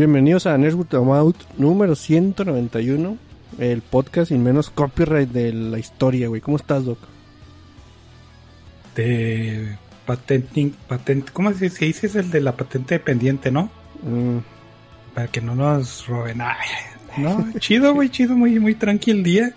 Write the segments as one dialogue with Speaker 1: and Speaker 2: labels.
Speaker 1: Bienvenidos a Nerdwood Out número 191, el podcast sin menos copyright de la historia, güey. ¿Cómo estás, Doc?
Speaker 2: De patenting, patent, ¿cómo se dice? Es el de la patente pendiente, ¿no?
Speaker 1: Mm,
Speaker 2: Para que no nos roben. Ay, no, chido, güey, chido, muy, muy tranquilo el día.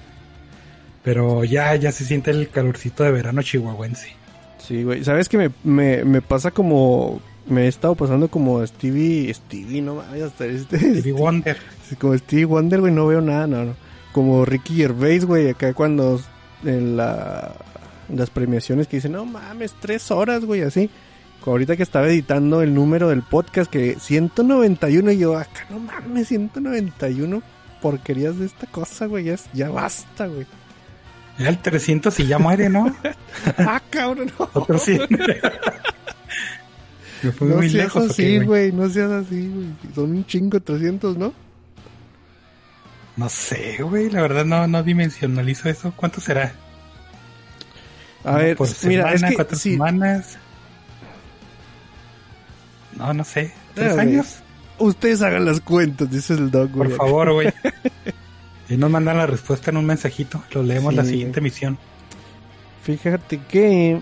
Speaker 2: Pero ya, ya se siente el calorcito de verano chihuahuense.
Speaker 1: sí, güey. ¿Sabes que me, me, me pasa como... Me he estado pasando como Stevie... Stevie, no mames, hasta este...
Speaker 2: Stevie Wonder.
Speaker 1: Como Stevie Wonder, güey, no veo nada, no, no. Como Ricky Gervais, güey, acá cuando en la, las premiaciones que dicen, no mames, tres horas, güey, así. Ahorita que estaba editando el número del podcast, que 191, y yo, acá no mames, 191 porquerías de esta cosa, güey, ya, ya basta, güey.
Speaker 2: Era el 300 y ya muere, ¿no?
Speaker 1: ah, cabrón, no.
Speaker 2: Otro sí. Me
Speaker 1: No
Speaker 2: muy
Speaker 1: seas
Speaker 2: lejos. ¿o qué,
Speaker 1: así, güey, no seas así, güey. Son un chingo 300, ¿no?
Speaker 2: No sé, güey, la verdad no, no dimensionalizo eso. ¿Cuánto será?
Speaker 1: A ver,
Speaker 2: ¿Por
Speaker 1: mira,
Speaker 2: semana?
Speaker 1: es que
Speaker 2: ¿Cuántas
Speaker 1: sí,
Speaker 2: semanas? No, no sé. ¿Tres años?
Speaker 1: ustedes hagan las cuentas, dice el
Speaker 2: Por
Speaker 1: güey.
Speaker 2: favor, güey. Y nos mandan la respuesta en un mensajito. Lo leemos la
Speaker 1: Sí.
Speaker 2: siguiente emisión.
Speaker 1: Fíjate que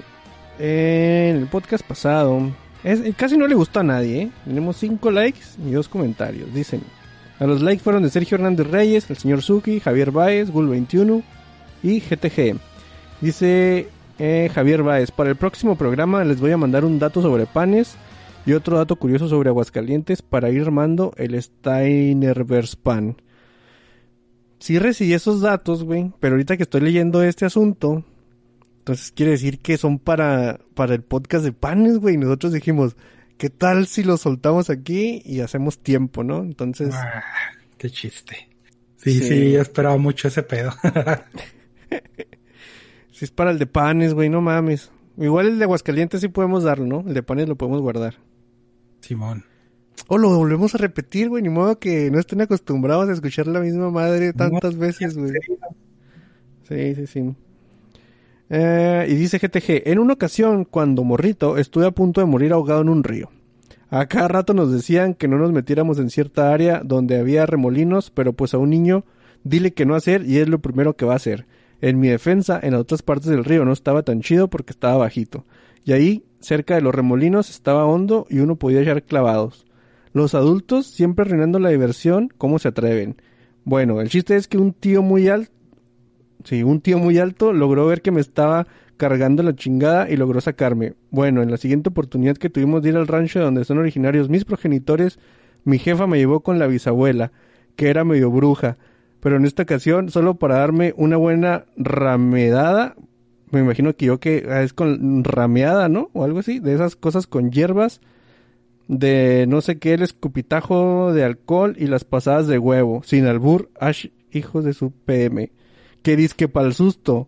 Speaker 1: en el podcast pasado es, casi no le gustó a nadie. ¿eh? Tenemos 5 likes y 2 comentarios. Dicen: A los likes fueron de Sergio Hernández Reyes, el señor Suki, Javier Baez, Gul21 y GTG. Dice eh, Javier Baez: Para el próximo programa les voy a mandar un dato sobre panes y otro dato curioso sobre Aguascalientes para ir armando el Steinerverse Pan. Sí recibí esos datos, güey, pero ahorita que estoy leyendo este asunto, entonces quiere decir que son para, para el podcast de panes, güey. Nosotros dijimos, ¿qué tal si lo soltamos aquí y hacemos tiempo, no? Entonces,
Speaker 2: Ah, qué chiste. Sí,
Speaker 1: Sí.
Speaker 2: sí, yo esperaba mucho ese pedo.
Speaker 1: si es para el de panes, güey, no mames. Igual el de Aguascalientes sí podemos darlo, ¿no? El de panes lo podemos guardar.
Speaker 2: Simón.
Speaker 1: O lo volvemos a repetir, güey, ni modo que no estén acostumbrados a escuchar la misma madre tantas
Speaker 2: No,
Speaker 1: veces, güey. Sí, sí, sí. Eh, y dice GTG, en una ocasión, cuando morrito, estuve a punto de morir ahogado en un río. A cada rato nos decían que no nos metiéramos en cierta área donde había remolinos, pero pues a un niño dile que no hacer y es lo primero que va a hacer. En mi defensa, en las otras partes del río no estaba tan chido porque estaba bajito. Y ahí, cerca de los remolinos, estaba hondo y uno podía echar clavados. Los adultos siempre arruinando la diversión, ¿cómo se atreven? Bueno, el chiste es que un tío muy alto, sí, un tío muy alto logró ver que me estaba cargando la chingada y logró sacarme. Bueno, en la siguiente oportunidad que tuvimos de ir al rancho donde son originarios mis progenitores, mi jefa me llevó con la bisabuela, que era medio bruja, pero en esta ocasión solo para darme una buena ramedada, me imagino que yo que ah, es con rameada, ¿no? O algo así, de esas cosas con hierbas, de no sé qué, el escupitajo de alcohol y las pasadas de huevo, sin albur, ash, hijos de su PM, que que para el susto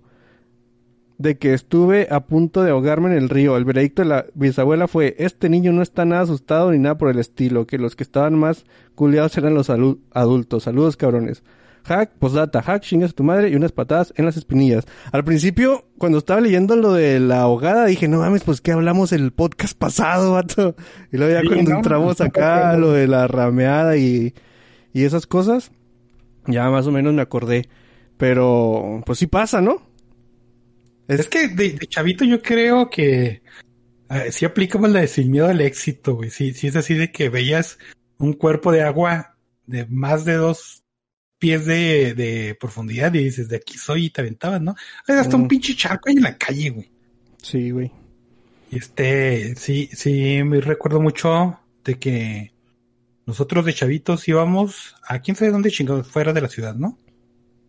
Speaker 1: de que estuve a punto de ahogarme en el río. El veredicto de la bisabuela fue, este niño no está nada asustado ni nada por el estilo, que los que estaban más culiados eran los adultos. Saludos, cabrones. Hack, postdata, hack, chingas a tu madre y unas patadas en las espinillas. Al principio, cuando estaba leyendo lo de la ahogada, dije, no mames, pues ¿qué hablamos el podcast pasado, vato? Y luego ya
Speaker 2: Sí,
Speaker 1: cuando
Speaker 2: no,
Speaker 1: entramos
Speaker 2: no,
Speaker 1: acá,
Speaker 2: no.
Speaker 1: lo de la rameada y, y esas cosas, ya más o menos me acordé. Pero, pues sí pasa, ¿no?
Speaker 2: Es que de, de chavito yo creo que eh, sí aplicamos la de sin miedo al éxito, güey. Sí, sí es así de que veías un cuerpo de agua de más de dos pies de, de profundidad y dices, de aquí soy y te aventabas, ¿no? Hay hasta
Speaker 1: Mm.
Speaker 2: un pinche charco ahí en la calle, güey.
Speaker 1: Sí, güey.
Speaker 2: Y este, sí, sí, me recuerdo mucho de que nosotros de chavitos íbamos a quién sabe dónde chingados, fuera de la ciudad, ¿no?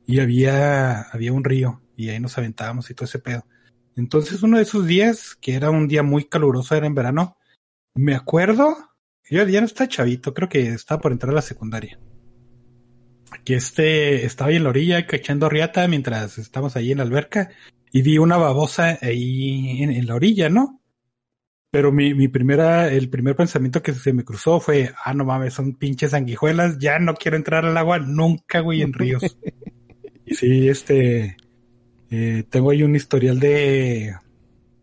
Speaker 2: Y había, había un río y ahí nos aventábamos y todo ese pedo. Entonces uno de esos días, que era un día muy caluroso, era en verano, me acuerdo, yo ya no estaba chavito, creo que estaba por entrar a la secundaria. Que este estaba ahí en la orilla cachando riata mientras estábamos ahí en la alberca y vi una babosa ahí en, en la orilla, ¿no? Pero mi, mi primera, el primer pensamiento que se me cruzó fue, ah, no mames, son pinches sanguijuelas, ya no quiero entrar al agua nunca, güey, en ríos. y sí, este, eh, tengo ahí un historial de,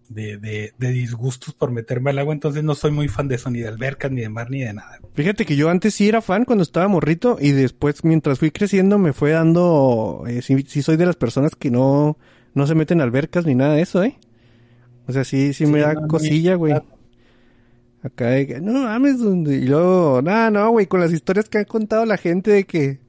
Speaker 2: de, de, de, disgustos por meterme al agua, entonces no soy muy fan de eso, ni de albercas, ni de mar, ni de nada.
Speaker 1: Fíjate que yo antes sí era fan cuando estaba morrito y después mientras fui creciendo me fue dando, eh, sí, sí, soy de las personas que no, no se meten albercas ni nada de eso, ¿eh? O sea, sí, sí, sí me da no, cosilla, güey. Acá de que, no mames, y luego, nada, no, güey, con las historias que han contado la gente de que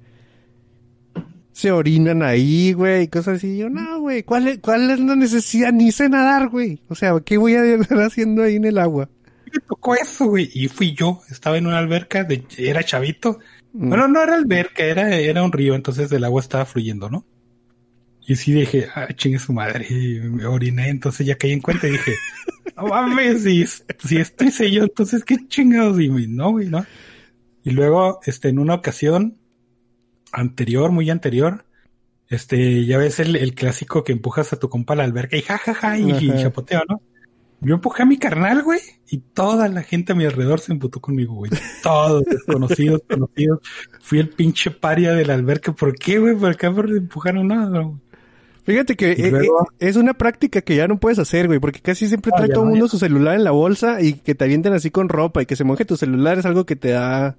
Speaker 1: se orinan ahí, güey, cosas así. Yo, no, güey, ¿cuál, es, ¿cuál es la necesidad? Ni sé nadar, güey. O sea, ¿qué voy a estar haciendo ahí en el agua?
Speaker 2: Me tocó eso, güey, y fui yo. Estaba en una alberca, de, era chavito. Mm. Bueno, no era alberca, era, era un río, entonces el agua estaba fluyendo, ¿no? Y sí dije, ah, chingue su madre, y me oriné, entonces ya caí en cuenta y dije, no mames, si, si esto hice yo, entonces qué chingados, y no, güey, ¿no? Y luego, este, en una ocasión, anterior, muy anterior, este, ya ves el, el clásico que empujas a tu compa a la alberca y jajaja ja, ja, y, y chapoteo, ¿no? Yo empujé a mi carnal, güey, y toda la gente a mi alrededor se emputó conmigo, güey. Todos desconocidos, conocidos. Fui el pinche paria de la alberca. ¿Por qué, güey? ¿Por qué por empujar a nada, güey?
Speaker 1: Fíjate que luego, eh, es una práctica que ya no puedes hacer, güey, porque casi siempre trae todo el mundo su celular en la bolsa y que te avienten así con ropa y que se moje tu celular es algo que te da...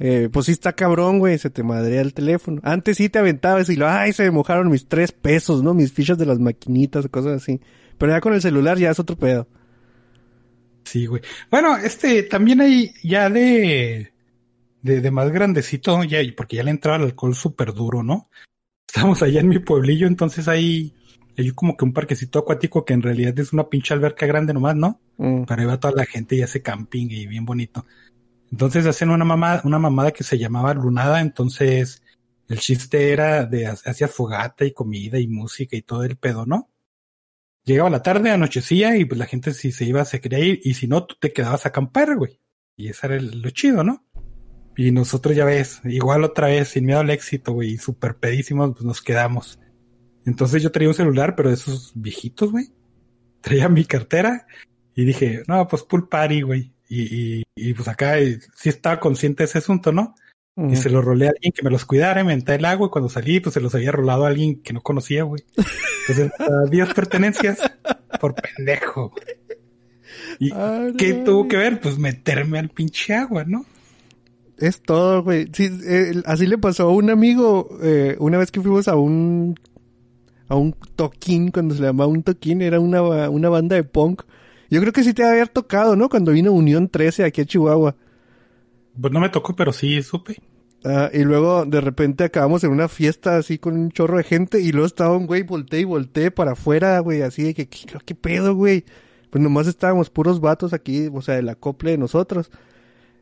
Speaker 1: Eh, pues sí está cabrón, güey, se te madrea el teléfono. Antes sí te aventabas y lo, ay, se me mojaron mis tres pesos, ¿no? Mis fichas de las maquinitas, cosas así. Pero ya con el celular ya es otro pedo.
Speaker 2: Sí, güey. Bueno, este, también hay ya de, de, de más grandecito, ya, porque ya le entraba el alcohol súper duro, ¿no? Estamos allá en mi pueblillo, entonces hay, hay como que un parquecito acuático que en realidad es una pinche alberca grande nomás, ¿no? Mm. Pero ahí va toda la gente y hace camping y bien bonito. Entonces hacen una mamada, una mamada que se llamaba lunada, entonces el chiste era de hacías fogata y comida y música y todo el pedo, ¿no? Llegaba la tarde, anochecía y pues la gente si se iba se quería ir y si no tú te quedabas a acampar, güey. Y eso era el, lo chido, ¿no? Y nosotros ya ves, igual otra vez, sin miedo al éxito, güey, súper pedísimos, pues nos quedamos. Entonces yo traía un celular, pero esos viejitos, güey. Traía mi cartera y dije, no, pues pool party, güey. Y, y, y, pues acá y, sí estaba consciente de ese asunto, ¿no? Uh -huh. Y se lo rolé a alguien que me los cuidara, me entré el agua y cuando salí, pues se los había rolado a alguien que no conocía, güey. Entonces, adiós pertenencias por pendejo. ¿Y Ay, qué tuvo que ver? Pues meterme al pinche agua, ¿no?
Speaker 1: Es todo, güey. Sí, eh, así le pasó a un amigo eh, una vez que fuimos a un a un toquín, cuando se le llamaba un toquín, era una, una banda de punk. Yo creo que sí te había haber tocado, ¿no? Cuando vino Unión 13 aquí a Chihuahua.
Speaker 2: Pues no me tocó, pero sí supe.
Speaker 1: Uh, y luego de repente acabamos en una fiesta así con un chorro de gente y luego estaba un güey volteé y volteé para afuera, güey, así de que, ¿qué, qué pedo, güey? Pues nomás estábamos puros vatos aquí, o sea, el acople de nosotros.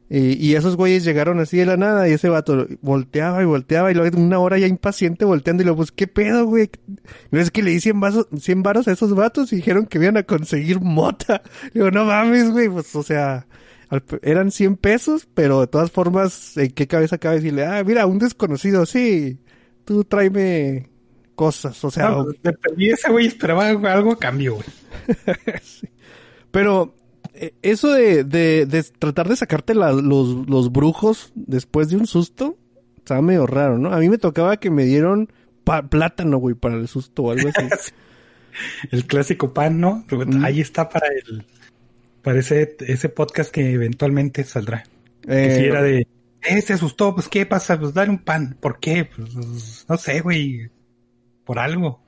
Speaker 1: Y, y, esos güeyes llegaron así de la nada y ese vato volteaba y volteaba y luego una hora ya impaciente volteando y luego, pues, ¿qué pedo, güey? No es que le di 100, vasos, 100 varos a esos vatos y dijeron que iban a conseguir mota. Digo, no mames, güey, pues, o sea, eran 100 pesos, pero de todas formas, ¿en qué cabeza cabe decirle, ah, mira, un desconocido, sí, tú tráeme cosas, o sea...
Speaker 2: No, pues, dependí de ese güey, esperaba algo a cambio, güey.
Speaker 1: sí. Pero eso de, de, de, tratar de sacarte la, los, los brujos después de un susto, estaba medio raro, ¿no? A mí me tocaba que me dieron plátano, güey, para el susto o algo así.
Speaker 2: el clásico pan, ¿no? Mm. Ahí está para el para ese, ese podcast que eventualmente saldrá. Eh, que si era de, eh, se asustó, pues ¿qué pasa? Pues dale un pan. ¿Por qué? Pues no sé, güey. Por algo.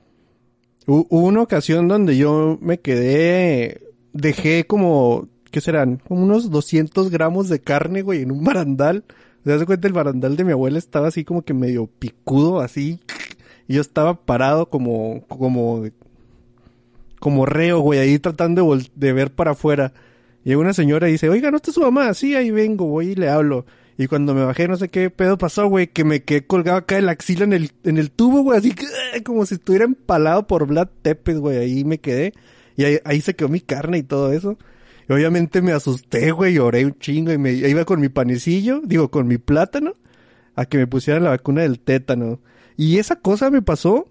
Speaker 1: Hubo una ocasión donde yo me quedé dejé como, ¿qué serán? Como unos 200 gramos de carne, güey, en un barandal. ¿Te das cuenta? El barandal de mi abuela estaba así como que medio picudo, así. Y yo estaba parado como, como, como reo, güey, ahí tratando de, de ver para afuera. Llega una señora y dice, oiga, ¿no está su mamá? Sí, ahí vengo, voy y le hablo. Y cuando me bajé, no sé qué pedo pasó, güey, que me quedé colgado acá en la axila en el, en el tubo, güey, así como si estuviera empalado por Vlad Tepes, güey, ahí me quedé. Y ahí, ahí, se quedó mi carne y todo eso. Y obviamente me asusté, güey, lloré un chingo y me iba con mi panecillo, digo, con mi plátano, a que me pusieran la vacuna del tétano. Y esa cosa me pasó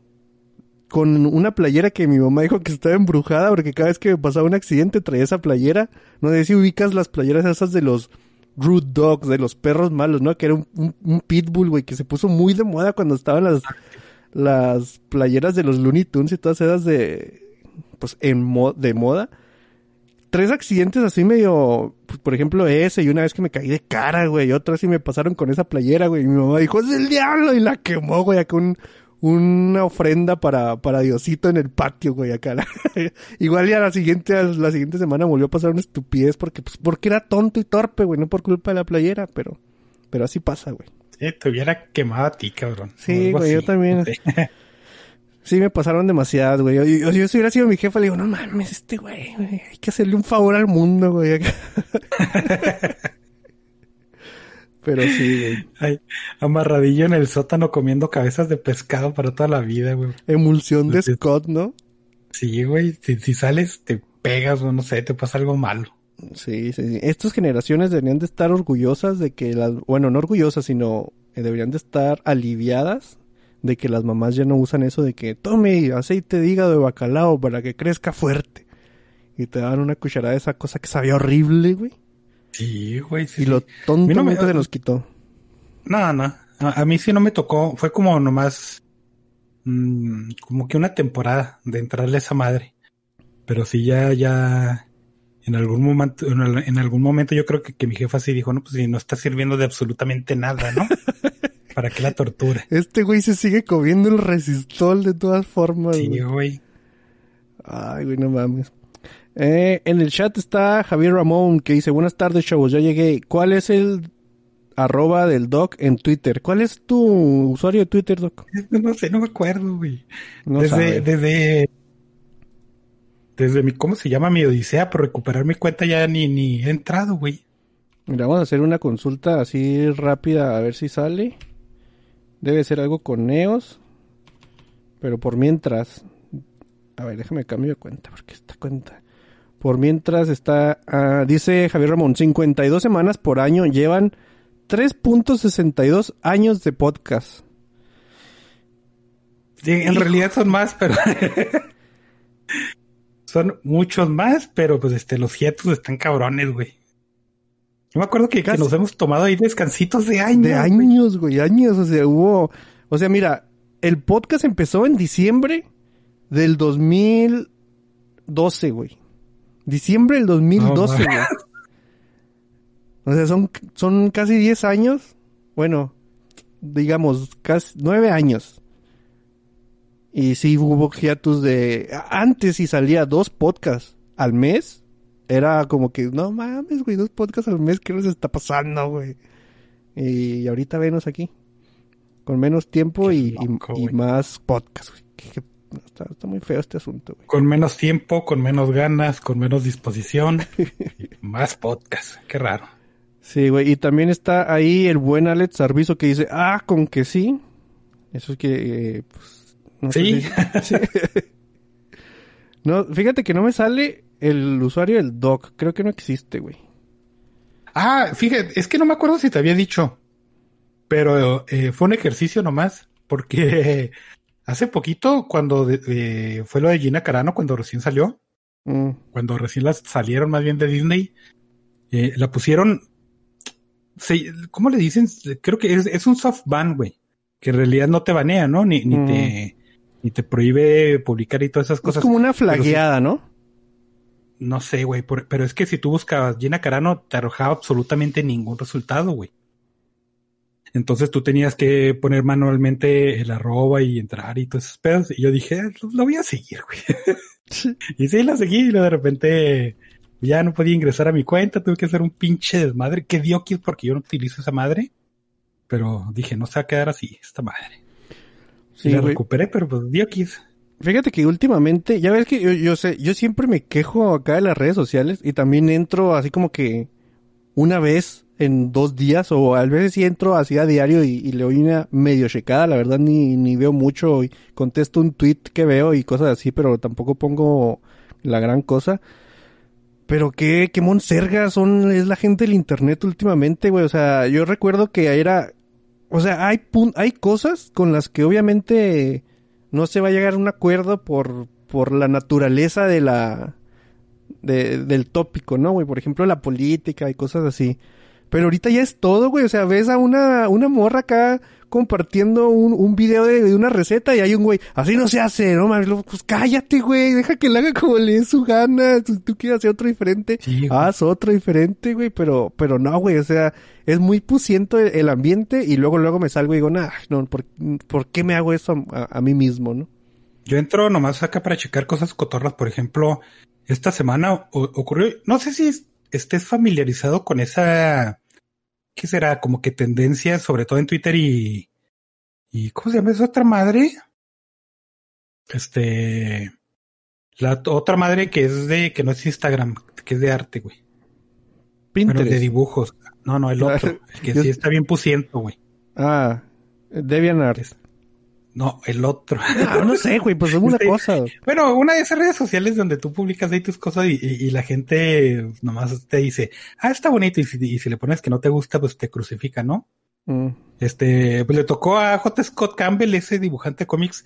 Speaker 1: con una playera que mi mamá dijo que estaba embrujada porque cada vez que me pasaba un accidente traía esa playera. No sé si ubicas las playeras esas de los Rude Dogs, de los perros malos, ¿no? Que era un, un, un pitbull, güey, que se puso muy de moda cuando estaban las, las playeras de los Looney Tunes y todas esas de, pues en mo de moda. tres accidentes así medio, pues, por ejemplo ese y una vez que me caí de cara, güey, y otra sí me pasaron con esa playera, güey, y mi mamá dijo, es el diablo, y la quemó, güey, acá un, una ofrenda para, para Diosito en el patio, güey, acá. Igual ya la siguiente, la siguiente semana volvió a pasar una estupidez porque, pues, porque era tonto y torpe, güey, no por culpa de la playera, pero, pero así pasa, güey.
Speaker 2: Sí, te hubiera quemado a ti, cabrón.
Speaker 1: Sí, güey, yo también. Sí, me pasaron demasiadas, güey. Yo, yo, si hubiera sido mi jefa, le digo, no mames, este güey, güey, hay que hacerle un favor al mundo, güey. Pero sí, güey.
Speaker 2: Ay, amarradillo en el sótano comiendo cabezas de pescado para toda la vida, güey.
Speaker 1: Emulsión de Scott, ¿no?
Speaker 2: Sí, güey. Si, si sales, te pegas o no sé, te pasa algo malo.
Speaker 1: Sí, sí, sí. Estas generaciones deberían de estar orgullosas de que las... Bueno, no orgullosas, sino deberían de estar aliviadas de que las mamás ya no usan eso de que tome aceite de hígado de bacalao para que crezca fuerte. Y te dan una cucharada de esa cosa que sabía horrible, güey.
Speaker 2: Sí, güey. Sí,
Speaker 1: y lo tonto no se nos quitó.
Speaker 2: No, no. A, mí sí no me tocó. Fue como nomás. Mmm, como que una temporada de entrarle a esa madre. Pero sí, ya, ya. En algún momento, en algún momento yo creo que, que mi jefa sí dijo, no, pues si no está sirviendo de absolutamente nada, ¿no? ¿Para qué la tortura?
Speaker 1: Este güey se sigue comiendo el resistol de todas formas.
Speaker 2: Sí, güey.
Speaker 1: Ay, güey, no mames. Eh, en el chat está Javier Ramón que dice, buenas tardes chavos, ya llegué. ¿Cuál es el arroba del doc en Twitter? ¿Cuál es tu usuario de Twitter, doc?
Speaker 2: No sé, no me acuerdo, güey. No desde, desde, desde mi, ¿cómo se llama? Mi odisea por recuperar mi cuenta ya ni, ni he entrado, güey.
Speaker 1: Mira, vamos a hacer una consulta así rápida a ver si sale. Debe ser algo con Neos. Pero por mientras. A ver, déjame cambio de cuenta. Porque esta cuenta. Por mientras está. Ah, dice Javier Ramón: 52 semanas por año llevan 3.62 años de podcast.
Speaker 2: Sí, en realidad son más, pero. son muchos más, pero pues este, los hiatus están cabrones, güey. Yo me acuerdo que, nos hemos tomado ahí descansitos de años.
Speaker 1: De años, güey, años. O sea, hubo. O sea, mira, el podcast empezó en diciembre del 2012, güey. Diciembre del 2012, güey. O sea, son, son casi 10 años. Bueno, digamos, casi 9 años. Y sí hubo hiatus de... Antes si salía dos podcasts al mes era como que, no mames, güey, dos podcasts al mes, ¿qué nos está pasando, güey? Y ahorita venos aquí, con menos tiempo y, más podcasts, güey. Está, muy feo este asunto, güey.
Speaker 2: Con menos tiempo, con menos ganas, con menos disposición, más podcasts, qué raro.
Speaker 1: Sí, güey, y también está ahí el buen Alex Sarviso que dice, ah, con que sí. Eso es que, eh, pues,
Speaker 2: no ¿Sí?
Speaker 1: sí. no, fíjate que no me sale el usuario del doc. Creo que no existe, güey.
Speaker 2: Ah, fíjate, es que no me acuerdo si te había dicho. Pero eh, fue un ejercicio nomás. Porque hace poquito, cuando fue lo de Gina Carano, cuando recién salió. Mm. Cuando recién las salieron más bien de Disney. Eh, la pusieron. ¿Cómo le dicen? Creo que es, un soft ban, güey. Que en realidad no te banea, ¿no? Ni, ni te mm. ni te prohíbe publicar y todas esas cosas. Es
Speaker 1: como una flagueada, ¿no?
Speaker 2: No sé, güey, pero es que si tú buscabas Gina Carano, te arrojaba absolutamente ningún resultado, güey. Entonces tú tenías que poner manualmente el arroba y entrar y todos esos pedos. Y yo dije, ah, lo voy a seguir, güey. y sí, la seguí y de repente ya no podía ingresar a mi cuenta. Tuve que hacer un pinche desmadre. Que dio porque yo no utilizo esa madre. Pero dije, no se va a quedar así, esta madre. Sí, la recuperé, pero pues dio
Speaker 1: Fíjate que últimamente, ya ves que yo, yo, sé, yo siempre me quejo acá de las redes sociales y también entro así como que una vez en dos días o a veces sí entro así a diario y, le doy una medio checada, la verdad ni, ni veo mucho y contesto un tweet que veo y cosas así, pero tampoco pongo la gran cosa. Pero qué, qué monserga son, es la gente del internet últimamente, güey. O sea, yo recuerdo que era, o sea, hay, hay cosas con las que obviamente no se va a llegar a un acuerdo por, por la naturaleza de la, de, del tópico, ¿no, güey? Por ejemplo, la política y cosas así. Pero ahorita ya es todo, güey. O sea, ves a una, una morra acá compartiendo un, un video de, de una receta y hay un güey, así no se hace, no mames, pues cállate, güey, deja que le haga como le dé su gana, si tú quieres hacer otro diferente,
Speaker 2: Sí,
Speaker 1: haz otro diferente, güey, pero, pero no, güey, o sea, es muy pusiento el, el ambiente y luego, luego me salgo y digo, nah, no, ¿por, por qué me hago eso a, a- a mí mismo, no?
Speaker 2: Yo entro nomás acá para checar cosas cotorras. Por ejemplo, esta semana ocurrió, no sé si es- estés familiarizado con esa, ¿qué será? Como que tendencia, sobre todo en Twitter y, y ¿cómo se llama esa otra madre? Este, la otra madre que es de, que no es Instagram, que es de arte, güey. Bueno,
Speaker 1: Pinterest.
Speaker 2: de dibujos. No, no, el otro, el que sí está bien pusiento, güey.
Speaker 1: ah, DeviantArt.
Speaker 2: No, el otro.
Speaker 1: Ah, no sé, güey, pues es una cosa.
Speaker 2: Bueno, una de esas redes sociales donde tú publicas ahí tus cosas y, y- y la gente nomás te dice, ah, está bonito, y si, y si le pones que no te gusta, pues te crucifica, ¿no?
Speaker 1: Mm.
Speaker 2: Este, pues le tocó a J. Scott Campbell, ese dibujante de cómics,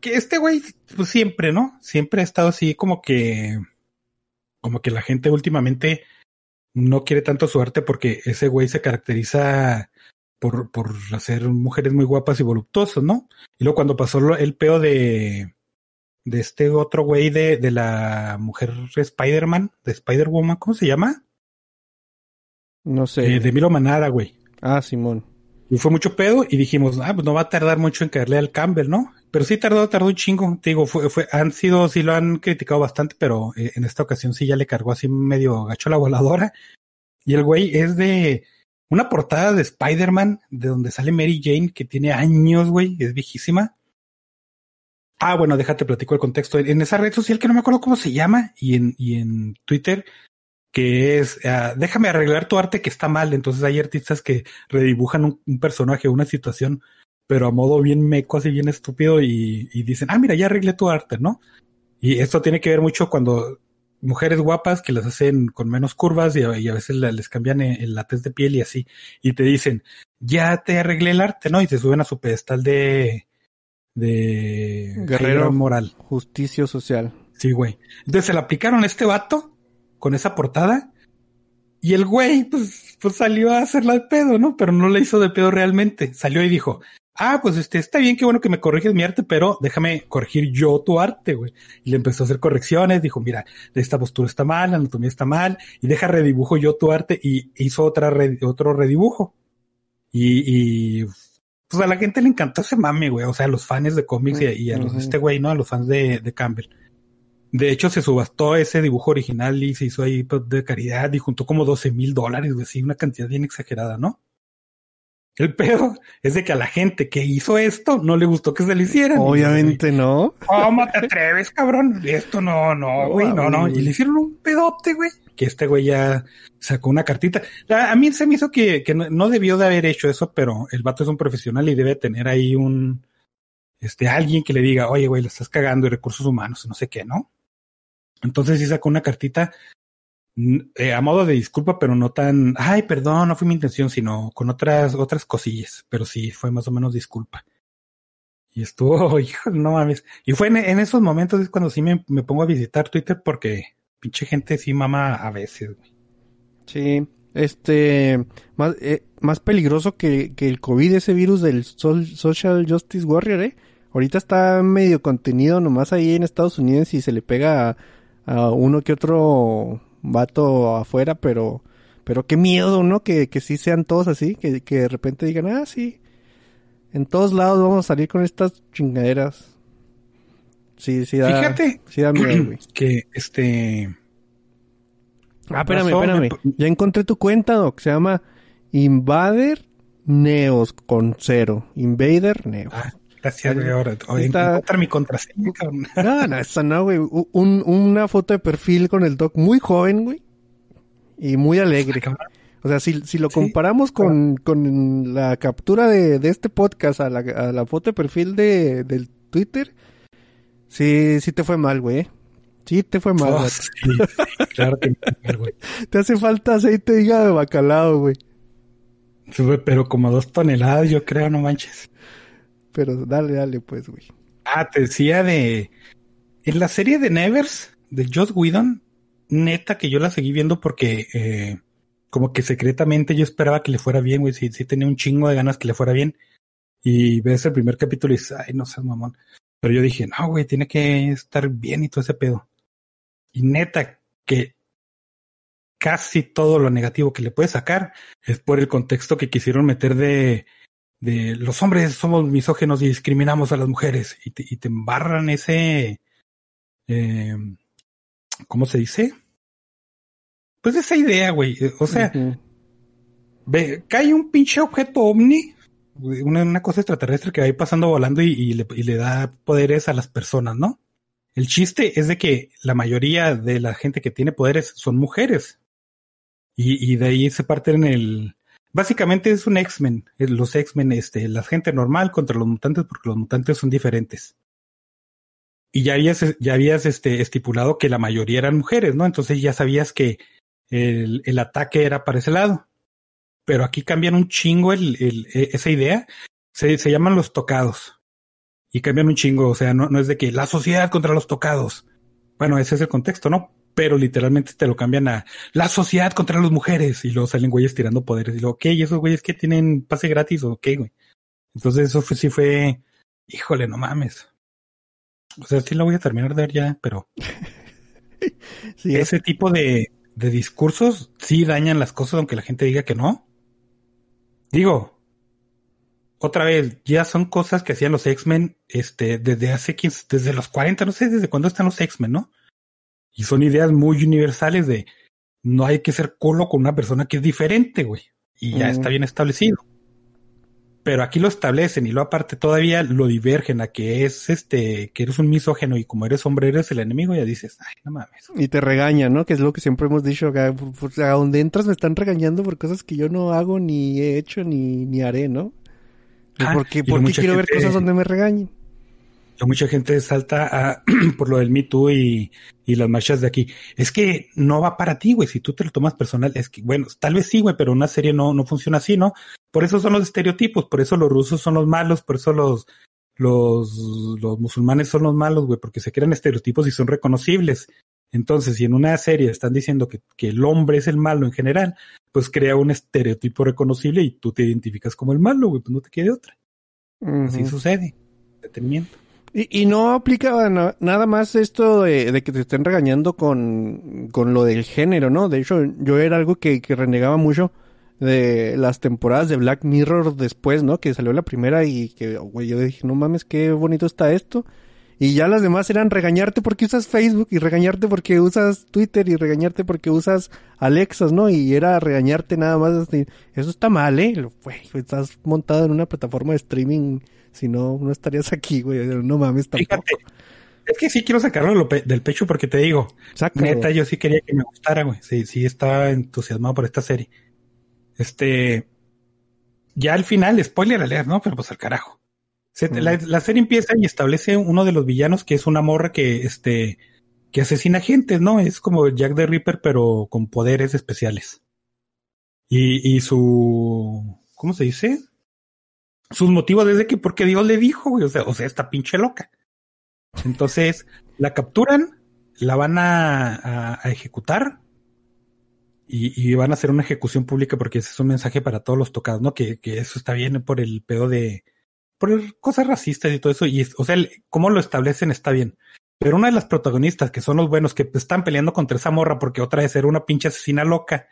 Speaker 2: que este güey, pues siempre, ¿no? Siempre ha estado así como que, como que la gente últimamente no quiere tanto su arte porque ese güey se caracteriza por, por hacer mujeres muy guapas y voluptuosas, ¿no? Y luego cuando pasó el peo de, de este otro güey de, de la mujer Spider-Man, de Spider-Woman, ¿cómo se llama?
Speaker 1: No sé.
Speaker 2: Eh, de Milo Manara, güey.
Speaker 1: Ah, Simón.
Speaker 2: Y fue mucho pedo y dijimos, ah, pues no va a tardar mucho en caerle al Campbell, ¿no? Pero sí tardó, tardó un chingo. Te digo, fue, fue, han sido, sí lo han criticado bastante, pero eh, en esta ocasión sí ya le cargó así medio gacho la voladora. Y el güey es de una portada de Spider-Man, de donde sale Mary Jane, que tiene años, güey, es viejísima. Ah, bueno, déjate platico el contexto. En, esa red social que no me acuerdo cómo se llama, y en, y en Twitter, que es, ah, déjame arreglar tu arte que está mal. Entonces hay artistas que redibujan un, un personaje, una situación, pero a modo bien meco, así bien estúpido, y, y dicen, ah, mira, ya arreglé tu arte, ¿no? Y esto tiene que ver mucho cuando mujeres guapas que las hacen con menos curvas y, a- y a veces la- les cambian el, el la tez de piel y así, y te dicen, ya te arreglé el arte, ¿no? Y se suben a su pedestal de, de
Speaker 1: Guerrero.
Speaker 2: Moral.
Speaker 1: Justicia social.
Speaker 2: Sí, güey. Entonces se le aplicaron a este vato con esa portada y el güey, pues, pues salió a hacerla de pedo, ¿no? Pero no le hizo de pedo realmente. Salió y dijo, ah, pues este, está bien, qué bueno que me corriges mi arte, pero déjame corregir yo tu arte, güey. Y le empezó a hacer correcciones, dijo, mira, esta postura está mal, la anatomía está mal, y deja redibujo yo tu arte, y hizo otra re- otro redibujo. Y, y pues a la gente le encantó ese mame, güey. O sea, a los fans de cómics y, a- y a los de
Speaker 1: Ujú.
Speaker 2: este güey, ¿no? A los fans de, de Campbell. De hecho, se subastó ese dibujo original y se hizo ahí pues, de caridad y juntó como 12 mil dólares, güey. Sí, una cantidad bien exagerada, ¿no? El pedo es de que a la gente que hizo esto no le gustó que se le hicieran.
Speaker 1: Obviamente no.
Speaker 2: ¿Cómo te atreves, cabrón? Esto no, no, güey, no, no. Y le hicieron un pedote, güey. Que este güey ya sacó una cartita. A, mí se me hizo que, que no, debió de haber hecho eso, pero el vato es un profesional y debe tener ahí un, este, alguien que le diga, oye, güey, le estás cagando y recursos humanos, no sé qué, ¿no? Entonces sí sacó una cartita eh, a modo de disculpa, pero no tan, ay, perdón, no fue mi intención, sino con otras, otras cosillas, pero sí fue más o menos disculpa. Y estuvo, hijo, no mames. Y fue en, en esos momentos es cuando sí me, me pongo a visitar Twitter porque pinche gente sí mama a veces.
Speaker 1: Sí. Este, más, eh, más peligroso que, que el COVID, ese virus del Social Justice Warrior, ¿eh? Ahorita está medio contenido nomás ahí en Estados Unidos y se le pega a uno que otro vato afuera, pero, pero qué miedo, ¿no? Que, que sí sean todos así, que, que de repente digan, ah, sí, en todos lados vamos a salir con estas chingaderas. Sí, sí da,
Speaker 2: Fíjate
Speaker 1: sí da miedo, güey.
Speaker 2: que este,
Speaker 1: Ah, espérame, espérame.
Speaker 2: me-
Speaker 1: Ya encontré tu cuenta, Doc. Se llama Invader Neos con cero. Invader Neos.
Speaker 2: ah, gracias, güey, ahora,
Speaker 1: Está-
Speaker 2: encontrar mi contraseña, cabrón.
Speaker 1: No, no, esa no, güey. Un, una foto de perfil con el Doc muy joven, güey. Y muy alegre. O sea, si, si lo
Speaker 2: Sí,
Speaker 1: comparamos con, con la captura de, de este podcast a la, a la foto de perfil de, del Twitter, sí, sí te fue mal, güey. ¿eh? Sí te fue mal.
Speaker 2: Oh, sí, sí, claro que güey.
Speaker 1: Te hace falta aceite de hígado de bacalao, güey.
Speaker 2: Pero como dos toneladas, yo creo, no manches.
Speaker 1: Pero dale, dale, pues, güey.
Speaker 2: Ah, te decía de. En la serie de Nevers, de Joss Whedon, neta que yo la seguí viendo porque eh, como que secretamente yo esperaba que le fuera bien, güey. Sí, sí tenía un chingo de ganas que le fuera bien. Y ves el primer capítulo y dices, ay, no seas mamón. Pero yo dije, no, güey, tiene que estar bien y todo ese pedo. Y neta, que casi todo lo negativo que le puedes sacar es por el contexto que quisieron meter de, de los hombres somos misógenos y discriminamos a las mujeres. Y te, y te embarran ese, eh, ¿cómo se dice? Pues esa idea, güey. O sea, ve, cae un pinche objeto ovni, una, una, cosa extraterrestre que va ahí pasando volando y, y, le, y, le, da poderes a las personas, ¿no? El chiste es de que la mayoría de la gente que tiene poderes son mujeres. Y, y de ahí se parte en el... Básicamente es un X-Men, los X-Men, este, la gente normal contra los mutantes porque los mutantes son diferentes y ya habías, ya habías este, estipulado que la mayoría eran mujeres, ¿no? Entonces ya sabías que el, el ataque era para ese lado. Pero aquí cambian un chingo el, el, e, esa idea. Se, se llaman los tocados. Y cambian un chingo. O sea, no, no es de que la sociedad contra los tocados. Bueno, ese es el contexto, ¿no? Pero literalmente te lo cambian a la sociedad contra las mujeres. Y luego salen güeyes tirando poderes. Y luego, ok, ¿y esos güeyes que tienen pase gratis o qué, güey? Entonces eso fue, sí fue, híjole, no mames. O sea, sí la voy a terminar de ver ya, pero sí, ese es... tipo de, de discursos sí dañan las cosas aunque la gente diga que no. Digo, otra vez, ya son cosas que hacían los X-Men este, desde hace 15, desde los 40, no sé desde cuándo están los X-Men, ¿no? Y son ideas muy universales de no hay que ser culo con una persona que es diferente, güey. Y ya mm. está bien establecido pero aquí lo establecen y lo aparte todavía lo divergen a que es este, que eres un misógeno y como eres hombre eres el enemigo, ya dices, ay, no mames.
Speaker 1: Y te regañan, ¿no? Que es lo que siempre hemos dicho acá, pues, a donde entras me están regañando por cosas que yo no hago, ni he hecho, ni, ni haré, ¿no? Ah, porque, porque quiero gente, ver cosas donde me regañen.
Speaker 2: Mucha gente salta a, por lo del Me Too y, y las marchas de aquí. Es que no va para ti, güey. Si tú te lo tomas personal, es que, bueno, tal vez sí, güey, pero una serie no, no funciona así, ¿no? Por eso son los estereotipos, por eso los rusos son los malos, por eso los, los, los musulmanes son los malos, güey, porque se crean estereotipos y son reconocibles. Entonces, si en una serie están diciendo que, que el hombre es el malo en general, pues crea un estereotipo reconocible y tú te identificas como el malo, güey, pues no te quede otra. Uh -huh. Así sucede. Detenimiento.
Speaker 1: Y, y, no aplica na nada más esto de, de, que te estén regañando con, con lo del género, ¿no? De hecho, yo era algo que, que renegaba mucho de las temporadas de Black Mirror después, ¿no? Que salió la primera y que, güey, yo dije, no mames, qué bonito está esto. Y ya las demás eran regañarte porque usas Facebook y regañarte porque usas Twitter y regañarte porque usas Alexas, ¿no? Y era regañarte nada más. Así. Eso está mal, ¿eh? Estás montado en una plataforma de streaming. Si no, no estarías aquí, güey. No mames tampoco. Fíjate,
Speaker 2: es que sí quiero sacarlo del pecho porque te digo, neta, yo sí quería que me gustara, güey. Sí, sí estaba entusiasmado por esta serie. Este, ya al final, spoiler alert, ¿no? Pero pues al carajo. Se, mm. la, la, serie empieza y establece uno de los villanos que es una morra que, este, que asesina gente, ¿no? Es como Jack the Ripper, pero con poderes especiales. Y, y su, ¿cómo se dice? Sus motivos desde que porque Dios le dijo, güey, o sea, o sea, esta pinche loca. Entonces, la capturan, la van a, a, a ejecutar y, y, van a hacer una ejecución pública porque ese es un mensaje para todos los tocados, ¿no? Que, que eso está bien por el pedo de, por cosas racistas y todo eso. Y, o sea, cómo lo establecen está bien. Pero una de las protagonistas, que son los buenos, que están peleando contra esa morra porque otra vez era una pinche asesina loca,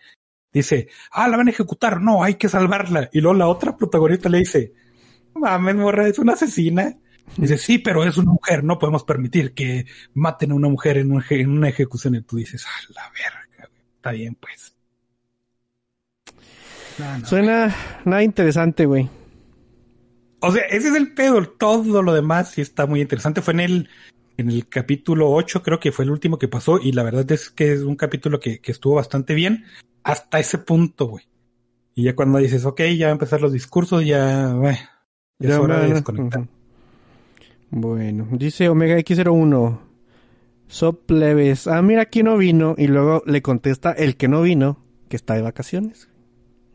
Speaker 2: dice, ah, la van a ejecutar, no, hay que salvarla. Y luego la otra protagonista le dice, mames, morra, es una asesina. Dice, sí, pero es una mujer, no podemos permitir que maten a una mujer en, un, en una ejecución. Y tú dices, ah, la verga, está bien, pues.
Speaker 1: No, Suena nada interesante, güey.
Speaker 2: O sea, ese es el pedo. Todo lo demás sí está muy interesante. Fue en el, en el capítulo 8, creo que fue el último que pasó. Y la verdad es que es un capítulo que, que estuvo bastante bien hasta ese punto, güey. Y ya cuando dices, ok, ya va a empezar los discursos, ya, bueno, ya, ya es hora de desconectar. Uh -huh.
Speaker 1: Bueno, dice Omega X01. Sop plebes. Ah, mira, aquí no vino. Y luego le contesta el que no vino, que está de vacaciones.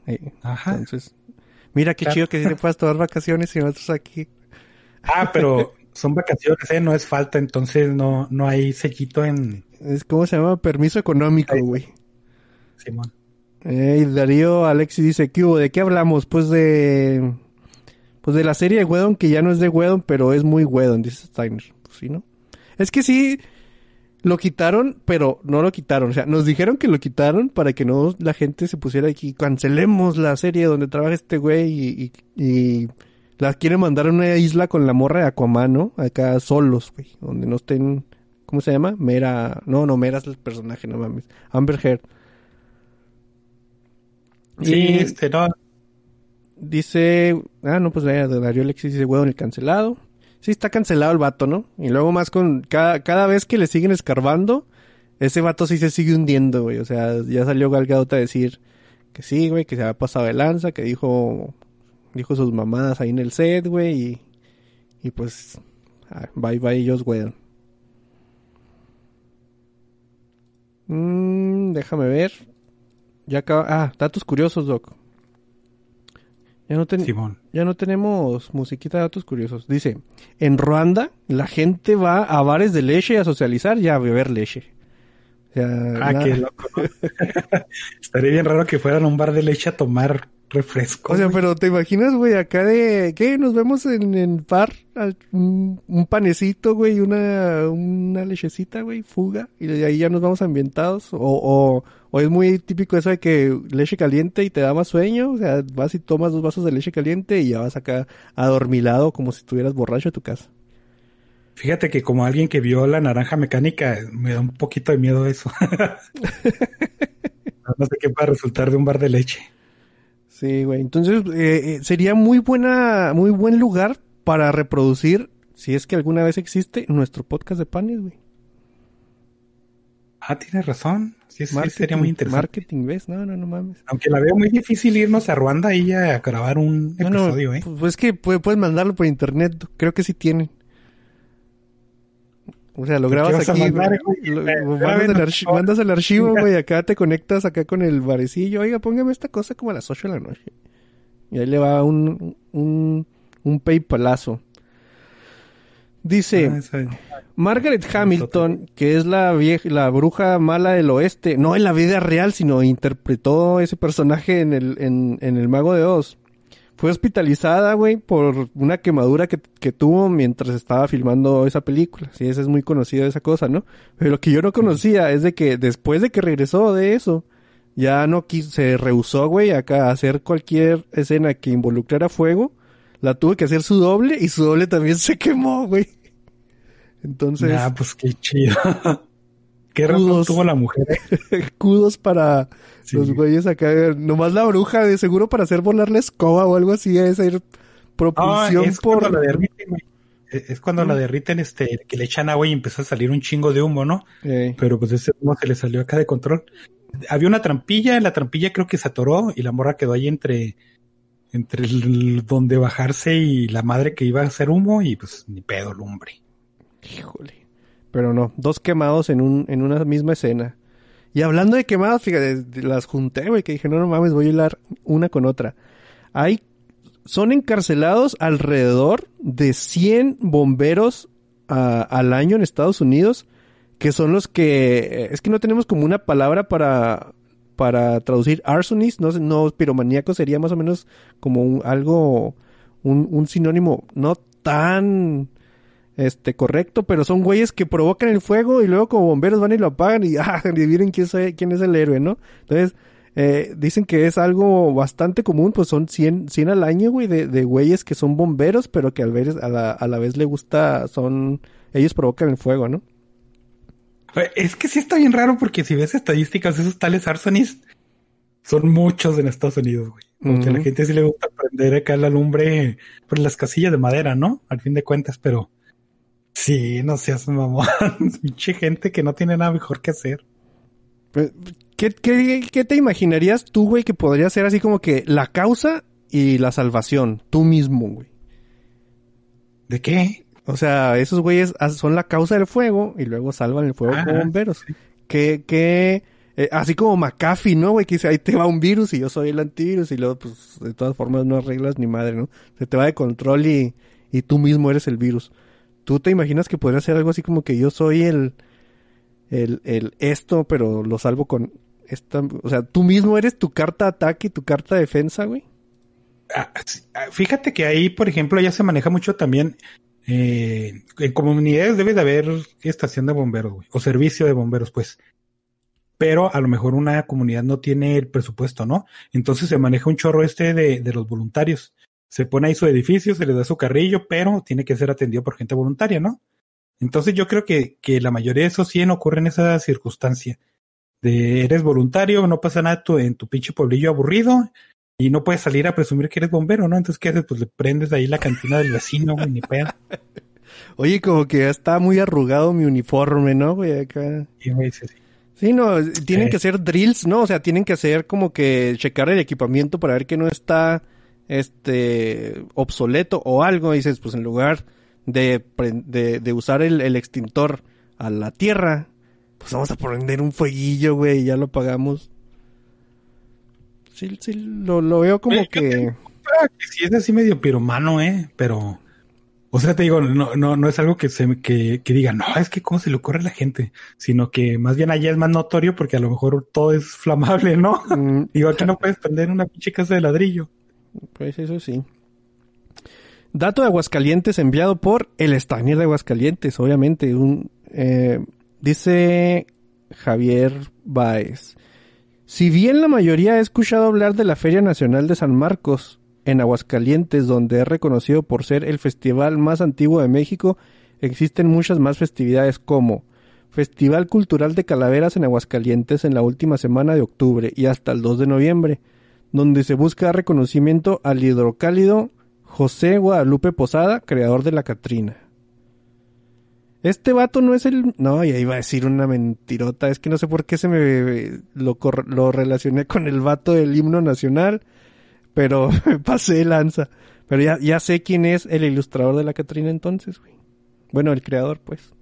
Speaker 1: Eh, Ajá. Entonces, mira qué claro. chido que si te puedas tomar vacaciones y nosotros aquí.
Speaker 2: Ah, pero son vacaciones, ¿eh? No es falta, entonces no, no hay sellito en...
Speaker 1: Es como se llama permiso económico, güey.
Speaker 2: Simón.
Speaker 1: Eh, Darío Alexis dice, ¿qué hubo? ¿De qué hablamos? Pues de... Pues de la serie de Wedon, que ya no es de Wedon, pero es muy Wedon, dice Steiner. Pues sí, ¿no? Es que sí, lo quitaron, pero no lo quitaron. O sea, nos dijeron que lo quitaron para que no la gente se pusiera aquí, cancelemos la serie donde trabaja este güey y, y, y la quieren mandar a una isla con la morra de Aquaman, ¿no? Acá solos, güey, donde no estén... ¿Cómo se llama? Mera... No, no, Mera es el personaje, no mames. Amber Heard.
Speaker 2: Sí,
Speaker 1: Y
Speaker 2: este, no.
Speaker 1: Dice, ah, no, pues vaya, Darío Alexis dice, huevo en el cancelado. Sí, está cancelado el vato, ¿no? Y luego más con, cada, cada vez que le siguen escarbando, ese vato sí se sigue hundiendo, güey. O sea, ya salió Gal Gadot a decir que sí, güey, que se había pasado de lanza, que dijo, dijo sus mamadas ahí en el set, güey, y, y pues, ah, bye bye ellos, güey. Mm, déjame ver. Ya acaba, ah, datos curiosos, Doc. Ya no,
Speaker 2: Simón.
Speaker 1: Ya no tenemos musiquita de datos curiosos. Dice, en Ruanda la gente va a bares de leche a socializar y a beber leche. O sea,
Speaker 2: Ah,
Speaker 1: nada-
Speaker 2: qué loco. Estaría bien raro que fueran a un bar de leche a tomar refresco.
Speaker 1: O sea,
Speaker 2: güey.
Speaker 1: pero te imaginas, güey, acá de, ¿qué? Nos vemos en el bar, un, un panecito, güey, una, una lechecita, güey, fuga, y de ahí ya nos vamos ambientados. O, o, o es muy típico eso de que leche caliente y te da más sueño, o sea, vas y tomas dos vasos de leche caliente y ya vas acá adormilado como si estuvieras borracho en tu casa.
Speaker 2: Fíjate que como alguien que vio la naranja mecánica, me da un poquito de miedo eso. no sé qué va a resultar de un bar de leche.
Speaker 1: Sí, güey. Entonces, eh, eh, sería muy buena, muy buen lugar para reproducir, si es que alguna vez existe, nuestro podcast de panes, güey.
Speaker 2: Ah, tienes razón. Sí, sí, sería muy interesante.
Speaker 1: Marketing, ¿ves? No, no, no mames.
Speaker 2: Aunque la veo muy difícil irnos a Ruanda y a grabar un
Speaker 1: No, no,
Speaker 2: episodio, ¿eh?
Speaker 1: pues, es que puede- puedes mandarlo por internet. Creo que sí tienen. O sea, lo
Speaker 2: ¿Qué
Speaker 1: grabas aquí,
Speaker 2: mandar,
Speaker 1: lo-
Speaker 2: Eh,
Speaker 1: mandas, el mandas archivo, güey, acá te conectas acá con el barecillo. Oiga, póngame esta cosa como a las 8 de la noche. Y ahí le va un, un, un paypalazo. Dice,
Speaker 2: Ah,
Speaker 1: Margaret Hamilton, que es la vieja, la bruja mala del oeste, no en la vida real, sino interpretó ese personaje en el, en, en el Mago de Oz. Fue hospitalizada, güey, por una quemadura que, que tuvo mientras estaba filmando esa película. Sí, esa es muy conocida esa cosa, ¿no? Pero lo que yo no conocía es de que después de que regresó de eso, ya no quiso, se rehusó, güey, acá a hacer cualquier escena que involucrara fuego. La tuvo que hacer su doble y su doble también se quemó, güey. Entonces,
Speaker 2: Ah, pues qué chido. qué razón tuvo la mujer. eh?
Speaker 1: kudos para
Speaker 2: Sí.
Speaker 1: los güeyes acá. Nomás la bruja, de seguro para hacer volar la escoba o algo así, es ir
Speaker 2: Ah,
Speaker 1: propulsión
Speaker 2: es
Speaker 1: por...
Speaker 2: cuando la derriten, güey. Es cuando la derriten, este, que le echan agua y empieza a salir un chingo de humo, ¿no?
Speaker 1: Eh,
Speaker 2: Pero pues ese humo se le salió acá de control. Había una trampilla, la trampilla creo que se atoró y la morra quedó ahí entre, entre el- donde bajarse y la madre que iba a hacer humo y pues ni pedo lumbre.
Speaker 1: híjole. Pero no, dos quemados en, un, en una misma escena. Y hablando de quemados, fíjate, las junté, güey, que dije, no, no mames, voy a hilar una con otra. Hay, son encarcelados alrededor de 100 bomberos al año en Estados Unidos, que son los que, es que no tenemos como una palabra para, para traducir arsonist, no, no, piromaníaco sería más o menos como un- algo, un, un sinónimo no tan este correcto, pero son güeyes que provocan el fuego y luego como bomberos van y lo apagan y ah, adivinen quién, soy- quién es el héroe, ¿no? Entonces, eh, dicen que es algo bastante común, pues son 100, 100 al año, güey, de, de güeyes que son bomberos, pero que al ver, a la, a la vez le gusta, son, ellos provocan el fuego, ¿no?
Speaker 2: Eh, Es que sí está bien raro porque si ves estadísticas, esos tales arsonistas son muchos en Estados Unidos, güey. Porque a la gente sí le gusta prender acá la lumbre por las casillas de madera, ¿no? Al fin de cuentas, pero sí, no seas mamón. Pinche gente que no tiene nada mejor que hacer.
Speaker 1: Pues, ¿Qué, qué, qué te imaginarías tú, güey, que podría ser así como que la causa y la salvación, tú mismo, güey?
Speaker 2: ¿De qué?
Speaker 1: O sea, esos güeyes as- son la causa del fuego y luego salvan el fuego
Speaker 2: Ajá,
Speaker 1: como bomberos. Que, que, eh, así como McAfee, ¿no, güey? Que dice, ahí te va un virus y yo soy el antivirus y luego, pues, de todas formas no arreglas ni madre, ¿no? Se te va de control y, y tú mismo eres el virus. ¿Tú te imaginas que podría ser algo así como que yo soy el, el, el esto, pero lo salvo con esta, o sea, tú mismo eres tu carta de ataque y tu carta de defensa, güey.
Speaker 2: Ah, ah, fíjate que ahí, por ejemplo, ya se maneja mucho también. Eh, en comunidades debe de haber estación de bomberos, güey, o servicio de bomberos, pues. Pero a lo mejor una comunidad no tiene el presupuesto, ¿no? Entonces se maneja un chorro este de, de los voluntarios. Se pone ahí su edificio, se le da su carrillo, pero tiene que ser atendido por gente voluntaria, ¿no? Entonces yo creo que, que la mayoría de esos 100 ocurre en esa circunstancia. De eres voluntario, no pasa nada tu, en tu pinche pueblillo aburrido y no puedes salir a presumir que eres bombero, ¿no? Entonces, ¿qué haces? Pues le prendes ahí la cantina del vecino, güey, ni pedo.
Speaker 1: Oye, como que ya está muy arrugado mi uniforme, ¿no, güey? Acá.
Speaker 2: Sí, güey, sí, sí.
Speaker 1: Sí, no, tienen que hacer drills, ¿no? O sea, tienen que hacer como que checar el equipamiento para ver que no está, este, obsoleto o algo. Y dices, pues en lugar de, de, de usar el, el, extintor a la tierra, pues vamos a prender un fueguillo, güey, y ya lo pagamos. Sí, sí, lo, lo veo como
Speaker 2: Oye,
Speaker 1: que...
Speaker 2: Sí, es así medio piromano, ¿eh? Pero... O sea, te digo, no, no, no es algo que se que, que diga, no, es que cómo se le ocurre a la gente, sino que más bien allá es más notorio porque a lo mejor todo es flamable, ¿no?
Speaker 1: Mm,
Speaker 2: digo, aquí no puedes prender una pinche casa de ladrillo.
Speaker 1: Pues eso sí. Dato de Aguascalientes enviado por el Stanier de Aguascalientes, obviamente. Un, eh, dice Javier Baez. Si bien la mayoría ha escuchado hablar de la Feria Nacional de San Marcos en Aguascalientes, donde es reconocido por ser el festival más antiguo de México, existen muchas más festividades como Festival Cultural de Calaveras en Aguascalientes en la última semana de octubre y hasta el 2 de noviembre, donde se busca reconocimiento al hidrocálido José Guadalupe Posada, creador de la Catrina. Este vato no es el... No, ya iba a decir una mentirota. Es que no sé por qué se me lo, lo relacioné con el vato del himno nacional. Pero pasé lanza. Pero ya, ya sé quién es el ilustrador de la Catrina entonces, güey. Bueno, el creador, pues.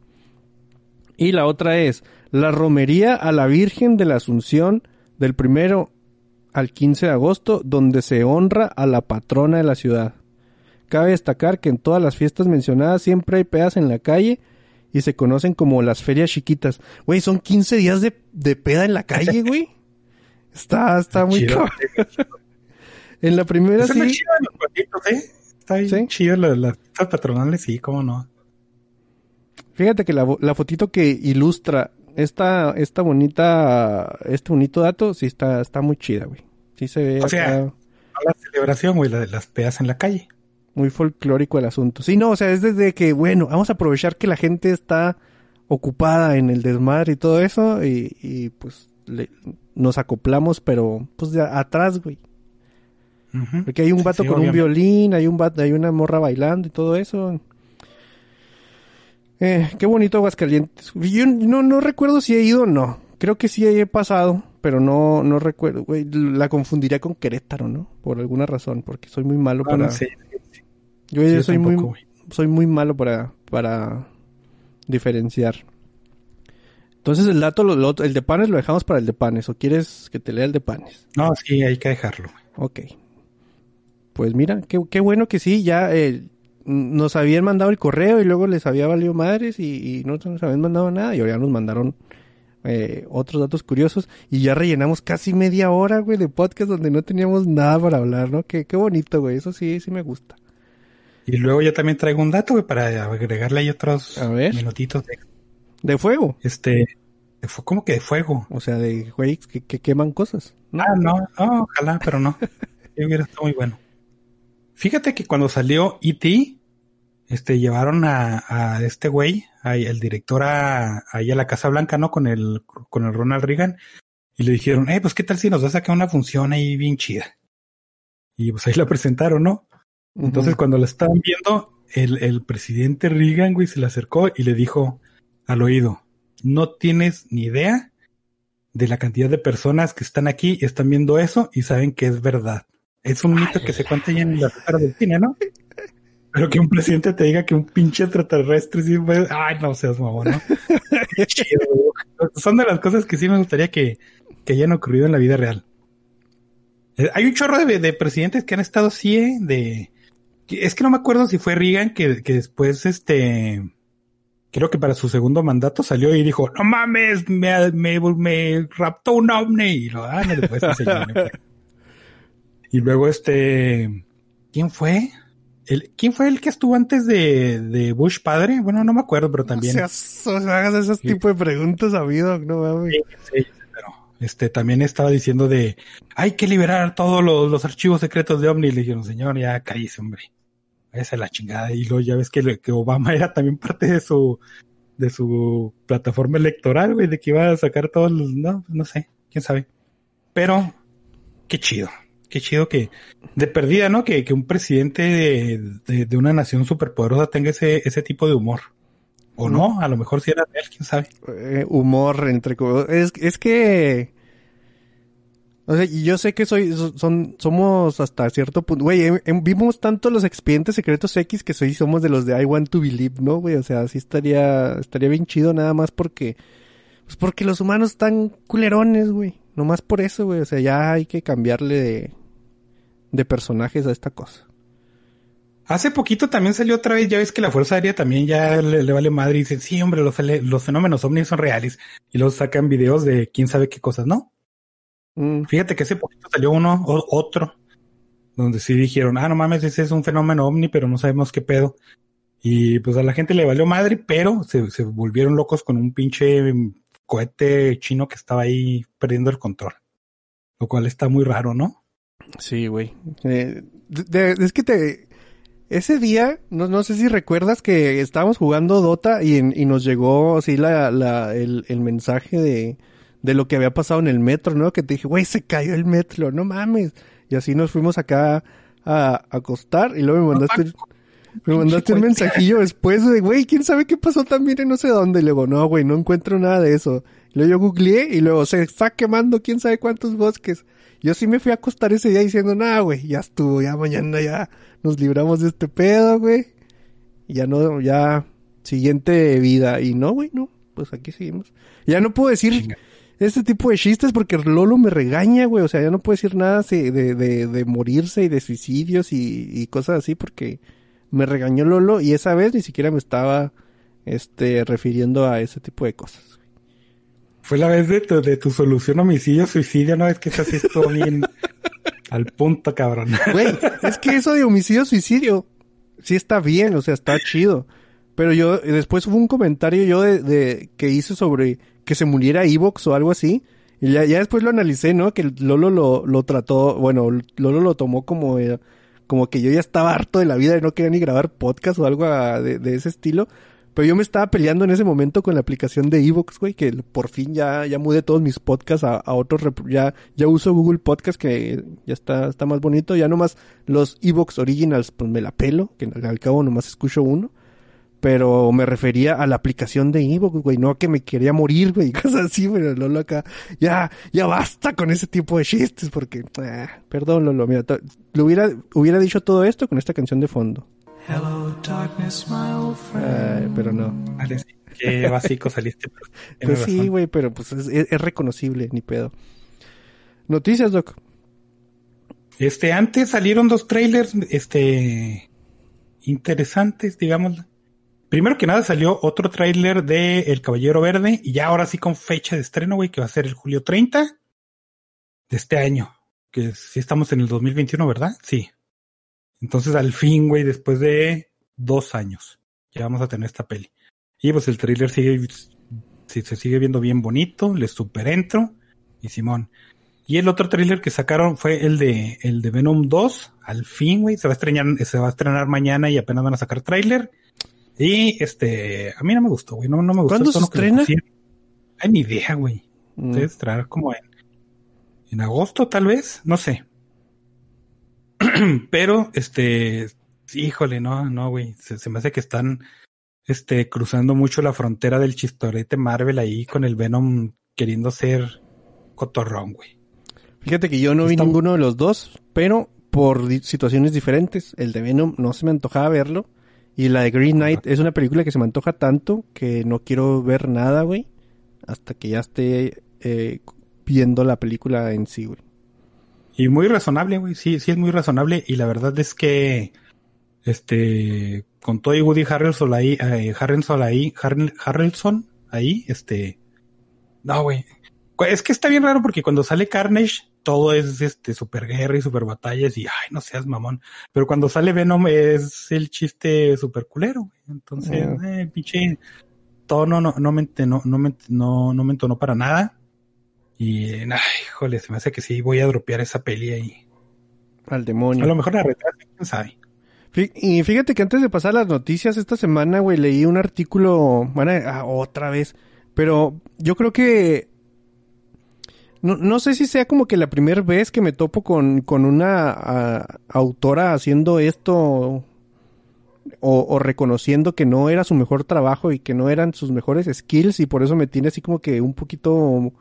Speaker 1: Y la otra es la romería a la Virgen de la Asunción del primero al 15 de agosto, donde se honra a la patrona de la ciudad. Cabe destacar que en todas las fiestas mencionadas siempre hay pedas en la calle y se conocen como las ferias chiquitas. Güey, son 15 días de, de peda en la calle, güey. Está, está muy
Speaker 2: Chido.
Speaker 1: cabrón. En la primera sí.
Speaker 2: chido los cuatitos, ¿eh? Está bien
Speaker 1: ¿Sí?
Speaker 2: chido las, las patronales, sí, cómo no.
Speaker 1: Fíjate que la, la fotito que ilustra esta, esta bonita, este bonito dato, sí está, está muy chida, güey. Sí se ve
Speaker 2: O sea,
Speaker 1: acá
Speaker 2: No la celebración, güey, la de las pedas en la calle.
Speaker 1: muy folclórico el asunto. Sí, no, o sea, es desde que, bueno, vamos a aprovechar que la gente está ocupada en el desmadre y todo eso y, y pues le- nos acoplamos, pero pues de atrás, güey. Porque hay un vato
Speaker 2: sí,
Speaker 1: con un violín, hay un vato, hay una morra bailando y todo eso. Eh, qué bonito Aguascalientes. Yo no, no recuerdo si he ido o no. Creo que sí he pasado, pero no, no recuerdo. Güey, la confundiría con Querétaro, ¿no? Por alguna razón, porque soy muy malo
Speaker 2: No,
Speaker 1: para.
Speaker 2: no sé.
Speaker 1: Yo
Speaker 2: Sí, yo
Speaker 1: soy
Speaker 2: tampoco,
Speaker 1: muy, soy muy malo para, para diferenciar. Entonces el dato, lo- lo- el de panes lo dejamos para el de panes. ¿O quieres que te lea el de panes?
Speaker 2: No, sí, hay que dejarlo.
Speaker 1: Ok. Pues mira, qué, qué bueno que sí, ya eh, nos habían mandado el correo y luego les había valido madres y, y no nos habían mandado nada y ahora nos mandaron eh, otros datos curiosos y ya rellenamos casi media hora, güey, de podcast donde no teníamos nada para hablar, ¿no? Qué, qué bonito, güey, eso sí, sí me gusta.
Speaker 2: Y luego yo también traigo un dato, güey, para agregarle ahí otros
Speaker 1: A ver.
Speaker 2: minutitos de
Speaker 1: De fuego,
Speaker 2: este. de fu- ¿Cómo que de fuego?
Speaker 1: o sea, de güey que, que queman cosas, ¿no?
Speaker 2: Ah, no, no, ojalá, pero no. Yo hubiera estado muy bueno. Fíjate que cuando salió E.T., este, llevaron a, a este güey, a- el director a, ahí a la Casa Blanca, ¿no? Con el, con el Ronald Reagan. Y le dijeron, eh, pues qué tal si nos va a sacar una función ahí bien chida. Y pues ahí la presentaron, ¿no? Entonces cuando la estaban viendo, el, el presidente Reagan, güey, se le acercó y le dijo al oído, no tienes ni idea de la cantidad de personas que están aquí y están viendo eso y saben que es verdad. Es un mito que se cuenta ya en la receta del cine, ¿no? Pero que un presidente te diga que un pinche extraterrestre sí puede... Ay, no seas mamón, ¿no? Son de las cosas que sí me gustaría que, que hayan ocurrido en la vida real. Eh, Hay un chorro de, de presidentes que han estado así, ¿eh? De... Es que no me acuerdo si fue Reagan que, que después, este... creo que para su segundo mandato salió y dijo, no mames, me, me, me raptó un ovni. Y lo, ah, no le puedes enseñar. y luego este, ¿quién fue? El, ¿Quién fue el que estuvo antes de, de Bush padre? Bueno, no me acuerdo, pero también.
Speaker 1: O sea, o sea hagas esos tipos de preguntas, habido, no mames.
Speaker 2: Sí, sí, pero este también estaba diciendo de hay que liberar todos los, los archivos secretos de OVNI. Le dijeron, señor, ya cállese, hombre. Esa es la chingada. Y luego ya ves que, que Obama era también parte de su de su plataforma electoral, güey, de que iba a sacar todos los, no, no sé, quién sabe. Pero, qué chido, qué chido que, de perdida, ¿no? Que, que un presidente de, de, de una nación superpoderosa tenga ese, ese tipo de humor. O no, a lo mejor si era de él, quién sabe.
Speaker 1: Eh, humor, entre es, es que o sea, y yo sé que soy, son, somos hasta cierto punto, güey, vimos tanto los expedientes secretos X que soy, somos de los de I want to believe, ¿no, güey? O sea, sí estaría, estaría bien chido nada más porque, pues porque los humanos están culerones, güey. Nomás por eso, güey. O sea, ya hay que cambiarle de, de personajes a esta cosa.
Speaker 2: Hace poquito también salió otra vez, ya ves que la Fuerza Aérea también ya le, vale madre y dicen, sí, hombre, los, los fenómenos ovnis son reales. Y luego sacan videos de quién sabe qué cosas, ¿no? Mm. Fíjate que hace poquito salió uno, o, otro, donde sí dijeron, ah, no mames, ese es un fenómeno ovni, pero no sabemos qué pedo. Y pues a la gente le valió madre, pero se, se volvieron locos con un pinche cohete chino que estaba ahí perdiendo el control. Lo cual está muy raro, ¿no?
Speaker 1: Sí, güey. Eh, es que te... Ese día, no, no sé si recuerdas que estábamos jugando Dota y, y nos llegó así la, la, el, el mensaje de, de lo que había pasado en el metro, ¿no? Que te dije, güey, se cayó el metro, no mames. Y así nos fuimos acá a, acostar y luego me mandaste, me mandaste un mensajillo después de, güey, quién sabe qué pasó también en no sé dónde. Y luego, no, güey, no encuentro nada de eso. Luego yo googleé y luego se está quemando quién sabe cuántos bosques. Yo sí me fui a acostar ese día diciendo, nada, güey, ya estuvo, ya mañana ya nos libramos de este pedo, güey. Ya no, ya, siguiente vida. Y no, güey, no, pues aquí seguimos. Ya no puedo decir, este tipo de chistes porque Lolo me regaña, güey. O sea, ya no puedo decir nada de, de, de morirse y de suicidios y, y, cosas así porque me regañó Lolo y esa vez ni siquiera me estaba este refiriendo a ese tipo de cosas.
Speaker 2: Fue la vez de tu, de tu solución homicidio, suicidio, ¿no? Es que así esto bien al punto, cabrón.
Speaker 1: Güey, es que eso de homicidio, suicidio, sí está bien, o sea, está chido. Pero yo, después hubo un comentario yo de, de que hice sobre que se muriera Evox o algo así. Y ya, ya después lo analicé, ¿no? Que Lolo lo, lo trató, bueno, Lolo lo tomó como, eh, como que yo ya estaba harto de la vida y no quería ni grabar podcast o algo de, de, ese estilo. Pero yo me estaba peleando en ese momento con la aplicación de Evox, güey, que por fin ya, ya mudé todos mis podcasts a, a otros, ya, ya uso Google Podcast, que ya está, está más bonito. Ya nomás los Evox Originals, pues me la pelo, que al cabo nomás escucho uno pero me refería a la aplicación de Evox, güey, no que me quería morir, güey, cosas así, pero Lolo acá, ya, ya basta con ese tipo de chistes, porque, eh, perdón, Lolo, mira, lo hubiera, hubiera dicho todo esto con esta canción de fondo. Hello, darkness, my old friend. pero no.
Speaker 2: qué básico saliste.
Speaker 1: pues sí, güey, pero pues es, es, reconocible, ni pedo. Noticias, Doc.
Speaker 2: Este, antes salieron dos trailers, este, interesantes, digamos, Primero que nada salió otro tráiler de El Caballero Verde y ya ahora sí con fecha de estreno, güey, que va a ser el julio 30 de este año. Que sí estamos en el 2021, ¿verdad? Sí. Entonces al fin, güey, después de dos años, ya vamos a tener esta peli. Y pues el tráiler sigue, se sigue viendo bien bonito, le super entro y Simón. Y el otro tráiler que sacaron fue el de el de Venom 2. Al fin, güey, se va a estrenar, se va a estrenar mañana y apenas van a sacar tráiler. Y este, a mí no me gustó, güey. No, no me gustó.
Speaker 1: ¿Cuándo se estrena?
Speaker 2: Hay ni idea, güey. Mm. Estar como en, en agosto, tal vez. No sé. Pero, este, híjole, no, no, güey. Se, se, me hace que están, este, cruzando mucho la frontera del chistorete Marvel ahí con el Venom queriendo ser cotorrón, güey.
Speaker 1: Fíjate que yo no vi ninguno de los dos, pero por situaciones diferentes. El de Venom no se me antojaba verlo. Y la de Green Knight es una película que se me antoja tanto que no quiero ver nada, güey, hasta que ya esté eh, viendo la película en sí, güey.
Speaker 2: Y muy razonable, güey, sí, sí es muy razonable y la verdad es que, este, con todo y Woody Harrelson ahí, eh, Harrelson ahí, Harrelson ahí, este, no, güey. Es que está bien raro porque cuando sale Carnage, todo es este super guerra y super batallas y ay, no seas mamón. Pero cuando sale Venom es el chiste super culero, güey. Entonces, eh, pinche todo no, no, no me no, no me, no, no me entonó para nada. Y ay, híjole, se me hace que sí voy a dropear esa peli ahí.
Speaker 1: Al demonio.
Speaker 2: A lo mejor la retraso, quién sabe.
Speaker 1: Y fíjate que antes de pasar las noticias esta semana, güey, leí un artículo, bueno, ah, otra vez, pero yo creo que no, no sé si sea como que la primera vez que me topo con, con una autora haciendo esto o, o, reconociendo que no era su mejor trabajo y que no eran sus mejores skills y por eso me tiene así como que un poquito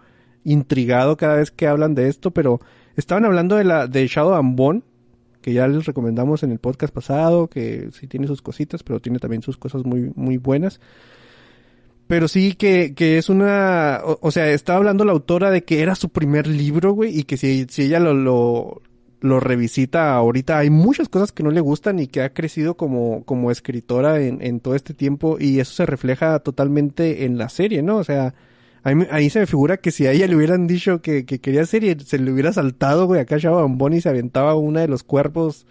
Speaker 1: intrigado cada vez que hablan de esto, pero estaban hablando de la de Shadow and que ya les recomendamos en el podcast pasado, que sí tiene sus cositas, pero tiene también sus cosas muy muy buenas. Pero sí que, que es una, o, sea, estaba hablando la autora de que era su primer libro, güey, y que si, si ella lo, lo, lo revisita ahorita, hay muchas cosas que no le gustan y que ha crecido como, como escritora en, en todo este tiempo y eso se refleja totalmente en la serie, ¿no? O sea, ahí, ahí se me figura que si a ella le hubieran dicho que, que quería serie, se le hubiera saltado, güey, acá Chava Bamboni y se aventaba una de los cuerpos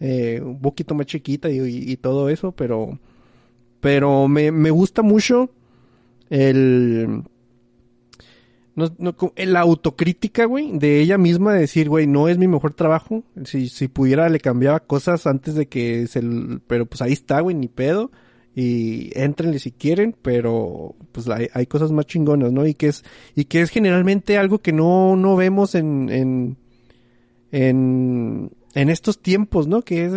Speaker 1: eh, un poquito más chiquita y, y, y todo eso, pero, pero me, me gusta mucho el... No, no, la autocrítica, güey, de ella misma de decir, güey, no es mi mejor trabajo. Si, si pudiera le cambiaba cosas antes de que se... Pero pues ahí está, güey, ni pedo. Y entrenle si quieren, pero pues hay, hay, cosas más chingonas, ¿no? Y que es, y que es generalmente algo que no, no vemos en, en, en, en estos tiempos, ¿no? Que es,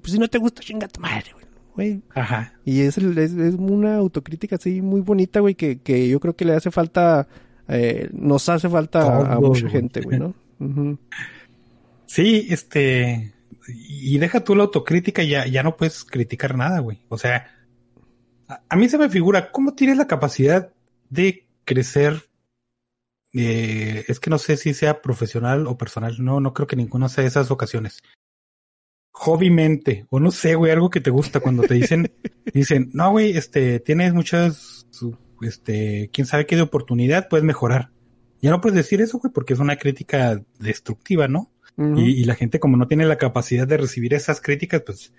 Speaker 1: pues si no te gusta, chinga tu madre, güey. Ajá. Y es, es, es, una autocrítica así muy bonita, güey, que, que yo creo que le hace falta, eh, nos hace falta a, mucha gente, güey, ¿no?
Speaker 2: Sí, este, y deja tú la autocrítica, ya, ya no puedes criticar nada, güey. O sea, a, mí se me figura, ¿cómo tienes la capacidad de crecer? Eh, es que no sé si sea profesional o personal, no, no creo que ninguna sea de esas ocasiones hobbymente, o no sé, güey, algo que te gusta cuando te dicen, dicen, no, güey, este, tienes muchas, este, quién sabe qué de oportunidad, puedes mejorar. Ya no puedes decir eso, güey, porque es una crítica destructiva, ¿no? Y, la gente como no tiene la capacidad de recibir esas críticas, pues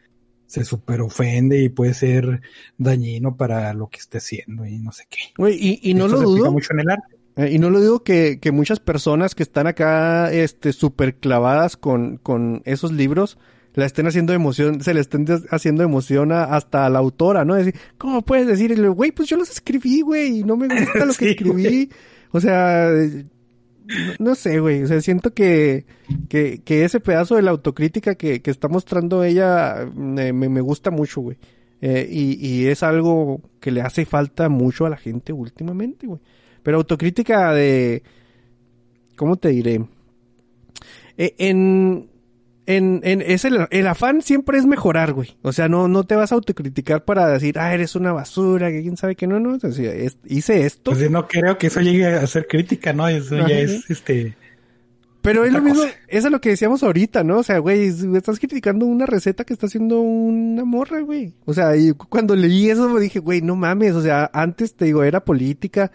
Speaker 2: se super ofende y puede ser dañino para lo que esté haciendo y no sé qué.
Speaker 1: Güey, y, y no lo dudo. mucho en el arte. Eh, y no lo digo que, que muchas personas que están acá, este, súper clavadas con, con esos libros, la estén haciendo emoción, se le estén haciendo emoción hasta a la autora, ¿no? Decir, ¿cómo puedes decir? Güey, pues yo los escribí, güey, y no me gusta lo que escribí. O sea, no, sé, güey. O sea, siento que, que, ese pedazo de la autocrítica que, que está mostrando ella me, me gusta mucho, güey. Eh, y, y es algo que le hace falta mucho a la gente últimamente, güey. Pero autocrítica de... ¿Cómo te diré? Eh, en, en, en es el, el, afán siempre es mejorar, güey. O sea, no, no te vas a autocriticar para decir, ah, eres una basura, que quién sabe que no, no. O sea, hice esto.
Speaker 2: Pues no creo que eso llegue a ser crítica, ¿no? Eso ya es, este...
Speaker 1: Pero es lo mismo, eso es lo que decíamos ahorita, ¿no? O sea, güey, estás criticando una receta que está haciendo una morra, güey. O sea, y cuando leí eso me dije, güey, no mames, o sea, antes te digo, era política,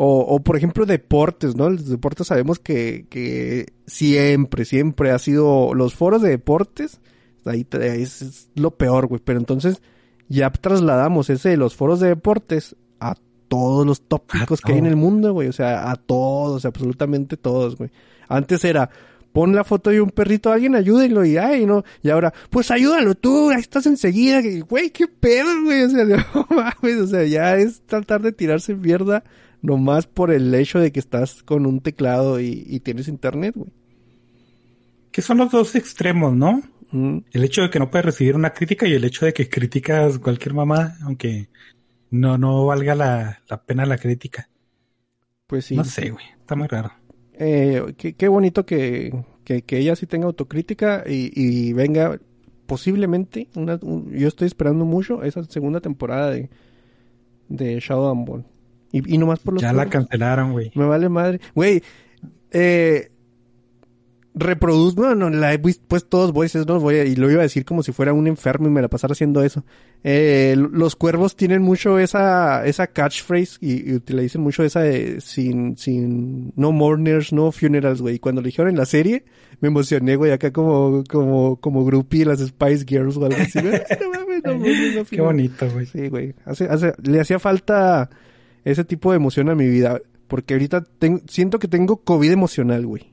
Speaker 1: o, o, por ejemplo, deportes, ¿no? Los deportes sabemos que, que siempre, siempre ha sido los foros de deportes, ahí, es, lo peor, güey. Pero entonces ya trasladamos ese de los foros de deportes a todos los tópicos que hay en el mundo, güey. O sea, a todos, absolutamente todos, güey. Antes era, pon la foto de un perrito, alguien ayúdenlo y ay, no. Y ahora, pues ayúdalo tú, ahí estás enseguida. Güey, qué pedo, güey. O sea, no mames, o sea, ya es tratar de tirarse mierda nomás por el hecho de que estás con un teclado y, tienes internet, güey.
Speaker 2: Que son los dos extremos, ¿no? El hecho de que no puedes recibir una crítica y el hecho de que criticas cualquier mamá, aunque no, no valga la, pena la crítica. Pues sí. No sé, güey. Está muy raro.
Speaker 1: Eh, qué, bonito que, que, ella sí tenga autocrítica y, y venga posiblemente, una, yo estoy esperando mucho esa segunda temporada de, de Shadow and Bone. Y, y nomás por los...
Speaker 2: Ya la cancelaron, güey.
Speaker 1: Me vale madre. Güey, eh, no, no, la he pues todos voices, no voy a, y lo iba a decir como si fuera un enfermo y me la pasara haciendo eso. Eh, los cuervos tienen mucho esa, esa catchphrase y, y le dicen mucho esa de sin, sin, no mourners, no funerals, güey. Y cuando lo dijeron en la serie, me emocioné, güey, acá como, como, como groupie las Spice Girls o algo así.
Speaker 2: Qué bonito, güey.
Speaker 1: Sí, güey. Hace, hace, le hacía falta ese tipo de emoción a mi vida. Porque ahorita tengo, siento que tengo COVID emocional, güey.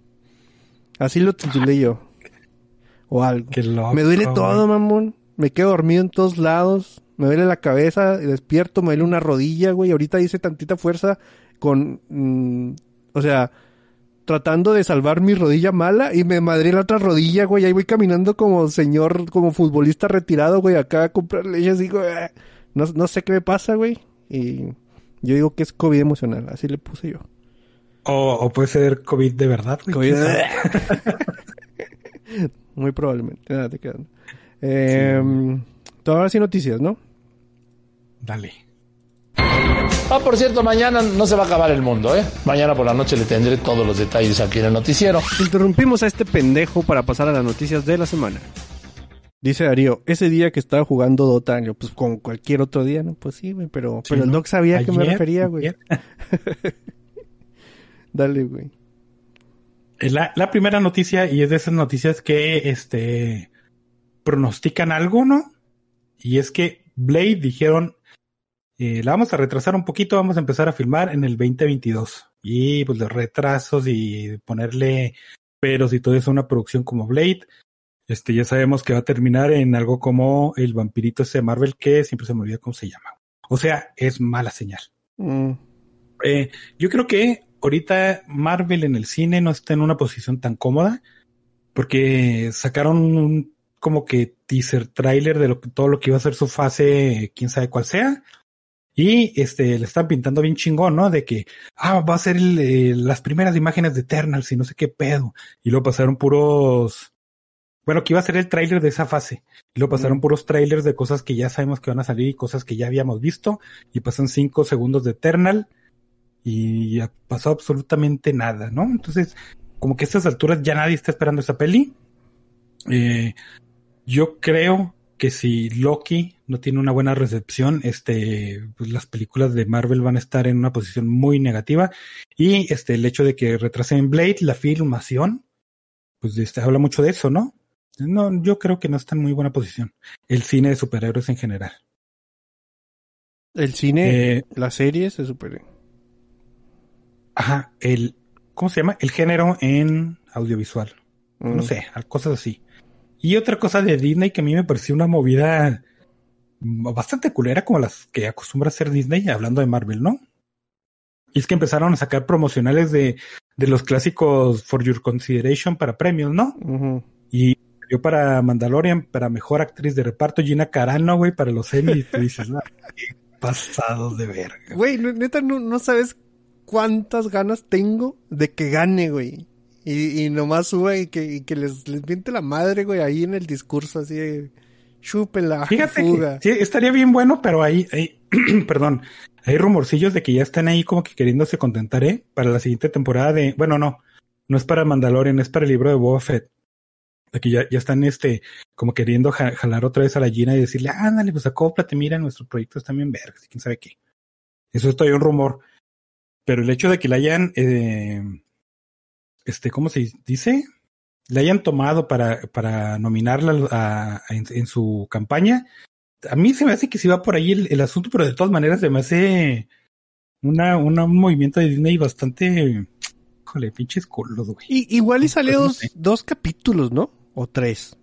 Speaker 1: Así lo titulé yo. O algo.
Speaker 2: Qué loco,
Speaker 1: me duele todo, mamón. Me quedo dormido en todos lados. Me duele la cabeza, despierto, me duele una rodilla, güey. Ahorita hice tantita fuerza con... Mmm, o sea, tratando de salvar mi rodilla mala y me madré la otra rodilla, güey. Ahí voy caminando como señor, como futbolista retirado, güey, acá a comprar leches. Digo, eh, no, no sé qué me pasa, güey. Y yo digo que es COVID emocional, así le puse yo.
Speaker 2: O, o puede ser COVID de verdad, güey.
Speaker 1: COVID de... Muy probablemente. Nada, te quedan. Eh, sí. Ahora sí noticias, ¿no?
Speaker 2: Dale.
Speaker 3: Ah, por cierto, mañana no se va a acabar el mundo, ¿eh? Mañana por la noche le tendré todos los detalles aquí en el noticiero.
Speaker 1: Interrumpimos a este pendejo para pasar a las noticias de la semana. Dice Darío, ese día que estaba jugando Dota, yo, pues como cualquier otro día, ¿no? Pues sí, güey, pero, sí, pero el Doc sabía a qué me refería, güey. Dale, güey.
Speaker 2: La, la, primera noticia, y es de esas noticias que este pronostican algo, ¿no? Y es que Blade dijeron, eh, la vamos a retrasar un poquito, vamos a empezar a filmar en el 2022. Y pues los retrasos y ponerle peros y todo eso a una producción como Blade. Este, ya sabemos que va a terminar en algo como el vampirito ese de Marvel que siempre se me olvida cómo se llama. O sea, es mala señal. Mm. Eh, yo creo que ahorita Marvel en el cine no está en una posición tan cómoda porque sacaron un como que teaser trailer de lo que, todo lo que iba a ser su fase, quién sabe cuál sea. Y este, le están pintando bien chingón, ¿no? De que, ah, va a ser el, eh, las primeras imágenes de Eternals y no sé qué pedo. Y luego pasaron puros, bueno, que iba a ser el tráiler de esa fase. Y luego pasaron mm. puros trailers de cosas que ya sabemos que van a salir y cosas que ya habíamos visto. Y pasan cinco segundos de Eternal y pasó absolutamente nada, ¿no? Entonces, como que a estas alturas ya nadie está esperando esa peli. Eh, yo creo que si Loki no tiene una buena recepción, este, pues las películas de Marvel van a estar en una posición muy negativa. Y este, el hecho de que retrasen Blade, la filmación, pues este, habla mucho de eso, ¿no? No, yo creo que no está en muy buena posición. El cine de superhéroes en general.
Speaker 1: El cine, eh, las series de superhéroes.
Speaker 2: Ajá, el, ¿cómo se llama? El género en audiovisual. Mm. No sé, cosas así. Y otra cosa de Disney que a mí me pareció una movida bastante culera como las que acostumbra hacer Disney, hablando de Marvel, ¿no? Y es que empezaron a sacar promocionales de, de los clásicos For Your Consideration para premios, ¿no? Uh -huh. Y yo para Mandalorian, para mejor actriz de reparto, Gina Carano, güey, para los Emmy, y tú dices, ah, qué pasados de verga.
Speaker 1: Güey, neta, no, no sabes cuántas ganas tengo de que gane, güey. Y, y nomás suba y que, y que les, les miente la madre, güey, ahí en el discurso, así de chúpela,
Speaker 2: Fíjate
Speaker 1: fuga.
Speaker 2: Que, sí, estaría bien bueno, pero ahí, ahí perdón, hay rumorcillos de que ya están ahí como que queriéndose contentar, ¿eh? Para la siguiente temporada de, bueno, no, no es para Mandalorian, es para el libro de Boba Fett. Que ya, ya están, este, como queriendo jalar otra vez a la Gina y decirle, ándale, pues acóplate, mira, nuestro proyecto está bien vergas, quién sabe qué. Eso es todavía un rumor. Pero el hecho de que la hayan, eh, este, ¿cómo se dice? La hayan tomado para, para nominarla en, su campaña. A mí se me hace que si va por ahí el, el, asunto, pero de todas maneras se me hace una, una un movimiento de Disney bastante, híjole, pinches culos, güey.
Speaker 1: Y, igual y sale dos, no sé. dos capítulos, ¿no? O tres.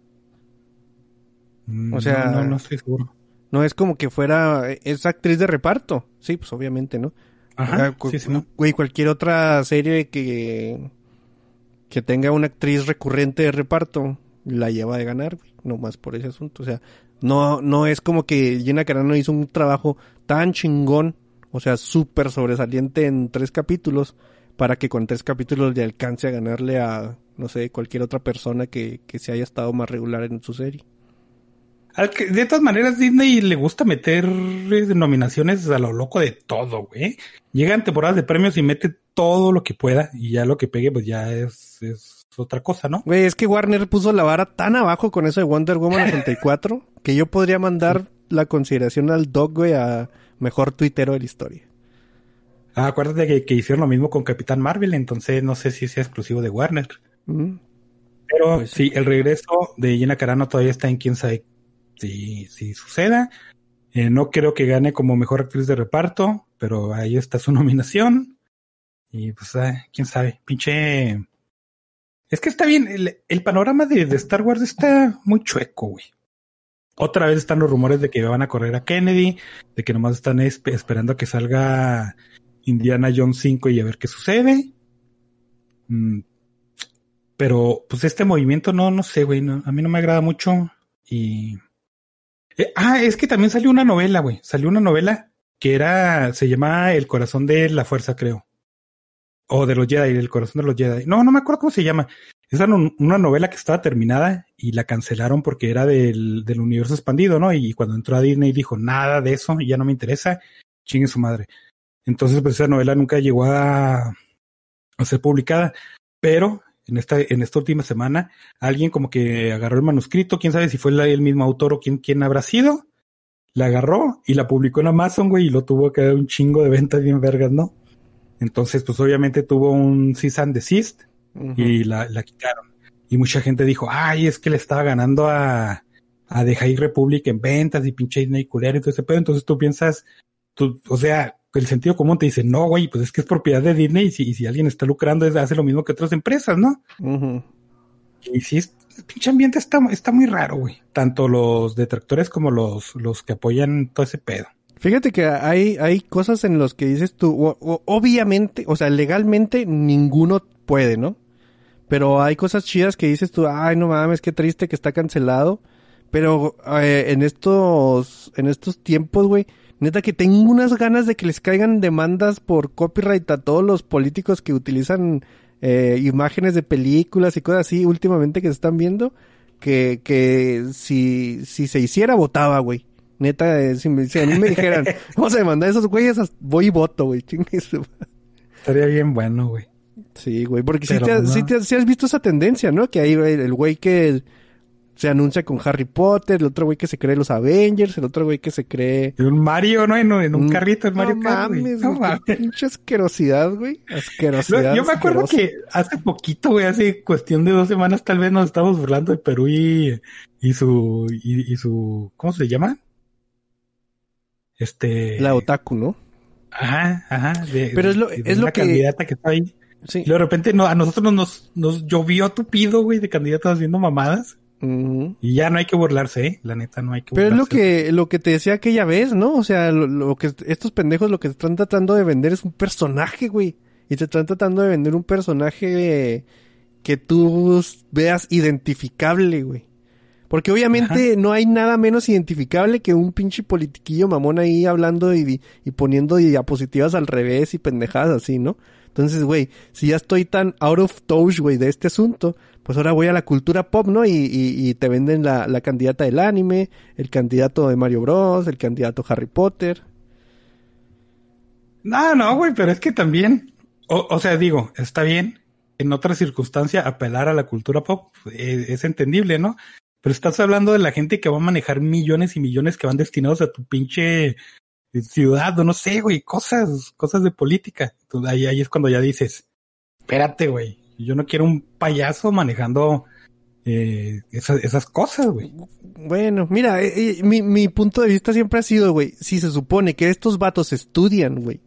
Speaker 2: Mm, o sea, no, no, no estoy seguro.
Speaker 1: No es como que fuera, es actriz de reparto. Sí, pues obviamente, ¿no?
Speaker 2: Ajá, sí, sí, no.
Speaker 1: Güey, cualquier otra serie que, que tenga una actriz recurrente de reparto la lleva de ganar, güey, no más por ese asunto. O sea, no, no es como que Gina Carano hizo un trabajo tan chingón, o sea, súper sobresaliente en tres capítulos, para que con tres capítulos le alcance a ganarle a, no sé, cualquier otra persona que, que se haya estado más regular en su serie.
Speaker 2: Al que, de todas maneras, Disney le gusta meter nominaciones a lo loco de todo, güey. Llega en temporadas de premios y mete todo lo que pueda y ya lo que pegue, pues ya es, es otra cosa, ¿no?
Speaker 1: Güey, es que Warner puso la vara tan abajo con eso de Wonder Woman 84 que yo podría mandar la consideración al Dog, güey, a mejor tuitero de la historia.
Speaker 2: Ah, acuérdate que, que hicieron lo mismo con Capitán Marvel, entonces no sé si sea exclusivo de Warner.
Speaker 1: Mm.
Speaker 2: Pero
Speaker 1: Pues
Speaker 2: sí, el regreso de Gina Carano todavía está en quién sabe si, si suceda. Eh, no creo que gane como mejor actriz de reparto, pero ahí está su nominación. Y pues, ah, quién sabe, pinche. Es que está bien, el, el panorama de, de Star Wars está muy chueco, güey. Otra vez están los rumores de que van a correr a Kennedy, de que nomás están esp- esperando a que salga Indiana Jones 5 y a ver qué sucede. Mm, pero, pues este movimiento no, no sé, güey, a mí no me agrada mucho. Y. Eh, ah, es que también salió una novela, güey. Salió una novela que era, se llama El corazón de la fuerza, creo. O de los Jedi, El corazón de los Jedi. No, no me acuerdo cómo se llama. Esa una novela que estaba terminada y la cancelaron porque era del, del universo expandido, ¿no? Y cuando entró a Disney dijo, nada de eso, ya no me interesa, chingue su madre. Entonces, pues esa novela nunca llegó a, a ser publicada. Pero en esta, en esta última semana, alguien como que agarró el manuscrito, quién sabe si fue el mismo autor o quién, quién habrá sido, la agarró y la publicó en Amazon, güey, y lo tuvo que dar un chingo de ventas bien vergas, ¿no? Entonces, pues obviamente tuvo un cease and desist y la, la quitaron. Y mucha gente dijo, ay, es que le estaba ganando a, a The High Republic en ventas y pinche Disney culero y todo ese pedo. Entonces tú piensas, tú, o sea, el sentido común te dice, no, güey, pues es que es propiedad de Disney y si, y si alguien está lucrando, es- hace lo mismo que otras empresas, ¿no? Y sí, es, el pinche ambiente está, está muy raro, güey. Tanto los detractores como los, los que apoyan todo ese pedo.
Speaker 1: Fíjate que hay, hay cosas en los que dices tú, o- o- obviamente, o sea, legalmente ninguno puede, ¿no? Pero hay cosas chidas que dices tú, ay, no mames, qué triste que está cancelado. Pero eh, en estos, en estos tiempos, güey, neta que tengo unas ganas de que les caigan demandas por copyright a todos los políticos que utilizan eh, imágenes de películas y cosas así últimamente que se están viendo. Que, que si, si se hiciera, votaba, güey. Neta, eh, si, me- si a mí me dijeran, vamos a demandar a esos güeyes, voy y voto, güey.
Speaker 2: Estaría bien bueno, güey.
Speaker 1: Sí, güey, porque sí,
Speaker 2: Pero
Speaker 1: te,
Speaker 2: no.
Speaker 1: sí te- sí has visto esa tendencia, ¿no? Que hay el güey que se anuncia con Harry Potter, el otro güey que se cree los Avengers, el otro güey que se cree...
Speaker 2: Un Mario, ¿no? En, un- en un carrito en Mario
Speaker 1: no
Speaker 2: Kart,
Speaker 1: mames,
Speaker 2: No mames.
Speaker 1: pinche asquerosidad, güey. Asquerosidad.
Speaker 2: yo me acuerdo
Speaker 1: asquerosa.
Speaker 2: que hace poquito, güey, hace cuestión de dos semanas tal vez nos estábamos burlando de Perú y, y su, y, y su, ¿cómo se llama? Este.
Speaker 1: La otaku, ¿no?
Speaker 2: Ajá, ajá. de-
Speaker 1: Pero es lo-
Speaker 2: de
Speaker 1: es lo que-
Speaker 2: candidata que está ahí.
Speaker 1: Sí.
Speaker 2: Y de repente no, a nosotros nos, nos llovió tupido, güey, de candidatos haciendo mamadas. Y ya no hay que burlarse, ¿eh? La neta, no hay que
Speaker 1: Pero es lo
Speaker 2: burlarse.
Speaker 1: que, lo que te decía aquella vez, ¿no? O sea, lo, lo que estos pendejos lo que están tratando de vender es un personaje, güey. Y te están tratando de vender un personaje que tú veas identificable, güey. Porque obviamente no hay nada menos identificable que un pinche politiquillo mamón ahí hablando y, y poniendo diapositivas al revés y pendejadas así, ¿no? Entonces, güey, si ya estoy tan out of touch, güey, de este asunto, pues ahora voy a la cultura pop, ¿no? Y, y, y te venden la, candidata del anime, el candidato de Mario Bros, el candidato Harry Potter.
Speaker 2: No, no, güey, pero es que también, o, o sea, digo, está bien, en otra circunstancia apelar a la cultura pop eh, es entendible, ¿no? Pero estás hablando de la gente que va a manejar millones y millones que van destinados a tu pinche eh, ciudad, o no sé, güey, cosas, cosas de política. Entonces, ahí, ahí es cuando ya dices, espérate, güey, yo no quiero un payaso manejando eh, esas, esas cosas, güey.
Speaker 1: Bueno, mira, eh, eh, mi, mi punto de vista siempre ha sido, güey, si se supone que estos vatos estudian, güey,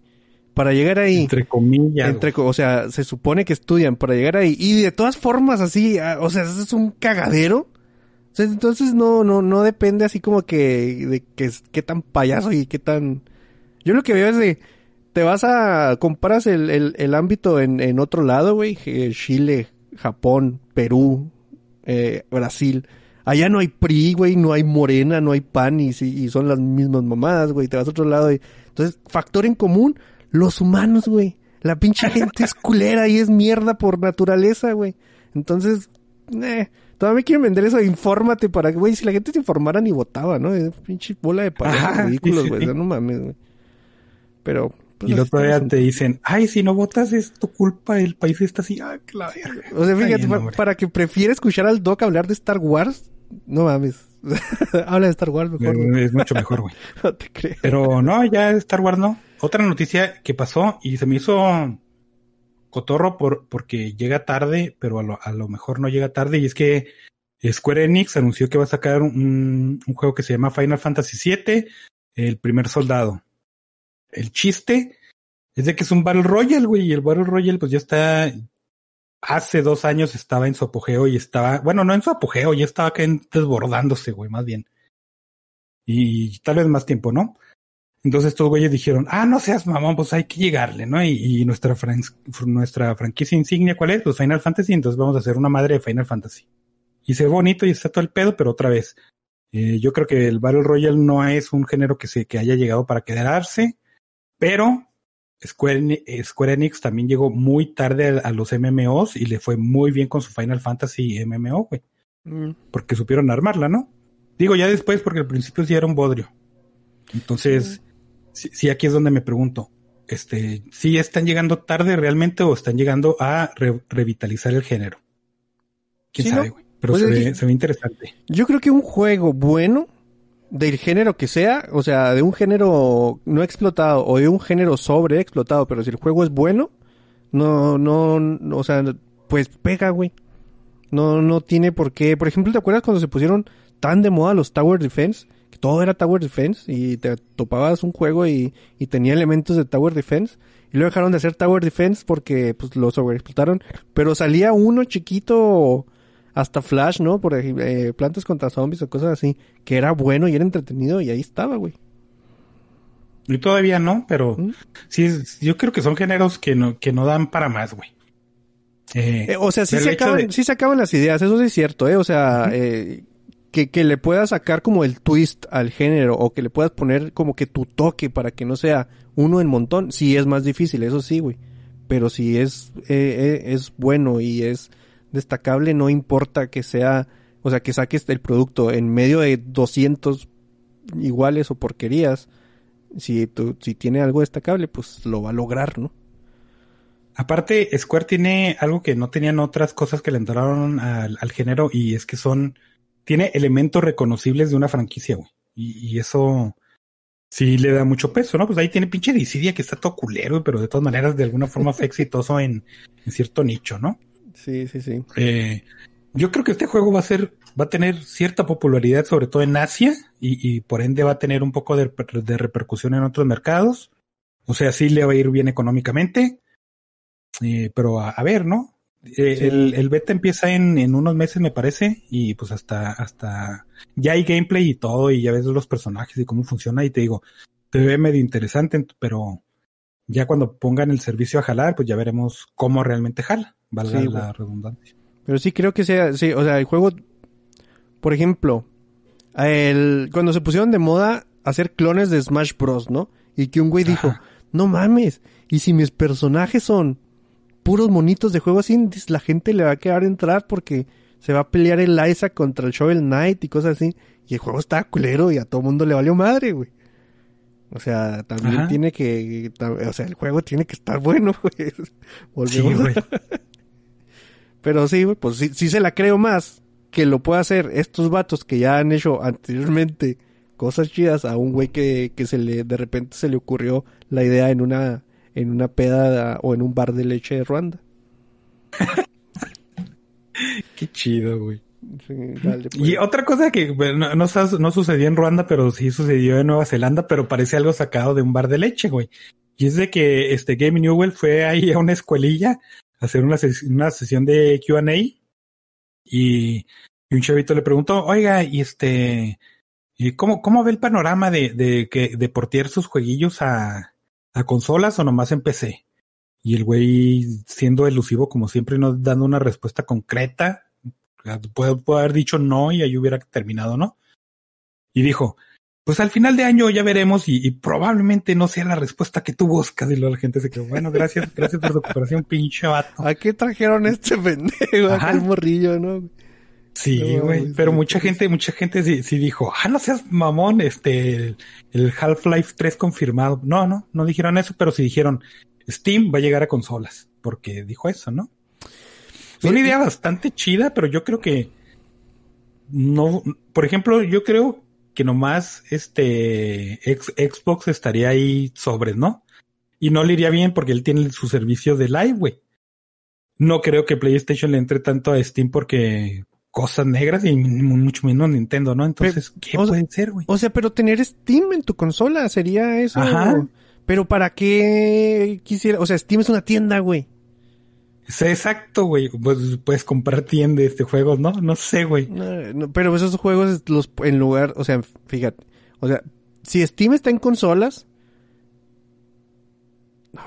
Speaker 1: para llegar ahí.
Speaker 2: Entre comillas.
Speaker 1: Entre, o sea, se supone que estudian para llegar ahí. Y de todas formas, así, ah, o sea, eso es un cagadero. O sea, entonces no, no, no depende así como que de que es- qué tan payaso y qué tan. Yo lo que veo es de. Te vas a. Comparas el, el, el ámbito en, en otro lado, güey. eh, Chile, Japón, Perú, eh, Brasil. Allá no hay PRI, güey, no hay Morena, no hay PAN y, y son las mismas mamadas, güey. Te vas a otro lado y... Entonces, factor en común, los humanos, güey. La pinche gente es culera y es mierda por naturaleza, güey. Entonces, eh, todavía me quieren vender eso, infórmate para que, güey, si la gente se informara ni votaba, ¿no? Es pinche bola de payasos ridículos, güey,
Speaker 2: sí.
Speaker 1: o sea, no mames, güey. Pero, Pues
Speaker 2: y
Speaker 1: el
Speaker 2: todavía
Speaker 1: asunto.
Speaker 2: te dicen, ay, si no votas es tu culpa, el país está así, ah, la verga.
Speaker 1: O sea, fíjate,
Speaker 2: bien,
Speaker 1: para que prefiera escuchar al Doc hablar de Star Wars, no mames. Habla de Star Wars mejor, güey.
Speaker 2: Es mucho mejor, güey.
Speaker 1: No te crees.
Speaker 2: Pero no, ya Star Wars no. Otra noticia que pasó y se me hizo cotorro por, porque llega tarde, pero a lo, a lo mejor no llega tarde. Y es que Square Enix anunció que va a sacar un, un juego que se llama Final Fantasy VII, el primer soldado. El chiste es de que es un Battle Royale, güey, y el Battle Royale pues ya está, hace dos años estaba en su apogeo y estaba, bueno, no en su apogeo, ya estaba desbordándose, güey, más bien. Y tal vez más tiempo, ¿no? Entonces estos güeyes dijeron, ah, no seas mamón, pues hay que llegarle, ¿no? Y, y nuestra, fran- nuestra franquicia insignia, ¿cuál es? Pues Final Fantasy, entonces vamos a hacer una madre de Final Fantasy. Y se ve bonito y está todo el pedo, pero otra vez, eh, yo creo que el Battle Royale no es un género que se, que haya llegado para quedarse, pero Square, Eni- Square Enix también llegó muy tarde a, a los MMOs y le fue muy bien con su Final Fantasy MMO, güey,
Speaker 1: Mm.
Speaker 2: porque supieron armarla, ¿no? Digo ya después porque al principio sí era un bodrio. Entonces, sí, sí, aquí es donde me pregunto, este, si están llegando tarde realmente o están llegando a re- revitalizar el género. ¿Quién
Speaker 1: Sí,
Speaker 2: sabe,
Speaker 1: ¿no?
Speaker 2: güey? Pero
Speaker 1: Pues
Speaker 2: se, ve,
Speaker 1: que-
Speaker 2: se ve interesante.
Speaker 1: Yo creo que un juego bueno, del género que sea, o sea, de un género no explotado o de un género sobre explotado, pero si el juego es bueno, no, no, no, o sea, pues pega, güey. No, no tiene por qué. Por ejemplo, ¿te acuerdas cuando se pusieron tan de moda los Tower Defense? Que todo era Tower Defense y te topabas un juego y, y tenía elementos de Tower Defense. Y luego dejaron de hacer Tower Defense porque pues lo sobreexplotaron. Pero salía uno chiquito hasta Flash, ¿no? Por ejemplo, eh, plantas contra zombies o cosas así, que era bueno y era entretenido y ahí estaba, güey.
Speaker 2: Y todavía no, pero
Speaker 1: ¿Mm?
Speaker 2: sí, es- yo creo que son géneros que no, que no dan para más, güey. Eh,
Speaker 1: Eh, o sea, sí se, acaban,
Speaker 2: de-
Speaker 1: sí se acaban las ideas, eso sí es cierto, ¿eh? O sea, eh, que, que le puedas sacar como el twist al género o que le puedas poner como que tu toque para que no sea uno en montón, sí es más difícil, eso sí, güey. Pero si es, eh, eh, es bueno y es destacable, no importa que sea, o sea, que saques el producto en medio de 200 iguales o porquerías, si, tú, si tiene algo destacable, pues lo va a lograr, ¿no?
Speaker 2: Aparte, Square tiene algo que no tenían otras cosas que le entraron al, al género y es que son, tiene elementos reconocibles de una franquicia, güey. Y, y eso sí le da mucho peso, ¿no? Pues ahí tiene pinche Dissidia que está todo culero, pero de todas maneras de alguna forma fue exitoso en, en cierto nicho, ¿no?
Speaker 1: Sí, sí, sí.
Speaker 2: Eh, yo creo que este juego va a ser, va a tener cierta popularidad, sobre todo en Asia, y, y por ende va a tener un poco de, de repercusión en otros mercados. O sea, sí le va a ir bien económicamente. Eh, pero a, a ver, ¿no? Eh,
Speaker 1: Sí.
Speaker 2: el, el beta empieza en, en unos meses, me parece, y pues hasta, hasta, ya hay gameplay y todo, y ya ves los personajes y cómo funciona, y te digo, te ve medio interesante, pero ya cuando pongan el servicio a jalar, pues ya veremos cómo realmente jala, valga
Speaker 1: Sí,
Speaker 2: la redundancia.
Speaker 1: Pero sí creo que sea, sí, o sea, el juego, por ejemplo, el, cuando se pusieron de moda hacer clones de Smash Bros, ¿no? Y que un güey dijo,
Speaker 2: Ajá.
Speaker 1: no mames, y si mis personajes son puros monitos de juegos indies, la gente le va a quedar entrar porque se va a pelear el Isaac contra el Shovel Knight y cosas así. Y el juego está culero y a todo mundo le valió madre, güey. O sea, también
Speaker 2: Ajá.
Speaker 1: tiene que, o sea, el juego tiene que estar bueno, güey.
Speaker 2: Sí,
Speaker 1: Volvemos a-
Speaker 2: güey.
Speaker 1: Pero sí, güey, pues sí, sí se la creo más que lo pueda hacer estos vatos que ya han hecho anteriormente cosas chidas a un güey que, que se le, de repente se le ocurrió la idea en una, en una peda o en un bar de leche de Ruanda.
Speaker 2: Qué chido, güey.
Speaker 1: Sí, dale, pues.
Speaker 2: Y otra cosa que no, no, no sucedió en Ruanda, pero sí sucedió en Nueva Zelanda, pero parece algo sacado de un bar de leche, güey. Y es de que este Game Newell fue ahí a una escuelilla hacer una, una sesión de Q&A y, un chavito le preguntó, oiga, y este, ¿y cómo, cómo ve el panorama de, que de portear sus jueguillos a, consolas o nomás en PC? Y el güey siendo elusivo como siempre, no dando una respuesta concreta, puedo, puedo haber dicho no y ahí hubiera terminado, ¿no? Y dijo, pues al final de año ya veremos y, y probablemente no sea la respuesta que tú buscas. Y luego la gente se quedó, bueno, gracias, gracias por tu cooperación, pinche vato.
Speaker 1: ¿A qué trajeron este pendejo?
Speaker 2: Ajá.
Speaker 1: Aquel morrillo, ¿no?
Speaker 2: Sí, güey. pero mucha gente, mucha gente sí, sí dijo, ah, no seas mamón, este, el, el Half-Life 3 confirmado. No, no, no dijeron eso, pero sí dijeron, Steam va a llegar a consolas, porque dijo eso, ¿no? Es una idea bastante chida, pero yo creo que no, por ejemplo, yo creo que nomás este ex- Xbox estaría ahí sobre, ¿no? Y no le iría bien porque él tiene su servicio de live, güey. No creo que PlayStation le entre tanto a Steam porque cosas negras y mucho menos Nintendo, ¿no? Entonces, ¿qué
Speaker 1: sea,
Speaker 2: puede ser, güey?
Speaker 1: O sea, pero tener Steam en tu consola sería eso.
Speaker 2: Ajá.
Speaker 1: Pero ¿para qué quisiera? O sea, Steam es una tienda, güey.
Speaker 2: Exacto, güey. Pues puedes comprar tiendas de juegos, ¿no? No sé, güey.
Speaker 1: No, no, pero esos juegos los en lugar, o sea, fíjate, o sea, si Steam está en consolas,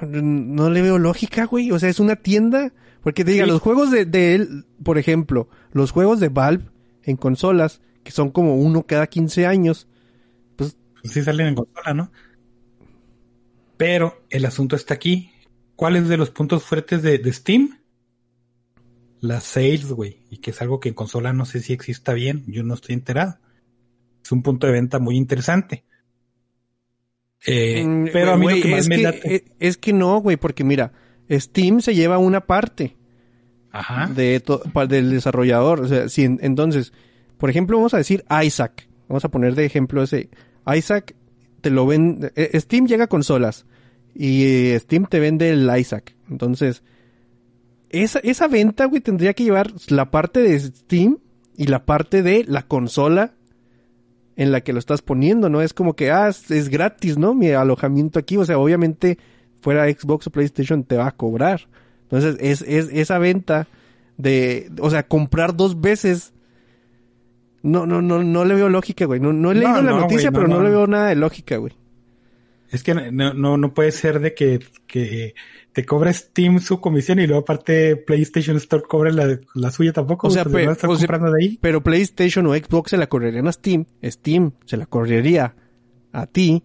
Speaker 1: no, no le veo lógica, güey. O sea, es una tienda, porque te diga,
Speaker 2: Sí.
Speaker 1: los juegos de, de él, por ejemplo, los juegos de Valve en consolas, que son como uno cada 15 años,
Speaker 2: Pues sí salen en consola, ¿no? Pero el asunto está aquí. ¿Cuál es de los puntos fuertes de, de Steam? Las sales, güey. Y que es algo que en consola no sé si exista bien. Yo no estoy enterado. Es un punto de venta muy interesante. Eh,
Speaker 1: Mm,
Speaker 2: pero a mí lo que más
Speaker 1: es
Speaker 2: me
Speaker 1: que,
Speaker 2: late.
Speaker 1: eh, es que no, güey, porque mira, Steam se lleva una parte.
Speaker 2: Ajá.
Speaker 1: de del desarrollador. O sea, si en- entonces, por ejemplo, vamos a decir Isaac. Vamos a poner de ejemplo ese. Isaac te lo ven. eh, Steam llega a consolas. Y eh, Steam te vende el Isaac. Entonces, esa, esa venta, güey, tendría que llevar la parte de Steam y la parte de la consola en la que lo estás poniendo, ¿no? Es como que, ah, es, es gratis, ¿no? Mi alojamiento aquí. O sea, obviamente, fuera Xbox o PlayStation te va a cobrar. Entonces, es, es esa venta de, o sea, comprar dos veces. No, no, no, no le veo lógica, güey. No, no he
Speaker 2: No,
Speaker 1: leído la
Speaker 2: no,
Speaker 1: noticia,
Speaker 2: güey, no,
Speaker 1: pero no. le veo nada de lógica, güey.
Speaker 2: Es que no, no, no puede ser de que, que te cobra Steam su comisión y luego aparte PlayStation Store cobre la, la suya tampoco.
Speaker 1: O sea,
Speaker 2: pues,
Speaker 1: pe-
Speaker 2: van a estar
Speaker 1: o sea,
Speaker 2: de ahí.
Speaker 1: Pero PlayStation o Xbox se la correrían a Steam. Steam se la correría a ti.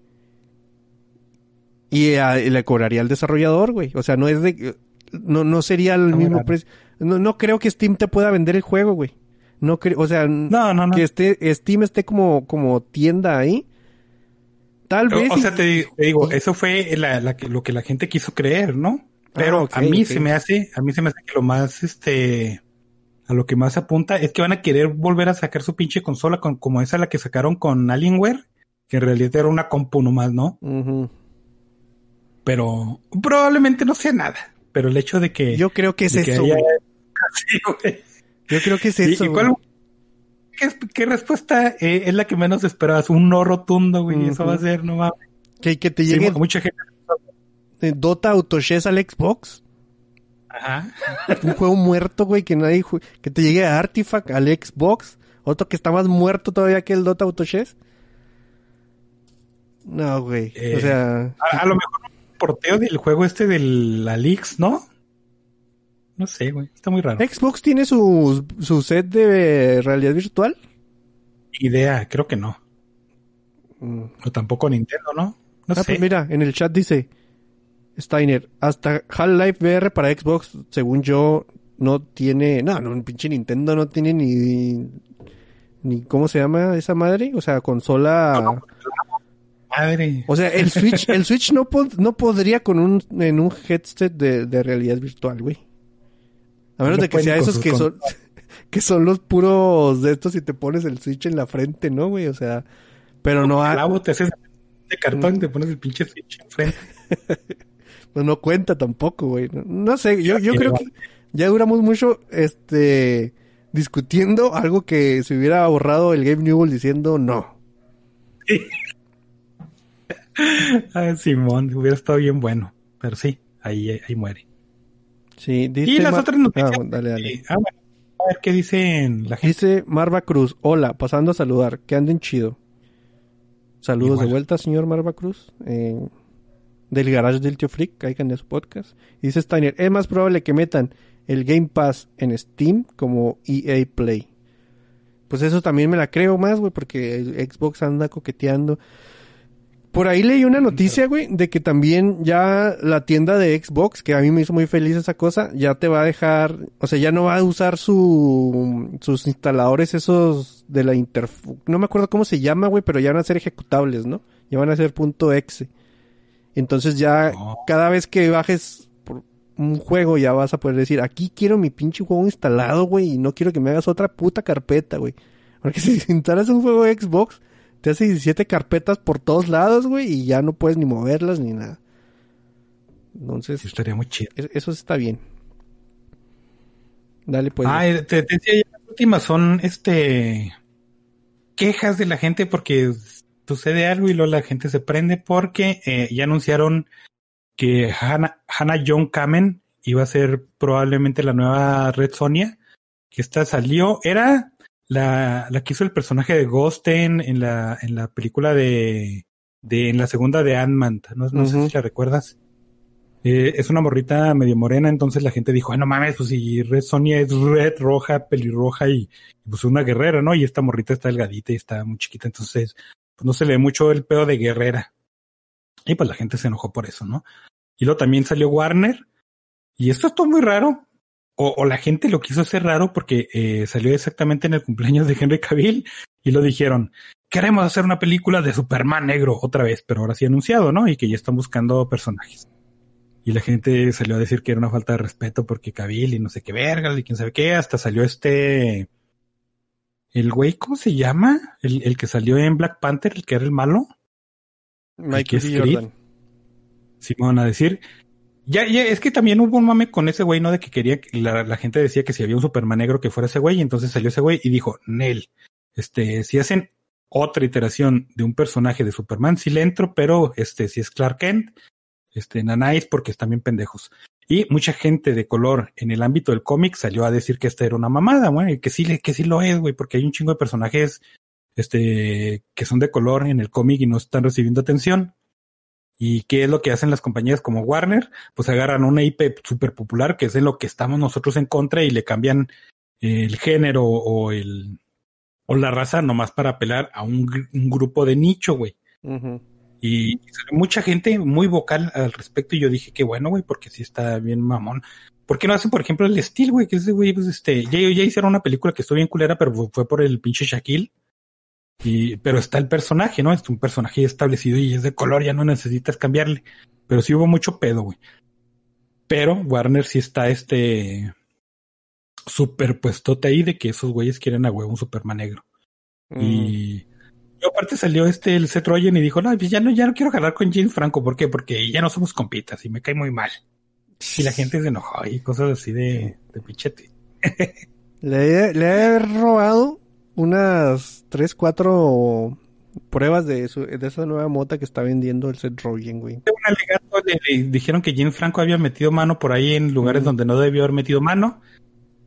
Speaker 1: Y, a- y le cobraría al desarrollador, güey. O sea, no es de... No, no sería el mismo precio. No, no creo que Steam te pueda vender el juego, güey. No creo, o sea,
Speaker 2: No, no, no.
Speaker 1: que esté, Steam esté como, como tienda ahí. Tal vez.
Speaker 2: O, sea, te, te digo, eso fue la, la que- lo que la gente quiso creer, ¿no? Pero
Speaker 1: Ah, ok,
Speaker 2: a mí se me hace, a mí se me hace que lo más, este, a lo que más apunta es que van a querer volver a sacar su pinche consola con, como esa la que sacaron con Alienware, que en realidad era una compu nomás, ¿no?
Speaker 1: Ujú.
Speaker 2: Pero probablemente no sea nada. Pero el hecho de que,
Speaker 1: Yo creo que es
Speaker 2: que
Speaker 1: eso,
Speaker 2: haya-. Sí.
Speaker 1: Yo creo que es
Speaker 2: ¿Y-
Speaker 1: eso.
Speaker 2: y cuál-. ¿Qué, es- qué respuesta eh, es la que menos esperabas? Un no rotundo, güey. Eso va a ser, no mames.
Speaker 1: Que, que te
Speaker 2: Sí,
Speaker 1: llegue
Speaker 2: mucha gente.
Speaker 1: eh, Dota Autochess al Xbox.
Speaker 2: Ajá.
Speaker 1: Un juego muerto, güey, que nadie que te llegue a Artifact al Xbox. Otro que está más muerto todavía que el Dota Autochess. No, güey.
Speaker 2: Eh,
Speaker 1: o sea,
Speaker 2: A, a lo mejor un porteo del juego este de la Leaks, ¿no? No sé, güey. Está muy raro.
Speaker 1: Xbox tiene su, su set de realidad virtual.
Speaker 2: Idea, creo que no.
Speaker 1: Mm.
Speaker 2: O tampoco Nintendo, ¿no? No
Speaker 1: ah,
Speaker 2: sé.
Speaker 1: pues mira, en el chat dice Steiner, hasta Half-Life VR para Xbox, según yo, no tiene, no, no, un pinche Nintendo no tiene ni, ni, ¿cómo se llama esa madre? O sea, consola,
Speaker 2: Madre.
Speaker 1: o sea, el Switch, el Switch no, pod- no podría con un, en un headset de, de realidad virtual, güey. A menos
Speaker 2: No
Speaker 1: de que sea esos que son, que son los puros de estos y te pones el Switch en la frente, ¿no, güey? O sea, pero no, ha-
Speaker 2: Clavo, te haces de cartón y te pones el pinche Switch enfrente.
Speaker 1: No, no cuenta tampoco, güey. No, no sé, yo, yo
Speaker 2: Sí,
Speaker 1: creo
Speaker 2: no.
Speaker 1: que ya duramos mucho, este, discutiendo algo que se hubiera ahorrado el Game Newell diciendo no.
Speaker 2: Ah, Simón, hubiera estado bien bueno. Pero sí, ahí, ahí muere.
Speaker 1: Sí, dice
Speaker 2: Y las
Speaker 1: Mar-
Speaker 2: otras noticias.
Speaker 1: Ah, dale, dale.
Speaker 2: ah, bueno. A ver qué dicen la gente.
Speaker 1: Dice Marva Cruz, hola, pasando a saludar, que anden chido. Saludos
Speaker 2: Igual.
Speaker 1: de vuelta, señor Marva Cruz. eh, del garage del tío Freak, caigan de su podcast. Y dice Steiner, es más probable que metan el Game Pass en Steam como EA Play. Pues eso también me la creo más, güey, porque Xbox anda coqueteando. Por ahí leí una noticia, güey, de que también ya la tienda de Xbox, que a mí me hizo muy feliz esa cosa, ya te va a dejar, o sea, ya no va a usar su, sus instaladores esos de la inter, no me acuerdo cómo se llama, güey, pero ya van a ser ejecutables, ¿no? Ya van a ser punto .exe. Entonces ya
Speaker 2: Oh.
Speaker 1: cada vez que bajes por un juego ya vas a poder decir, aquí quiero mi pinche juego instalado, güey, y no quiero que me hagas otra puta carpeta, güey. Porque si instalas un juego de Xbox, te hace 17 carpetas por todos lados, güey, y ya no puedes ni moverlas ni nada. Entonces,
Speaker 2: Sí, estaría muy chido.
Speaker 1: e- eso está bien. Dale, pues.
Speaker 2: ah, eh, te, te decía, ya las últimas son este quejas de la gente porque sucede algo y luego la gente se prende porque eh, ya anunciaron que Hannah, Hannah John Kamen iba a ser probablemente la nueva Red Sonia, que esta salió, era la, la que hizo el personaje de Ghost en, la, en la película de, de, en la segunda de Ant-Man, no, no sé si la recuerdas. Eh, es una morrita medio morena, entonces la gente dijo, ay no mames, pues si Red Sonia es red, roja, pelirroja y, y pues una guerrera, ¿no? Y esta morrita está delgadita y está muy chiquita, entonces pues no se le ve mucho el pedo de guerrera. Y pues la gente se enojó por eso, ¿no? Y luego también salió Warner. Y esto es todo muy raro. O, o la gente lo quiso hacer raro porque eh, salió exactamente en el cumpleaños de Henry Cavill y lo dijeron, queremos hacer una película de Superman negro otra vez, pero ahora sí anunciado, ¿no? Y que ya están buscando personajes. Y la gente salió a decir que era una falta de respeto porque Cavill y no sé qué vergas y quién sabe qué. Hasta salió este... El güey, ¿cómo se llama? El, el que salió en Black Panther, el que era el malo. Creed.
Speaker 1: Jordan.
Speaker 2: Sí, me van a decir. Ya, ya, es que también hubo un mame con ese güey, ¿no? De que quería, que la, la gente decía que si había un Superman negro que fuera ese güey, y entonces salió ese güey y dijo, Nel, este, si hacen otra iteración de un personaje de Superman, sí le entro, pero este, si es Clark Kent, este, nanáis porque están bien pendejos. Y mucha gente de color en el ámbito del cómic salió a decir que esta era una mamada, güey, que sí, que sí lo es, güey, porque hay un chingo de personajes, este, que son de color en el cómic y no están recibiendo atención. ¿Y qué es lo que hacen las compañías como Warner? Pues agarran una IP súper popular, que es en lo que estamos nosotros en contra, y le cambian el género o el o la raza nomás para apelar a un, gr- un grupo de nicho, güey.
Speaker 1: Ujú.
Speaker 2: Y salió mucha gente muy vocal al respecto, y yo dije que bueno, güey, porque sí está bien mamón. ¿Por qué no hacen, por ejemplo, el Steel, güey? Que ese güey, pues este, ya, ya hicieron una película que estuvo bien culera, pero fue por el pinche Shaquille. Y, pero está el personaje, ¿no? Es un personaje establecido y es de color, ya no necesitas cambiarle. Pero sí hubo mucho pedo, güey. Pero Warner sí está este superpuestote ahí de que esos güeyes quieren a huevo un Superman negro.
Speaker 1: Mm.
Speaker 2: Y y aparte salió este el Seth Rogen y dijo, no, pues ya no, ya no quiero jalar con James Franco, ¿por qué? Porque ya no somos compitas y me cae muy mal. Y la gente se enojó y cosas así de, de pichete.
Speaker 1: Le, le he robado unas 3, 4 pruebas de, su, de esa nueva mota que está vendiendo el Seth Rogen, güey.
Speaker 2: Un alegato le, le dijeron que James Franco había metido mano por ahí en lugares
Speaker 1: Mm.
Speaker 2: donde no debió haber metido mano.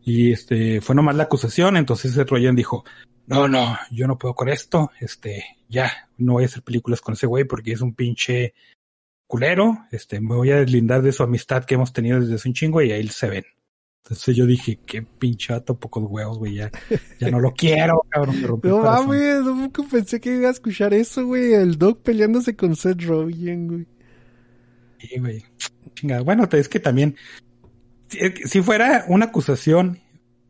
Speaker 2: Y este fue nomás la acusación. Entonces Seth Rogen dijo, no, no, yo no puedo con esto. Este, ya, no voy a hacer películas con ese güey porque es un pinche culero. Este, me voy a deslindar de su amistad que hemos tenido desde hace un chingo y ahí se ven. Entonces yo dije, qué pinche vato, pocos huevos, güey, ya, ya no lo quiero, cabrón, me rompió
Speaker 1: No mames, nunca pensé que iba a escuchar eso, güey. El Doc peleándose con Seth Rogen, güey.
Speaker 2: Sí, güey. Chingada. Bueno, es que también, si, si fuera una acusación,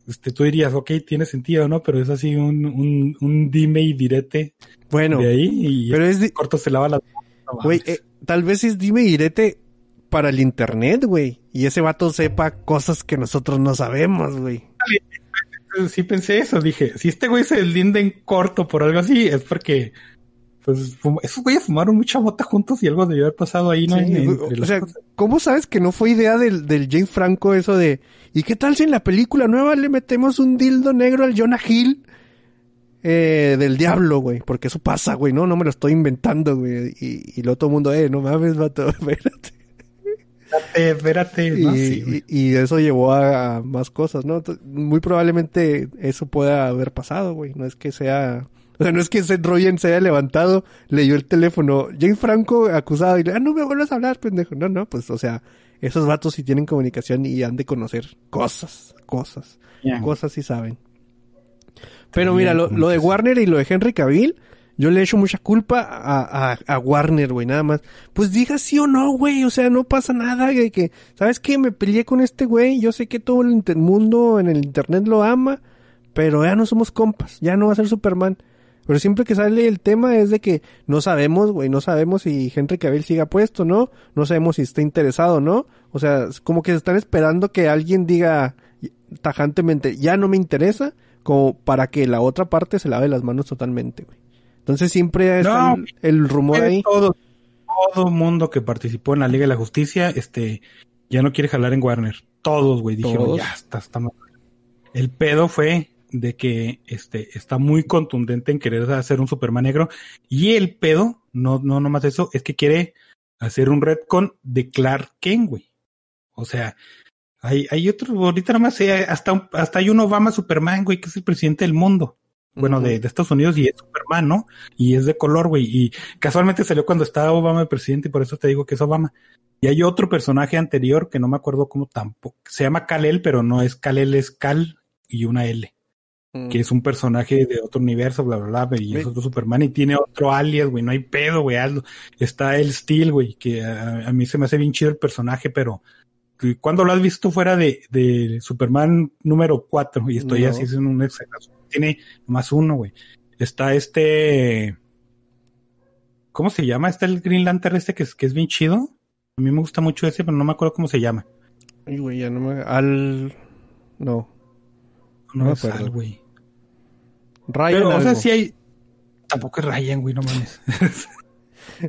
Speaker 2: este, tú dirías, ok, tiene sentido, ¿no? Pero es así un, un, un dime y direte
Speaker 1: Bueno,
Speaker 2: de ahí y
Speaker 1: pero es, di-
Speaker 2: corto se lava la... no
Speaker 1: güey, eh, tal vez es dime y direte para el internet, güey. Y ese vato sepa cosas que nosotros no sabemos, güey.
Speaker 2: Sí pensé eso, dije, si este güey se deslinda en corto por algo así, es porque, pues, esos güeyes fumaron mucha mota juntos y algo debió haber pasado ahí, ¿no?
Speaker 1: Sí, o sea,
Speaker 2: cosas.
Speaker 1: ¿cómo sabes que no fue idea del, del James Franco eso de ¿y qué tal si en la película nueva le metemos un dildo negro al Jonah Hill eh, del diablo, güey? Porque eso pasa, güey, no, no me lo estoy inventando, güey. Y, y luego todo el mundo, eh, no mames, vato, espérate.
Speaker 2: Espérate, espérate,
Speaker 1: Y,
Speaker 2: ¿no? Sí, güey.
Speaker 1: y- y eso llevó a, a más cosas, ¿no? Entonces, Muy probablemente eso pueda haber pasado, güey. No es que sea... O sea, no es que Seth Rogen se haya levantado, leyó el teléfono, James Franco acusado y le, ah, no me vuelvas a hablar, pendejo. No, no, pues, o sea, esos vatos sí tienen comunicación y han de conocer cosas, cosas, cosas sí saben. Pero mira, lo, lo de. Warner y lo de Henry Cavill, yo le echo mucha culpa a, a, a Warner, güey, nada más. Pues diga sí o no, güey, o sea, no pasa nada, de que, ¿sabes qué? Me peleé con este güey, yo sé que todo el mundo en el internet lo ama, pero ya no somos compas, ya no va a ser Superman. Pero siempre que sale el tema es de que no sabemos, güey, no sabemos si Henry Cavill siga puesto, ¿no? No sabemos si está interesado, ¿no? O sea, como que están esperando que alguien diga tajantemente, ya no me interesa, como para que la otra parte se lave las manos totalmente, güey. Entonces siempre está
Speaker 2: No,
Speaker 1: el, rumor ahí.
Speaker 2: Todo, todo mundo que participó en la Liga de la Justicia, este, ya no quiere jalar en Warner. Todos, güey, dijeron, ya está, está mal. El pedo fue de que este está muy contundente en querer hacer un Superman negro. Y el pedo, no, no nomás eso, es que quiere hacer un retcon de Clark Kent, güey. O sea, hay, hay otro, ahorita nomás eh, hasta, hasta hay un Obama Superman, güey, que es el presidente del mundo. Bueno, de, de Estados Unidos y es Superman, ¿no? Y es de color, güey. Y casualmente salió cuando estaba Obama de presidente y por eso te digo que es Obama. Y hay otro personaje anterior que no me acuerdo cómo tampoco. Se llama Kal-El, pero no es Kal-El, es Kal y una L.
Speaker 1: Mm.
Speaker 2: Que es un personaje de otro universo, bla, bla, bla. Y es otro Superman y tiene otro alias, güey. No hay pedo, güey. hazlo. Está el Steel, güey, que a, a mí se me hace bien chido el personaje, pero ¿cuándo lo has visto fuera de, de Superman número 4? Y estoy
Speaker 1: No.
Speaker 2: así, es un exageración. Tiene más uno, güey. Está este. ¿Cómo se llama? Está el Green Lantern este que es, que es bien chido. A mí me gusta mucho ese, pero no me acuerdo cómo se llama.
Speaker 1: Ay, güey, ya no me... Al... No.
Speaker 2: No,
Speaker 1: me
Speaker 2: es
Speaker 1: acuerdo.
Speaker 2: Al, güey.
Speaker 1: Ryan
Speaker 2: Pero, o sea,
Speaker 1: algo.
Speaker 2: sí hay. Tampoco es Ryan, güey, no mames.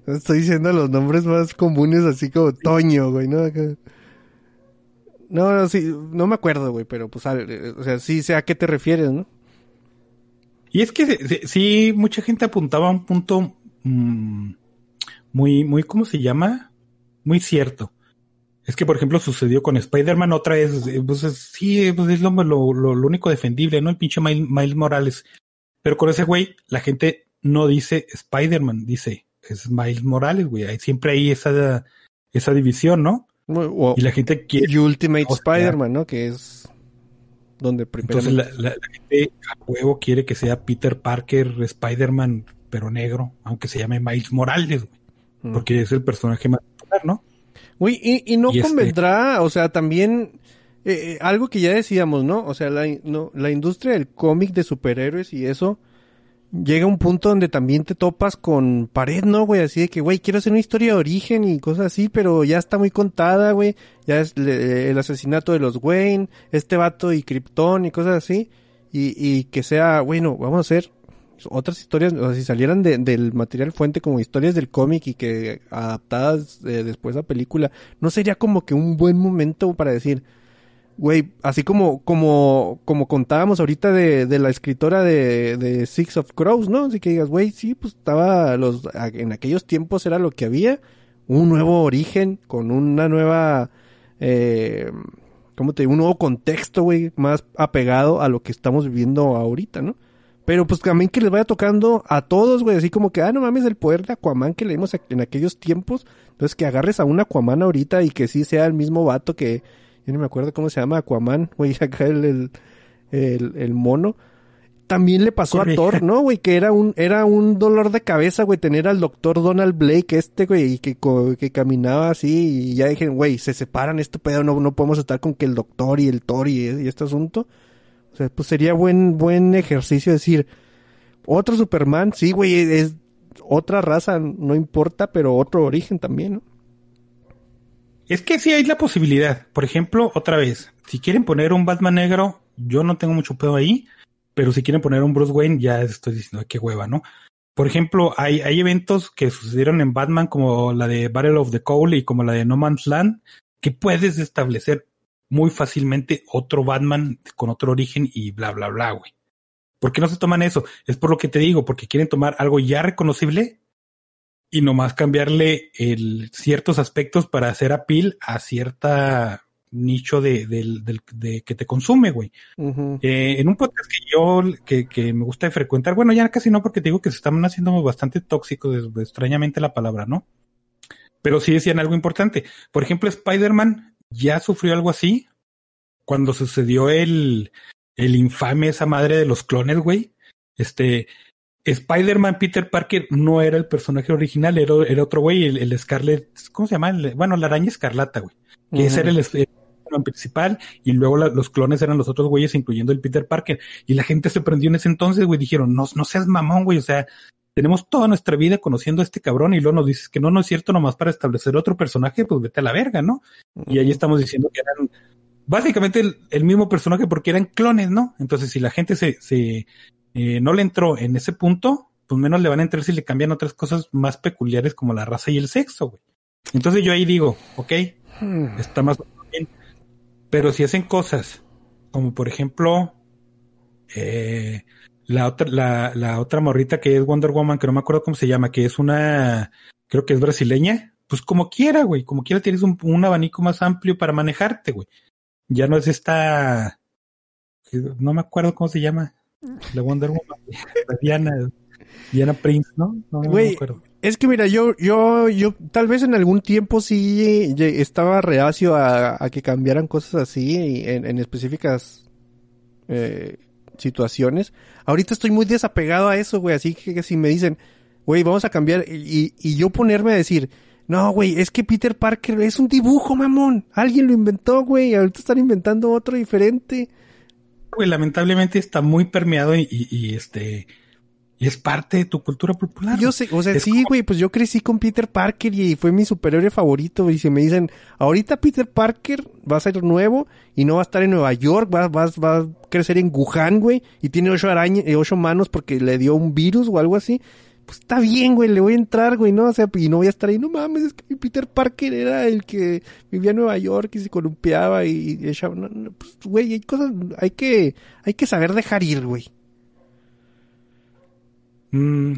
Speaker 1: Estoy diciendo los nombres más comunes, así como Toño, güey, ¿no? No, no, sí, no me acuerdo, güey, pero pues, eh, o sea, sí sé a qué te refieres, ¿no?
Speaker 2: Y es que sí, mucha gente apuntaba a un punto mm, muy, muy, ¿cómo se llama? Muy cierto. Es que, por ejemplo, sucedió con Spider-Man otra vez. eh, Pues es- sí, pues es lo, lo, lo- único defendible, ¿no? El pinche Miles, Miles Morales. Pero con ese güey, la gente no dice Spider-Man, dice es Miles Morales, güey. Hay- Siempre hay esa, esa división, ¿no?
Speaker 1: O,
Speaker 2: Y la gente quiere.
Speaker 1: y Ultimate Spider-Man, ¿no? Que es donde primero...
Speaker 2: Entonces la, la- la gente a huevo quiere que sea Peter Parker, Spider-Man, pero negro, aunque se llame Miles Morales, güey,
Speaker 1: Mm.
Speaker 2: porque es el personaje más popular, ¿no?
Speaker 1: Güey, y, y no
Speaker 2: Y este-
Speaker 1: convendrá, o sea, también eh, eh, algo que ya decíamos, ¿no? O sea, la, no, la industria del cómic de superhéroes y eso llega un punto donde también te topas con pared, ¿no, güey? Así de que, güey, quiero hacer una historia de origen y cosas así, pero ya está muy contada, güey. Ya es le- el asesinato de los Wayne, este vato y Krypton y cosas así. Y, y que sea, bueno, vamos a hacer otras historias, o sea, si salieran de- del material fuente como historias del cómic y que adaptadas eh, después a película, no sería como que un buen momento para decir, güey, así como, como, como contábamos ahorita de, de la escritora de, de Six of Crows, ¿no? Así que digas, güey, sí, pues estaba los, en aquellos tiempos era lo que había, un nuevo origen con una nueva, eh, ¿cómo te digo? Un nuevo contexto, güey, más apegado a lo que estamos viviendo ahorita, ¿no? Pero pues también que les vaya tocando a todos, güey, así como que, ah, no mames, el poder de Aquaman que leímos en aquellos tiempos. Entonces que agarres a un Aquaman ahorita y que sí sea el mismo vato que, yo no me acuerdo cómo se llama Aquaman, güey, acá el, el, el, el mono. También le pasó
Speaker 2: Corre.
Speaker 1: a Thor, ¿no, güey? Que era un, era un dolor de cabeza, güey, tener al doctor Donald Blake este, güey, y que, que caminaba así y ya dijeron, güey, se separan este pedo, no, no podemos estar con que el doctor y el Thor y, y este asunto. O sea, pues sería buen, buen ejercicio decir, otro Superman, sí, güey, es otra raza, no importa, pero otro origen también, ¿no?
Speaker 2: Es que sí hay la posibilidad. Por ejemplo, otra vez, si quieren poner un Batman negro, yo no tengo mucho pedo ahí, pero si quieren poner un Bruce Wayne, ya estoy diciendo, "Ay, qué hueva, ¿no? Por ejemplo, hay, hay eventos que sucedieron en Batman, como la de Battle of the Cole y como la de No Man's Land, que puedes establecer muy fácilmente otro Batman con otro origen y bla, bla, bla, güey. ¿Por qué no se toman eso? Es por lo que te digo, porque quieren tomar algo ya reconocible y nomás cambiarle el, ciertos aspectos para hacer appeal a cierta nicho de, del- del- de que te consume, güey. Eh, en un podcast que yo, que, que me gusta frecuentar, bueno, ya casi no, porque te digo que se están haciendo bastante tóxicos, extrañamente la palabra, ¿no? Pero sí decían algo importante. Por ejemplo, Spider-Man ya sufrió algo así cuando sucedió el, el infame esa madre de los clones, güey. Este, Spider-Man Peter Parker no era el personaje original, era, era otro güey, el, el Scarlet, ¿cómo se llama? El- bueno, la araña escarlata, güey. Que ese era el, el principal y luego la- los clones eran los otros güeyes, incluyendo el Peter Parker. Y la gente se prendió en ese entonces, güey. Dijeron, no, no seas mamón, güey. O sea, tenemos toda nuestra vida conociendo a este cabrón y luego nos dices que no, no es cierto nomás para establecer otro personaje, pues vete a la verga, ¿no? Y ahí estamos diciendo que eran básicamente el, el mismo personaje porque eran clones, ¿no? Entonces, si la gente se, se eh, no le entró en ese punto, pues menos le van a entrar si le cambian otras cosas más peculiares como la raza y el sexo, güey. Entonces yo ahí digo, ok,
Speaker 1: Hmm.
Speaker 2: está más bien. Pero si hacen cosas como por ejemplo eh, la otra la, la otra morrita que es Wonder Woman que no me acuerdo cómo se llama que es una creo que es brasileña pues como quiera güey como quiera tienes un, un abanico más amplio para manejarte güey ya no es esta no me acuerdo cómo se llama la Wonder Woman Diana Diana Prince no no, no me acuerdo
Speaker 1: Es que mira, yo, yo, yo tal vez en algún tiempo sí estaba reacio a, a que cambiaran cosas así en, en específicas eh, situaciones. Ahorita estoy muy desapegado a eso, güey. Así que, que si me dicen, güey, vamos a cambiar y, y yo ponerme a decir, no, güey, es que Peter Parker es un dibujo, mamón. Alguien lo inventó, güey. Ahorita están inventando otro diferente.
Speaker 2: Güey, lamentablemente está muy permeado y, y, y, este y es parte de tu cultura popular.
Speaker 1: Yo sé, o sea,
Speaker 2: Es
Speaker 1: sí,
Speaker 2: como-
Speaker 1: güey, pues yo crecí con Peter Parker y fue mi superhéroe favorito. Y si me dicen, ahorita Peter Parker va a ser nuevo y no va a estar en Nueva York, va, va, va a crecer en Wuhan, güey, y tiene ocho arañas, eh, ocho manos porque le dio un virus o algo así. Pues está bien, güey, le voy a entrar, güey, ¿no? O sea, y no voy a estar ahí, no mames, es que mi Peter Parker era el que vivía en Nueva York y se columpiaba y, y echaba, no, no, pues, güey, hay cosas, hay que, hay que saber dejar ir, güey.
Speaker 2: Mm,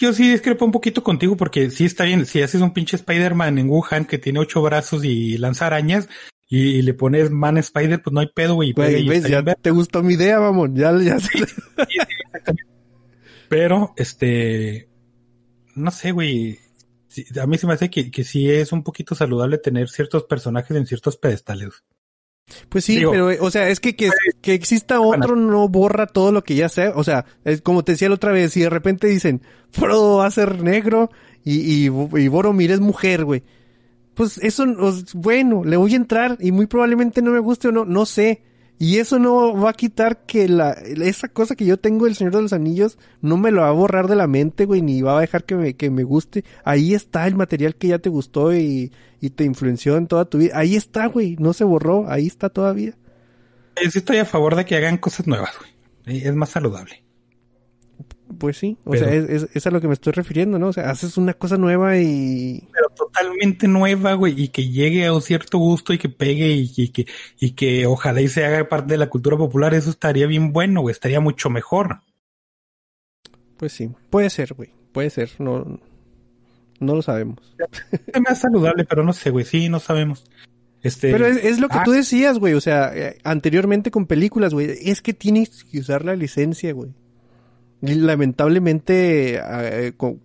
Speaker 2: yo sí discrepo un poquito contigo porque sí está bien, si haces un pinche Spider-Man en Wuhan que tiene ocho brazos y lanza arañas y, le pones Man Spider, pues no hay pedo, güey.
Speaker 1: ves, ya
Speaker 2: ver-
Speaker 1: te gustó mi idea, mamón, ya, ya.
Speaker 2: Pero, este, no sé, güey. a mí se me hace que, que sí es un poquito saludable tener ciertos personajes en ciertos pedestales.
Speaker 1: Pues sí,
Speaker 2: Digo-
Speaker 1: pero, o sea, es que, que, que exista otro no borra todo lo que ya sé. O sea, es como te decía la otra vez, si de repente dicen, Frodo va a ser negro y, y, y Boromir es mujer, güey. Pues eso, bueno, le voy a entrar y muy probablemente no me guste o no, no sé. Y eso no va a quitar que la, esa cosa que yo tengo del Señor de los Anillos no me lo va a borrar de la mente, güey, ni va a dejar que me, que me guste. Ahí está el material que ya te gustó y, y te influenció en toda tu vida. Ahí está, güey, no se borró, ahí está todavía.
Speaker 2: Eh, Sí estoy a favor de que hagan cosas nuevas, güey. Eh, Es más saludable.
Speaker 1: Pues sí, o
Speaker 2: Pero-
Speaker 1: sea, es, es, es a lo que me estoy refiriendo, ¿no? O sea, haces una cosa nueva y...
Speaker 2: totalmente nueva, güey, y que llegue a un cierto gusto y que pegue y, y que y que ojalá y se haga parte de la cultura popular, eso estaría bien bueno, güey, estaría mucho mejor.
Speaker 1: Pues sí, puede ser, güey, puede ser, no, no lo sabemos.
Speaker 2: Es más saludable, pero no sé, güey, sí, no sabemos. Este,
Speaker 1: Pero es, es lo que
Speaker 2: ah.
Speaker 1: tú decías, güey, o sea, eh, anteriormente con películas, güey, es que tienes que usar la licencia, güey. Y lamentablemente eh, con-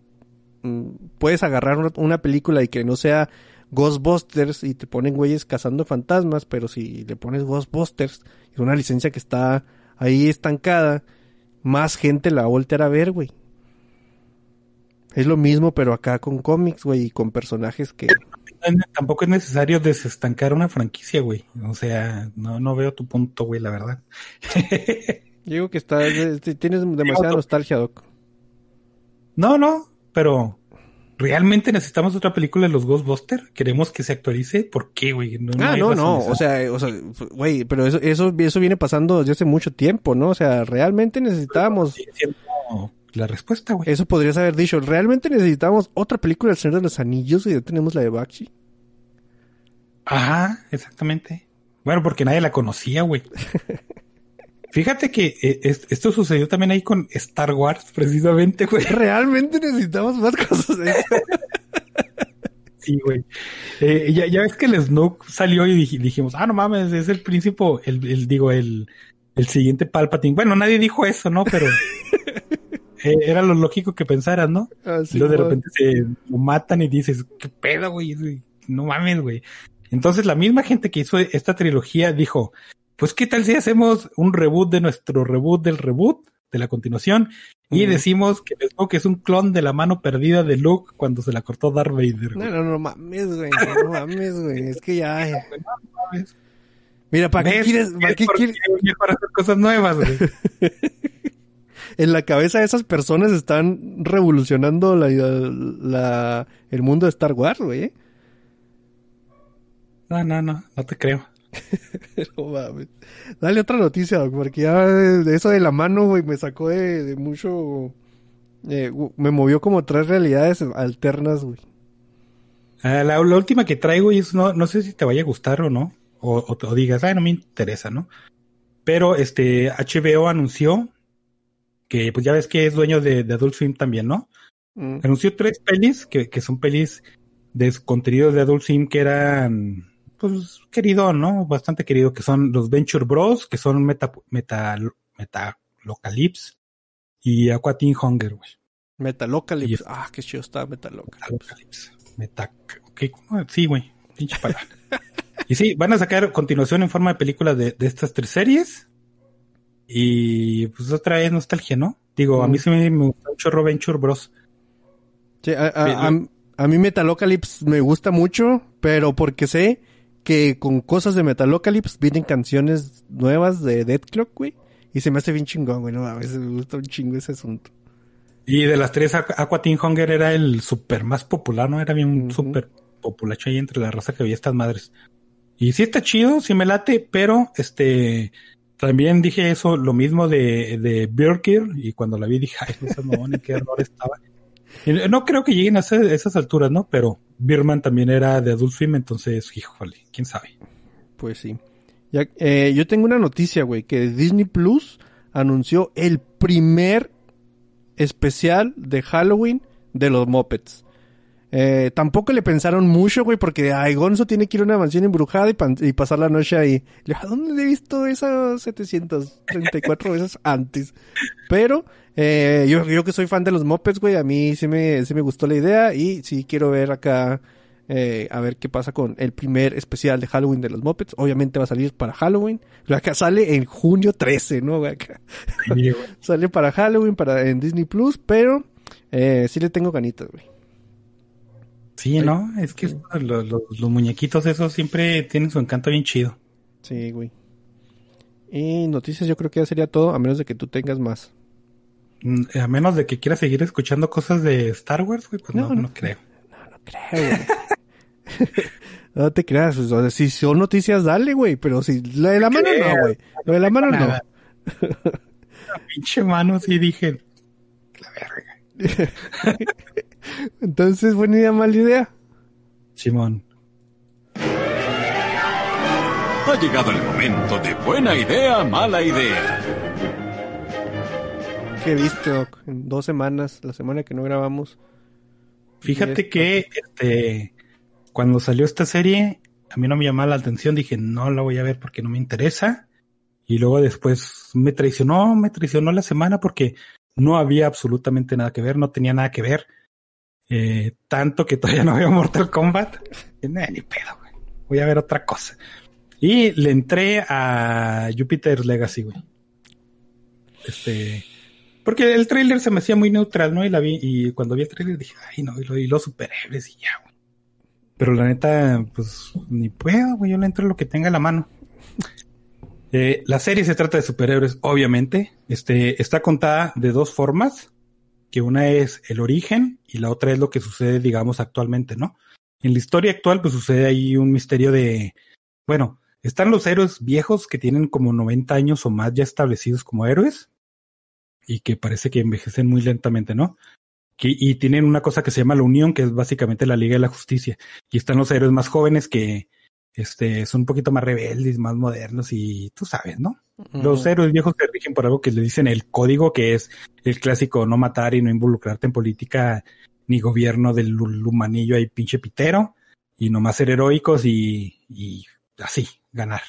Speaker 1: puedes agarrar una, película y que no sea Ghostbusters y te ponen güeyes cazando fantasmas, pero si le pones Ghostbusters, es una licencia que está ahí estancada, más gente la va a ver, güey. Es lo mismo, pero acá con cómics, güey, y con personajes que...
Speaker 2: tampoco es necesario desestancar una franquicia, güey. O sea, no, no veo tu punto, güey, la verdad.
Speaker 1: Digo que está, este, tienes demasiada nostalgia, Doc.
Speaker 2: no, no, pero ¿realmente necesitamos otra película de los Ghostbusters? ¿Queremos que se actualice? ¿Por qué, güey? No,
Speaker 1: Ah, no, no, o sea, o sea, güey, pero eso, eso, eso viene pasando desde hace mucho tiempo, ¿no? O sea, realmente necesitábamos,
Speaker 2: la respuesta, güey.
Speaker 1: eso podrías haber dicho, realmente necesitamos otra película del Señor de los Anillos y ya tenemos la de Bakshi.
Speaker 2: Ajá, exactamente. Bueno, porque nadie la conocía, güey. Fíjate que eh, es- esto sucedió también ahí con Star Wars, precisamente, güey.
Speaker 1: Realmente necesitamos más cosas. ¿eh?
Speaker 2: Sí, güey. Eh, ya, ya ves que el Snoke salió y dij- dijimos, ah, no mames, es el príncipe, el, el- digo, el, el siguiente Palpatine. Bueno, nadie dijo eso, ¿no? Pero eh, era lo lógico que pensaras, ¿no?
Speaker 1: Así,
Speaker 2: y luego de repente se lo matan y dices, ¿qué pedo, güey? No mames, güey. Entonces la misma gente que hizo esta trilogía dijo, pues qué tal si hacemos un reboot de nuestro reboot del reboot, de la continuación y decimos que Smoke es un clon de la mano perdida de Luke cuando se la cortó Darth Vader.
Speaker 1: No,
Speaker 2: güey.
Speaker 1: no, no mames, güey. No mames, güey. Es que ya. eh.
Speaker 2: mames.
Speaker 1: Mira, ¿para qué quieres? ¿Para
Speaker 2: ¿Ves
Speaker 1: qué quieres?
Speaker 2: es mejor hacer cosas nuevas, güey?
Speaker 1: En la cabeza de esas personas están revolucionando la, la- el mundo de Star Wars, güey. ¿eh?
Speaker 2: No, no, no, no te creo.
Speaker 1: No mames. Dale otra noticia, Doc, porque ya eso de la mano, güey, me sacó de, de mucho. eh, me movió como tres realidades alternas, güey.
Speaker 2: Ah, la, la última que traigo y es no, no sé si te vaya a gustar o no, o, o, o digas, ay, no me interesa, ¿no? Pero este HBO anunció que, pues ya ves que es dueño de, de Adult Swim también, ¿no?
Speaker 1: Mm.
Speaker 2: Anunció tres pelis que, que son pelis de contenidos de Adult Swim que eran, pues, querido, ¿no? Bastante querido, que son los Venture Bros, que son Meta, Meta, Metalocalypse y Aqua Teen Hunger, güey.
Speaker 1: Metalocalypse. Ah, qué chido está Metalocalypse.
Speaker 2: Meta. ¿Cómo? Sí, güey. Pinche palabra. y sí, van a sacar continuación en forma de películas de, de estas tres series. Y pues otra vez nostalgia, ¿no? Digo, a mí
Speaker 1: Mm.
Speaker 2: sí me, me gusta mucho Venture Bros.
Speaker 1: Sí, a, a- a- a mí Metalocalypse me gusta mucho, pero porque sé que con cosas de Metalocalypse vienen canciones nuevas de Dead Clock, güey. Y se me hace bien chingón, güey. No, a veces me gusta un chingo ese asunto.
Speaker 2: Y de las tres, Aqua Teen Hunger era el súper más popular, ¿no? Era bien
Speaker 1: Ujú.
Speaker 2: súper populacho ahí entre la raza que había estas madres. Y sí está chido, sí me late, pero este también dije eso, lo mismo de, de Birkir, y cuando la vi dije, ay, no seas mamón, en qué error estaba. No creo que lleguen a esas alturas, ¿no? Pero Birman también era de Adult Swim, entonces, híjole, quién sabe.
Speaker 1: Pues sí. Eh, yo tengo una noticia, güey, que Disney Plus anunció el primer especial de Halloween de los Muppets. Eh, tampoco le pensaron mucho, güey, porque ay, Gonzo tiene que ir a una mansión embrujada y, pasar la noche ahí. ¿A dónde he visto esas 734 veces antes? Pero eh, yo, yo que soy fan de los Muppets, güey, a mí sí me, sí me gustó la idea y sí quiero ver acá eh, a ver qué pasa con el primer especial de Halloween de los Muppets. Obviamente va a salir para Halloween. Acá sale en junio 13, ¿no? güey? Acá sale para Halloween, para en Disney Plus, pero eh, sí le tengo ganitas, güey.
Speaker 2: Sí, ¿no? Es que los, los- los muñequitos esos siempre tienen su encanto bien chido.
Speaker 1: Sí, güey. Y noticias yo creo que ya sería todo, a menos de que tú tengas más.
Speaker 2: Mm, A menos de que quieras seguir escuchando cosas de Star Wars, güey, pues no,
Speaker 1: No,
Speaker 2: no,
Speaker 1: no.
Speaker 2: creo.
Speaker 1: No, no creo, güey. no te creas, o sea, si son noticias, dale, güey, pero si lo de la mano no, güey. Lo de la mano no.
Speaker 2: Nada. Pinche mano, sí dije. La verga.
Speaker 1: Entonces, buena idea, mala idea.
Speaker 2: Simón.
Speaker 4: Ha llegado el momento de buena idea, mala idea.
Speaker 1: ¿Qué viste, Doc? En dos semanas, la semana que no grabamos.
Speaker 2: Fíjate que este cuando salió esta serie, a mí no me llamaba la atención, dije, no la voy a ver porque no me interesa. Y luego después me traicionó, me traicionó la semana porque no había absolutamente nada que ver, no tenía nada que ver. Eh, tanto que todavía no había Mortal Kombat. "Nah, ni pedo, güey. Voy a ver otra cosa. Y le entré a Jupiter's Legacy, güey. Este, porque el tráiler se me hacía muy neutral, ¿no? Y cuando vi el tráiler dije, ay, no, y, lo, y los superhéroes y ya, güey. Pero la neta, pues, ni puedo, güey, yo le entro lo que tenga a la mano. Eh, la serie se trata de superhéroes, obviamente. Este, está contada de dos formas, que una es el origen y la otra es lo que sucede, digamos, actualmente, ¿no? En la historia actual, pues sucede ahí un misterio de, bueno, están los héroes viejos que tienen como 90 años o más ya establecidos como héroes y que parece que envejecen muy lentamente, ¿no? Que, y tienen una cosa que se llama la Unión, que es básicamente la Liga de la Justicia. Y están los héroes más jóvenes que este, son un poquito más rebeldes, más modernos y tú sabes, ¿no? Los héroes viejos se rigen por algo que le dicen el código, que es el clásico no matar y no involucrarte en política ni gobierno del humanillo ahí pinche pitero y nomás ser heroicos y, y así, ganar.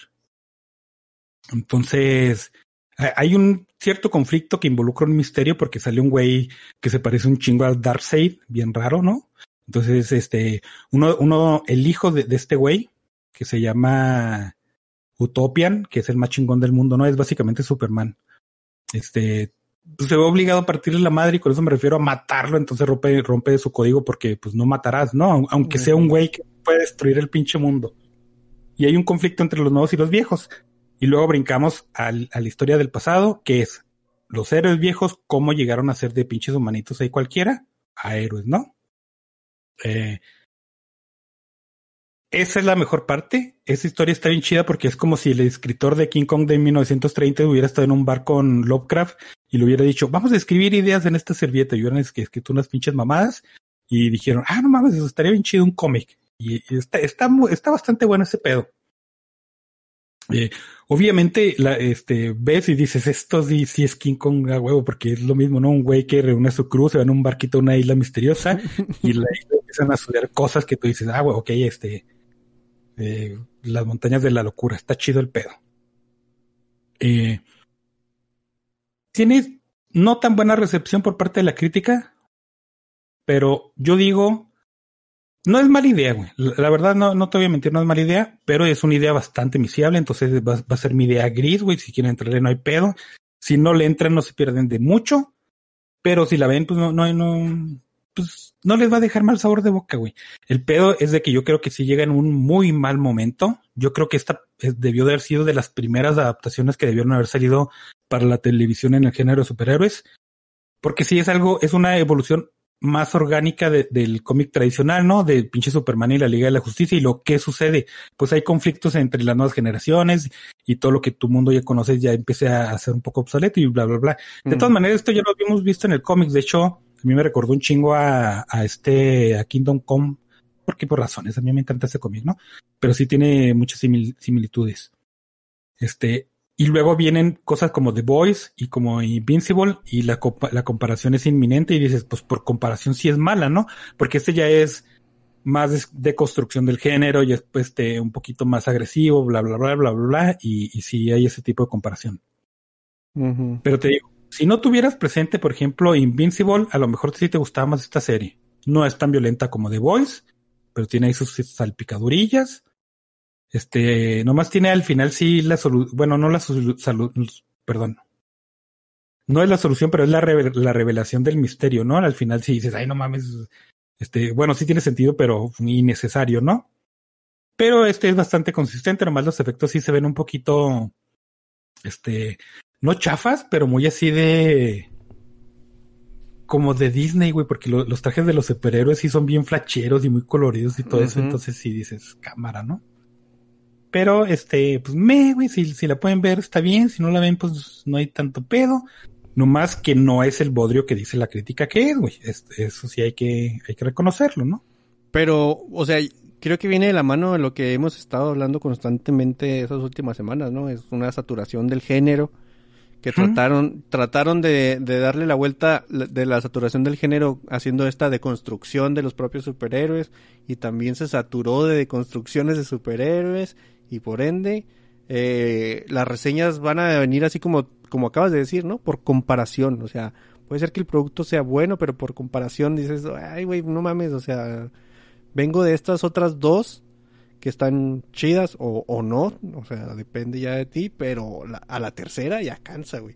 Speaker 2: Entonces, ha- hay un cierto conflicto que involucra un misterio porque sale un güey que se parece un chingo al Darkseid, bien raro, ¿no? Entonces, este, uno, uno, el hijo de, de este güey, que se llama Utopian, que es el más chingón del mundo, ¿no? Es básicamente Superman. Este, pues, se ve obligado a partirle la madre y con eso me refiero a matarlo, entonces rompe, rompe su código porque pues no matarás, ¿no? Aunque sea un güey que puede destruir el pinche mundo. Y hay un conflicto entre los nuevos y los viejos. Y luego brincamos al, a la historia del pasado, que es los héroes viejos, cómo llegaron a ser de pinches humanitos ahí cualquiera, a héroes, ¿no? Eh, esa es la mejor parte. Esa historia está bien chida porque es como si el escritor de King Kong de 1930 hubiera estado en un bar con Lovecraft y le hubiera dicho, vamos a escribir ideas en esta servilleta. Y hubieran escrito unas pinches mamadas y dijeron, ah, no mames, eso estaría bien chido un cómic. Y, está, está, está bastante bueno ese pedo. Eh, obviamente, la, este, ves y dices, esto sí, sí es King Kong a huevo, porque es lo mismo, ¿no? Un güey que reúne su cruz, se va en un barquito a una isla misteriosa y la isla empiezan a suceder cosas que tú dices, ah, güey, ok, este, las montañas de la locura, está chido el pedo. Eh, tiene no tan buena recepción por parte de la crítica, pero yo digo, no es mala idea, güey. La, verdad, no, no te voy a mentir, no es mala idea, pero es una idea bastante misiable, entonces va, va a ser mi idea gris, güey. Si quieren entrarle, no hay pedo. Si no le entran, no se pierden de mucho. Pero si la ven, pues no, no, no, pues no les va a dejar mal sabor de boca, güey. El pedo es de que yo creo que si llega en un muy mal momento. Yo creo que esta debió de haber sido de las primeras adaptaciones que debieron haber salido para la televisión en el género de superhéroes. Porque si es algo, es una evolución más orgánica del cómic tradicional, ¿no? De pinche Superman y la Liga de la Justicia. Y lo que sucede, pues hay conflictos entre las nuevas generaciones y todo lo que tu mundo ya conoces ya empieza a ser un poco obsoleto y bla, bla, bla. De todas maneras, esto ya lo habíamos visto en el cómic. De hecho, a mí me recordó un chingo a, a este, a Kingdom Come, porque por razones, a mí me encanta ese cómic, ¿no? Pero sí tiene muchas similitudes. Este, y luego vienen cosas como The Boys y como Invincible y la, la comparación es inminente y dices, pues por comparación sí es mala, ¿no? Porque este ya es más de, construcción del género y es pues, este, un poquito más agresivo, bla, bla, bla, bla, bla, bla, y, y sí hay ese tipo de comparación. Pero te digo, si no tuvieras presente, por ejemplo, Invincible, a lo mejor sí te gustaba más esta serie. No es tan violenta como The Voice, pero tiene ahí sus salpicadurillas. Este, nomás tiene al final sí la solución, bueno, no la solución, perdón. No es la solución, pero es la, la revelación del misterio, ¿no? Al final sí dices, ay, no mames, este, bueno, sí tiene sentido, pero innecesario, ¿no? Pero este es bastante consistente, nomás los efectos sí se ven un poquito, este, no chafas, pero muy así de como de Disney, güey, porque los trajes de los superhéroes sí son bien flacheros y muy coloridos y todo eso, entonces sí dices cámara, ¿no? Pero este, pues me, güey, si, si la pueden ver está bien, si no la ven, pues no hay tanto pedo. Nomás que no es el bodrio que dice la crítica que es, güey. eso sí hay que, hay que reconocerlo, ¿no?
Speaker 1: Pero, o sea, creo que viene de la mano de lo que hemos estado hablando constantemente esas últimas semanas, ¿no? Es una saturación del género que trataron, trataron de, de, darle la vuelta de la saturación del género haciendo esta deconstrucción de los propios superhéroes y también se saturó de deconstrucciones de superhéroes y por ende eh, las reseñas van a venir así como, como acabas de decir, ¿no? Por comparación, o sea, puede ser que el producto sea bueno, pero por comparación dices, ay, güey, no mames, o sea, vengo de estas otras dos que están chidas o, o no, o sea, depende ya de ti, pero a la tercera ya cansa, güey.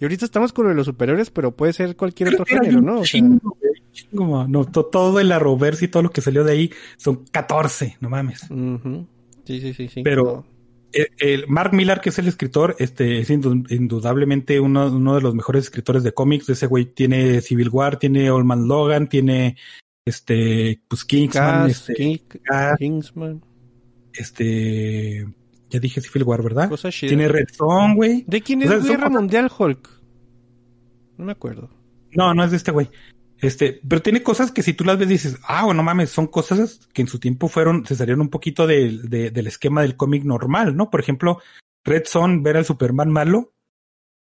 Speaker 1: Y ahorita estamos con los superiores, pero puede ser cualquier otro género, ¿no?
Speaker 2: O no, todo el Arrowverse y todo lo que salió de ahí son 14, no mames.
Speaker 1: Sí, sí, sí, sí.
Speaker 2: Pero el, Mark Millar, que es el escritor, este es indudablemente uno, uno de los mejores escritores de cómics. Ese güey tiene Civil War, tiene Old Man Logan, tiene este, pues Kingsman, este, Kingsman este, ya dije Civil War, ¿verdad? Tiene Red Song, güey.
Speaker 1: ¿De quién es Guerra Mundial Hulk? No me acuerdo.
Speaker 2: No, no es de este güey. Este, pero tiene cosas que si tú las ves dices, ah, bueno, mames, son cosas que en su tiempo fueron, se salieron un poquito de, del esquema del cómic normal, ¿no? Por ejemplo, Red Son, ver al Superman malo,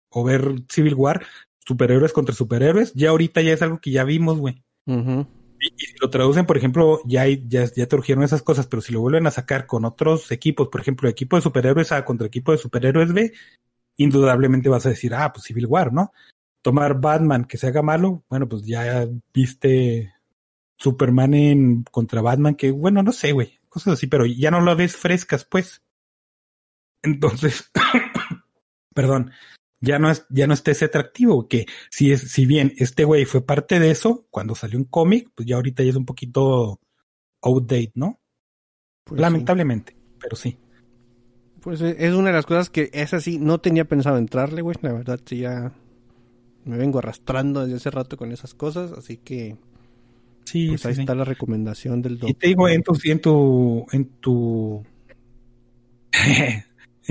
Speaker 2: o ver Civil War, superhéroes contra superhéroes, ya ahorita ya es algo que ya vimos, güey. Y, si lo traducen, por ejemplo, ya, ya, ya te urgieron esas cosas, pero si lo vuelven a sacar con otros equipos, por ejemplo, equipo de superhéroes A contra equipo de superhéroes B, indudablemente vas a decir, ah, pues Civil War, ¿no? Tomar Batman que se haga malo, bueno, pues ya viste Superman en contra Batman, que bueno, no sé, güey, cosas así, pero ya no lo ves frescas, pues. Entonces, perdón, ya no es, ya no está ese atractivo, que si es, si bien este güey fue parte de eso, cuando salió un cómic, pues ya ahorita ya es un poquito outdate, ¿no?
Speaker 1: Pues
Speaker 2: Lamentablemente, pero sí.
Speaker 1: Pues eh, es una de las cosas que es así, no tenía pensado entrarle, güey. La verdad, sí ya me vengo arrastrando desde hace rato con esas cosas, así que
Speaker 2: Sí,
Speaker 1: pues
Speaker 2: sí,
Speaker 1: ahí está la recomendación del
Speaker 2: Y
Speaker 1: doctor.
Speaker 2: te digo, en tu, en tu, en tu,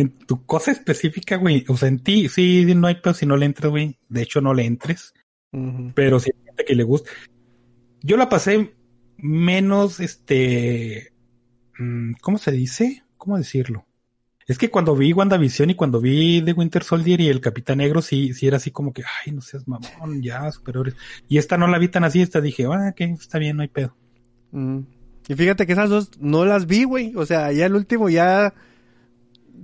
Speaker 2: en tu cosa específica, güey, o sea, en ti, sí, no hay pedo si no le entres, güey. De hecho, no le entres, pero si hay gente que le gusta. Yo la pasé menos, este, mm, ¿cómo se dice? ¿Cómo decirlo? Es que cuando vi WandaVision y cuando vi The Winter Soldier y el Capitán Negro, sí, sí era así como que, ay, no seas mamón, ya, superiores. Y esta no la vi tan así, esta dije, ah, que está bien, no hay pedo.
Speaker 1: Mm. Y fíjate que esas dos no las vi, güey. O sea, ya el último, ya.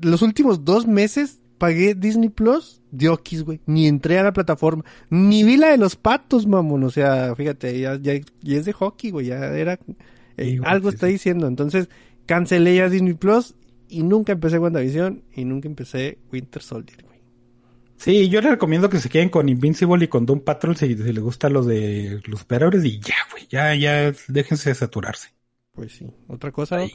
Speaker 1: Los últimos dos meses pagué Disney Plus de Okis, güey. Ni entré a la plataforma. Ni vi la de los patos, mamón. O sea, fíjate, ya, ya, ya es de hockey, güey. Ya era. eh,
Speaker 2: Sí,
Speaker 1: algo
Speaker 2: sí,
Speaker 1: está
Speaker 2: sí.
Speaker 1: diciendo. Entonces, cancelé ya Disney Plus. Y nunca empecé WandaVision. Y nunca empecé Winter Soldier, güey.
Speaker 2: Sí, yo les recomiendo que se queden con Invincible y con Doom Patrol si, si les gusta lo de los superhéroes y ya, güey, ya, ya, déjense de saturarse.
Speaker 1: Pues sí. Otra cosa.
Speaker 2: Ahí.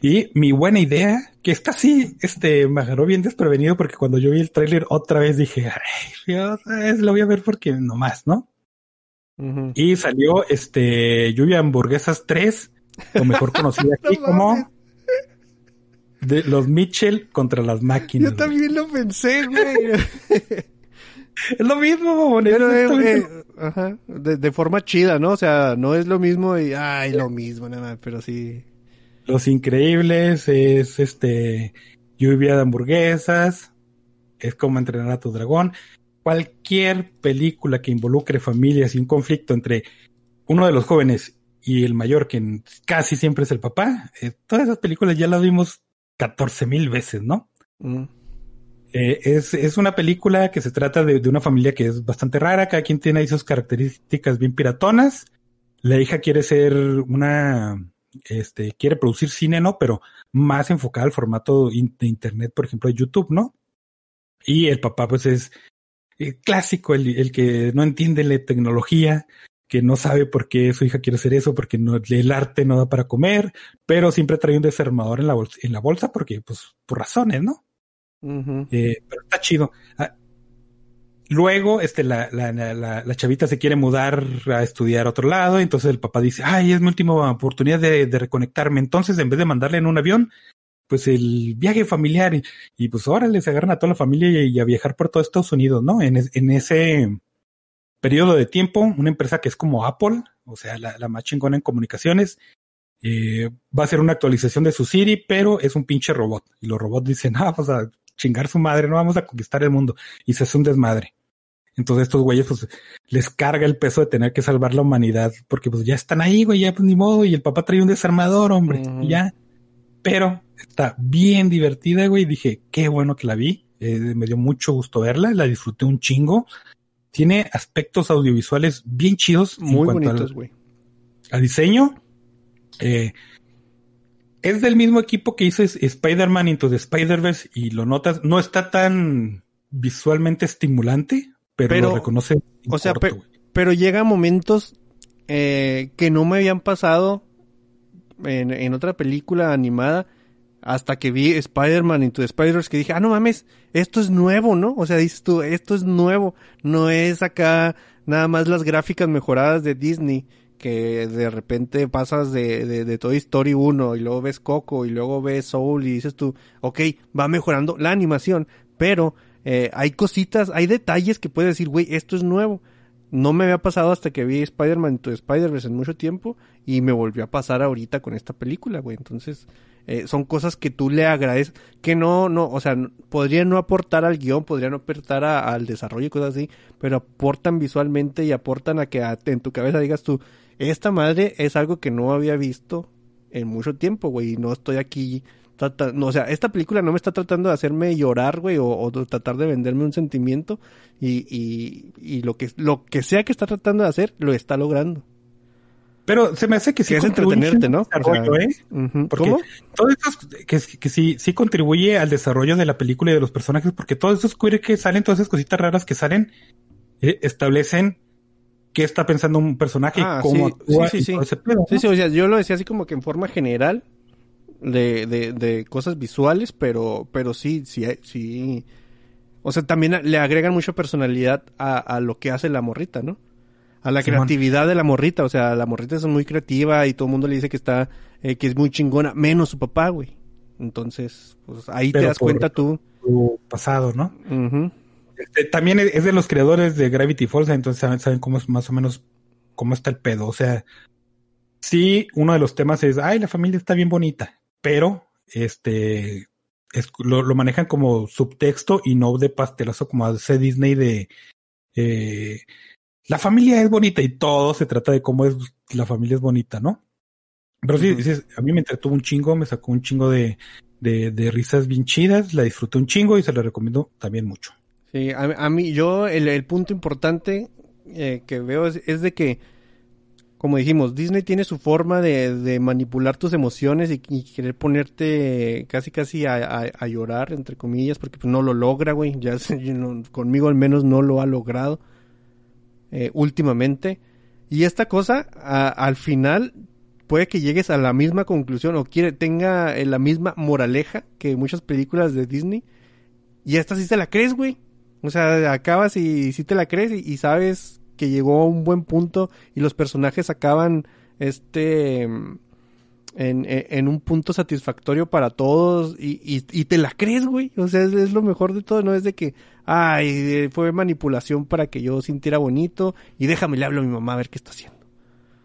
Speaker 2: Y mi buena idea, que esta sí, este, me agarró bien desprevenido porque cuando yo vi el tráiler otra vez dije, ay, Dios, es, lo voy a ver porque nomás, ¿no?
Speaker 1: Ujú.
Speaker 2: Y salió, este, Lluvia Hamburguesas 3, o mejor conocida aquí
Speaker 1: No
Speaker 2: como de los Mitchell contra las máquinas.
Speaker 1: Yo también lo pensé, güey.
Speaker 2: Es lo mismo, es
Speaker 1: Pero, eh, eh, ajá, de, de forma chida, ¿no? O sea, no es lo mismo y, ay, lo mismo, nada más, pero sí.
Speaker 2: Los Increíbles es este lluvia de hamburguesas, es como entrenar a tu dragón. Cualquier película que involucre familias y un conflicto entre uno de los jóvenes y el mayor, que casi siempre es el papá, eh, todas esas películas ya las vimos 14 mil veces, ¿no?
Speaker 1: Mm,
Speaker 2: Eh, es, es una película que se trata de, de una familia que es bastante rara, cada quien tiene ahí sus características bien piratonas. La hija quiere ser una, este, quiere producir cine, ¿no? Pero más enfocada al formato in- de internet, por ejemplo, de YouTube, ¿no? Y el papá, pues es eh, clásico, el, el que no entiende la tecnología, que no sabe por qué su hija quiere hacer eso, porque no, el arte no da para comer, pero siempre trae un desarmador en la bolsa, en la bolsa porque, pues, por razones, ¿no? Eh, pero está chido. Ah, luego, este, la, la, la, la- chavita se quiere mudar a estudiar a otro lado, entonces el papá dice, ay, es mi última oportunidad de, de reconectarme. Entonces, en vez de mandarle en un avión, pues el viaje familiar y, y pues ahora les agarran a toda la familia y, a viajar por todo Estados Unidos, ¿no? En, en ese periodo de tiempo, una empresa que es como Apple, o sea, la, la más chingona en comunicaciones, eh, va a hacer una actualización de su Siri, pero es un pinche robot. Y los robots dicen, ah, pues a chingar su madre, no vamos a conquistar el mundo. Y se hace un desmadre. Entonces estos güeyes, pues, les carga el peso de tener que salvar la humanidad, porque pues ya están ahí, güey, ya pues ni modo, y el papá trae un desarmador, hombre, y ya. Pero está bien divertida, güey, dije, qué bueno que la vi, eh, me dio mucho gusto verla, la disfruté un chingo. Tiene aspectos audiovisuales bien chidos.
Speaker 1: Muy
Speaker 2: al-
Speaker 1: bonitos, güey.
Speaker 2: a diseño. Eh, es del mismo equipo que hizo Spider-Man Into the Spider-Verse y lo notas, no está tan visualmente estimulante, pero,
Speaker 1: Pero,
Speaker 2: lo reconoce.
Speaker 1: O sea,
Speaker 2: corto,
Speaker 1: pe-
Speaker 2: güey.
Speaker 1: pero llega momentos eh, que no me habían pasado en, en otra película animada hasta que vi Spider-Man Into the Spider-Verse que dije, ah, no mames, esto es nuevo, ¿no? O sea, dices tú, esto es nuevo, no es acá nada más las gráficas mejoradas de Disney que de repente pasas de, de, de Toy Story 1 y luego ves Coco y luego ves Soul y dices tú, ok, va mejorando la animación, pero eh, hay cositas, hay detalles que puedes decir, güey, esto es nuevo. No me había pasado hasta que vi Spider-Man the Spider-Verse en mucho tiempo y me volvió a pasar ahorita con esta película, güey. Entonces, eh, son cosas que tú le agradeces, que no, no, o sea, podrían no aportar al guion, podrían no aportar a- al desarrollo y cosas así, pero aportan visualmente y aportan a que en tu cabeza digas tú, esta madre es algo que no había visto en mucho tiempo, güey, y no estoy aquí trata- no, o sea, esta película no me está tratando de hacerme llorar, güey, o, o de tratar de venderme un sentimiento y, y, y lo que lo que sea que está tratando de hacer lo está logrando.
Speaker 2: Pero se me hace que sí
Speaker 1: Que es entretenerte, ¿no?
Speaker 2: desarrollo,
Speaker 1: O sea,
Speaker 2: ¿eh? Porque
Speaker 1: ¿Cómo?
Speaker 2: todo eso que, que sí, sí contribuye al desarrollo de la película y de los personajes, porque todos esos queer que salen, todas esas cositas raras que salen, eh, establecen qué está pensando un personaje,
Speaker 1: Ah,
Speaker 2: cómo
Speaker 1: sí,
Speaker 2: actúa
Speaker 1: sí, sí,
Speaker 2: y
Speaker 1: sí.
Speaker 2: todo ese pedo,
Speaker 1: Sí,
Speaker 2: ¿no?
Speaker 1: sí, o sea, yo lo decía así como que en forma general de, de, de cosas visuales, pero, pero sí, sí, sí. O sea, también le agregan mucha personalidad a, a lo que hace la morrita, ¿no? A la
Speaker 2: Simón.
Speaker 1: creatividad de la morrita, o sea, la morrita es muy creativa y todo el mundo le dice que está, eh, que es muy chingona, menos su papá, güey. Entonces, pues ahí te das cuenta tú.
Speaker 2: Su pasado, ¿no? Este, también es es de los creadores de Gravity Falls, entonces saben, saben cómo es más o menos cómo está el pedo. O sea, sí, uno de los temas es, ay, la familia está bien bonita, pero este es- lo, lo manejan como subtexto y no de pastelazo como hace Disney de eh, la familia es bonita y todo se trata de cómo es la familia es bonita, ¿no? Pero sí,
Speaker 1: Ujú.
Speaker 2: sí, a mí me entretuvo un chingo, me sacó un chingo de, de, de risas bien chidas, la disfruté un chingo y se la recomiendo también mucho.
Speaker 1: Sí, a, a mí, yo, el, el punto importante eh, que veo es, es de que, como dijimos, Disney tiene su forma de, de manipular tus emociones y, querer ponerte casi casi a, a- llorar, entre comillas, porque pues, no lo logra, güey. Ya no- conmigo al menos no lo ha logrado eh, últimamente. Y esta cosa, al final, puede que llegues a la misma conclusión o quiere, tenga eh, la misma moraleja que muchas películas de Disney. Y esta sí te la crees, güey. O sea, acabas y sí te la crees y sabes que llegó a un buen punto y los personajes acaban este en, en- un punto satisfactorio para todos y, y- y te la crees, güey. O sea, es, lo mejor de todo, no es de que, ay, fue manipulación para que yo sintiera bonito y déjame le hablo a mi mamá a ver qué está haciendo.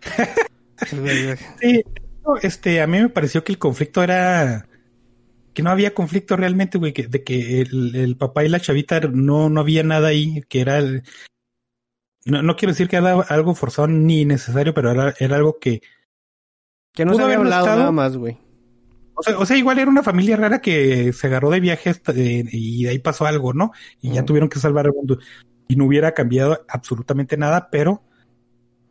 Speaker 2: Sí, este, a mí me pareció que el conflicto era que no había conflicto realmente, güey, que, de que el, el papá y la chavita no, no había nada ahí, que era el, no, no quiero decir que era algo forzado ni necesario, pero era, era algo que,
Speaker 1: que no se había hablado
Speaker 2: estado.
Speaker 1: nada más, güey.
Speaker 2: o sea, o sea, igual era una familia rara que se agarró de viaje hasta- eh, y de ahí pasó algo, ¿no? Y ya tuvieron que salvar al mundo. Y no hubiera cambiado absolutamente nada, pero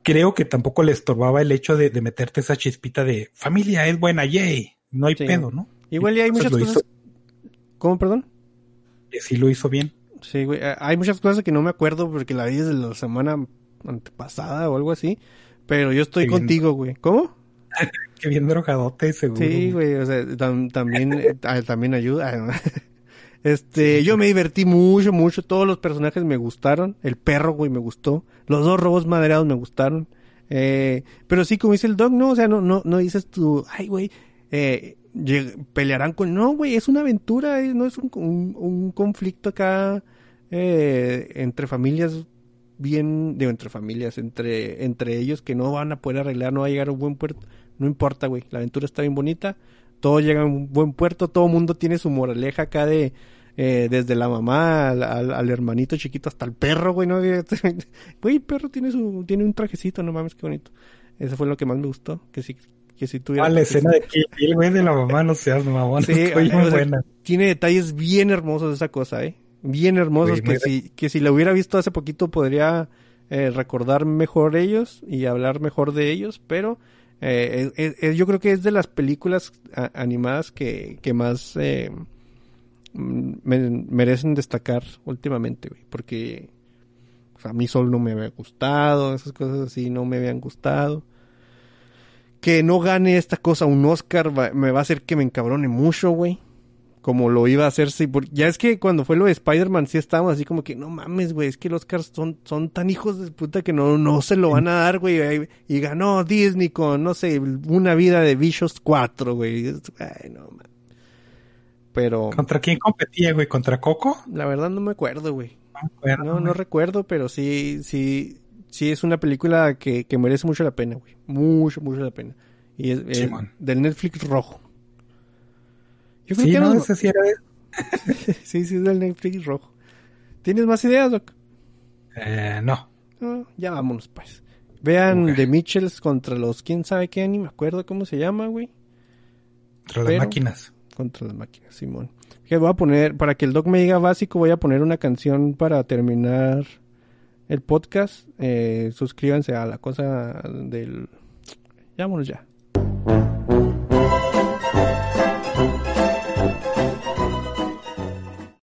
Speaker 2: creo que tampoco le estorbaba el hecho de, de meterte esa chispita de familia es buena, yay, no hay
Speaker 1: Sí.
Speaker 2: pedo, ¿no?
Speaker 1: Igual y hay
Speaker 2: Entonces
Speaker 1: muchas cosas. ¿Cómo, perdón?
Speaker 2: Que sí lo hizo bien.
Speaker 1: Sí, güey. eh, Hay muchas cosas que no me acuerdo porque la vi desde la semana antepasada o algo así. Pero yo estoy
Speaker 2: Qué bien.
Speaker 1: contigo, güey. ¿Cómo?
Speaker 2: Qué bien drogadote, seguro.
Speaker 1: Sí, güey. O sea, tam- también, eh, también ayuda. Este, yo me divertí mucho, mucho. Todos los personajes me gustaron. El perro, güey, me gustó. Los dos robos maderados me gustaron. Eh, pero sí, como dice el dog, no, o sea, no, no, no dices tú, ay, güey, eh, pelearán con, no, güey, es una aventura, eh, no es un, un, un conflicto acá, eh, entre familias bien, digo, entre familias, entre, entre ellos que no van a poder arreglar, no va a llegar a un buen puerto, no importa, güey, la aventura está bien bonita, todo llega a un buen puerto, todo mundo tiene su moraleja acá de, eh, desde la mamá al, al- al hermanito chiquito hasta el perro, güey, ¿no? Güey, el perro tiene su, tiene un trajecito, no mames, qué bonito. Eso fue lo que más me gustó, que sí, que sí tuviera.
Speaker 2: Ah, la escena de Kill Bill, güey, de la mamá, no seas mamón.
Speaker 1: Sí, o sea,
Speaker 2: buena.
Speaker 1: Tiene detalles bien hermosos esa cosa, ¿eh? Bien hermosos que si, que si la hubiera visto hace poquito podría eh, recordar mejor ellos y hablar mejor de ellos, pero eh, es- es- yo creo que es de las películas a- animadas que, que más eh, mm, me- merecen destacar últimamente, güey, porque o sea, a mí solo no me había gustado, esas cosas así no me habían gustado. Que no gane esta cosa un Oscar va- me va a hacer que me encabrone mucho, güey. Como lo iba a hacer, sí. por- Ya es que cuando fue lo de Spider-Man, sí estábamos así como que, no mames, güey, es que los Oscars son, son tan hijos de puta que no, no se lo van a dar, güey. Y, y ganó Disney con, no sé, una vida de Vicious 4, güey. Ay, no. Pero
Speaker 2: ¿Contra quién competía, güey? ¿Contra Coco?
Speaker 1: la verdad no me acuerdo, güey.
Speaker 2: No me acuerdo,
Speaker 1: No, no recuerdo, pero sí, sí, sí es una película que, que merece mucho la pena, güey. Mucho, mucho la pena. Y es, es
Speaker 2: Simón.
Speaker 1: del Netflix rojo. Yo creo
Speaker 2: Sí,
Speaker 1: que
Speaker 2: no, ese sí era
Speaker 1: sí, sí es del Netflix rojo. ¿Tienes más ideas, Doc?
Speaker 2: Eh, no.
Speaker 1: No, ya vámonos, pues. Vean
Speaker 2: Ok.
Speaker 1: The Mitchells contra los quién sabe qué, ni me acuerdo cómo se llama, güey.
Speaker 2: Contra
Speaker 1: Pero-
Speaker 2: las máquinas.
Speaker 1: Contra las máquinas, Simón. Que voy a poner, para que el Doc me diga básico, voy a poner una canción para terminar el podcast. Eh, suscríbanse a la cosa del... Vámonos ya.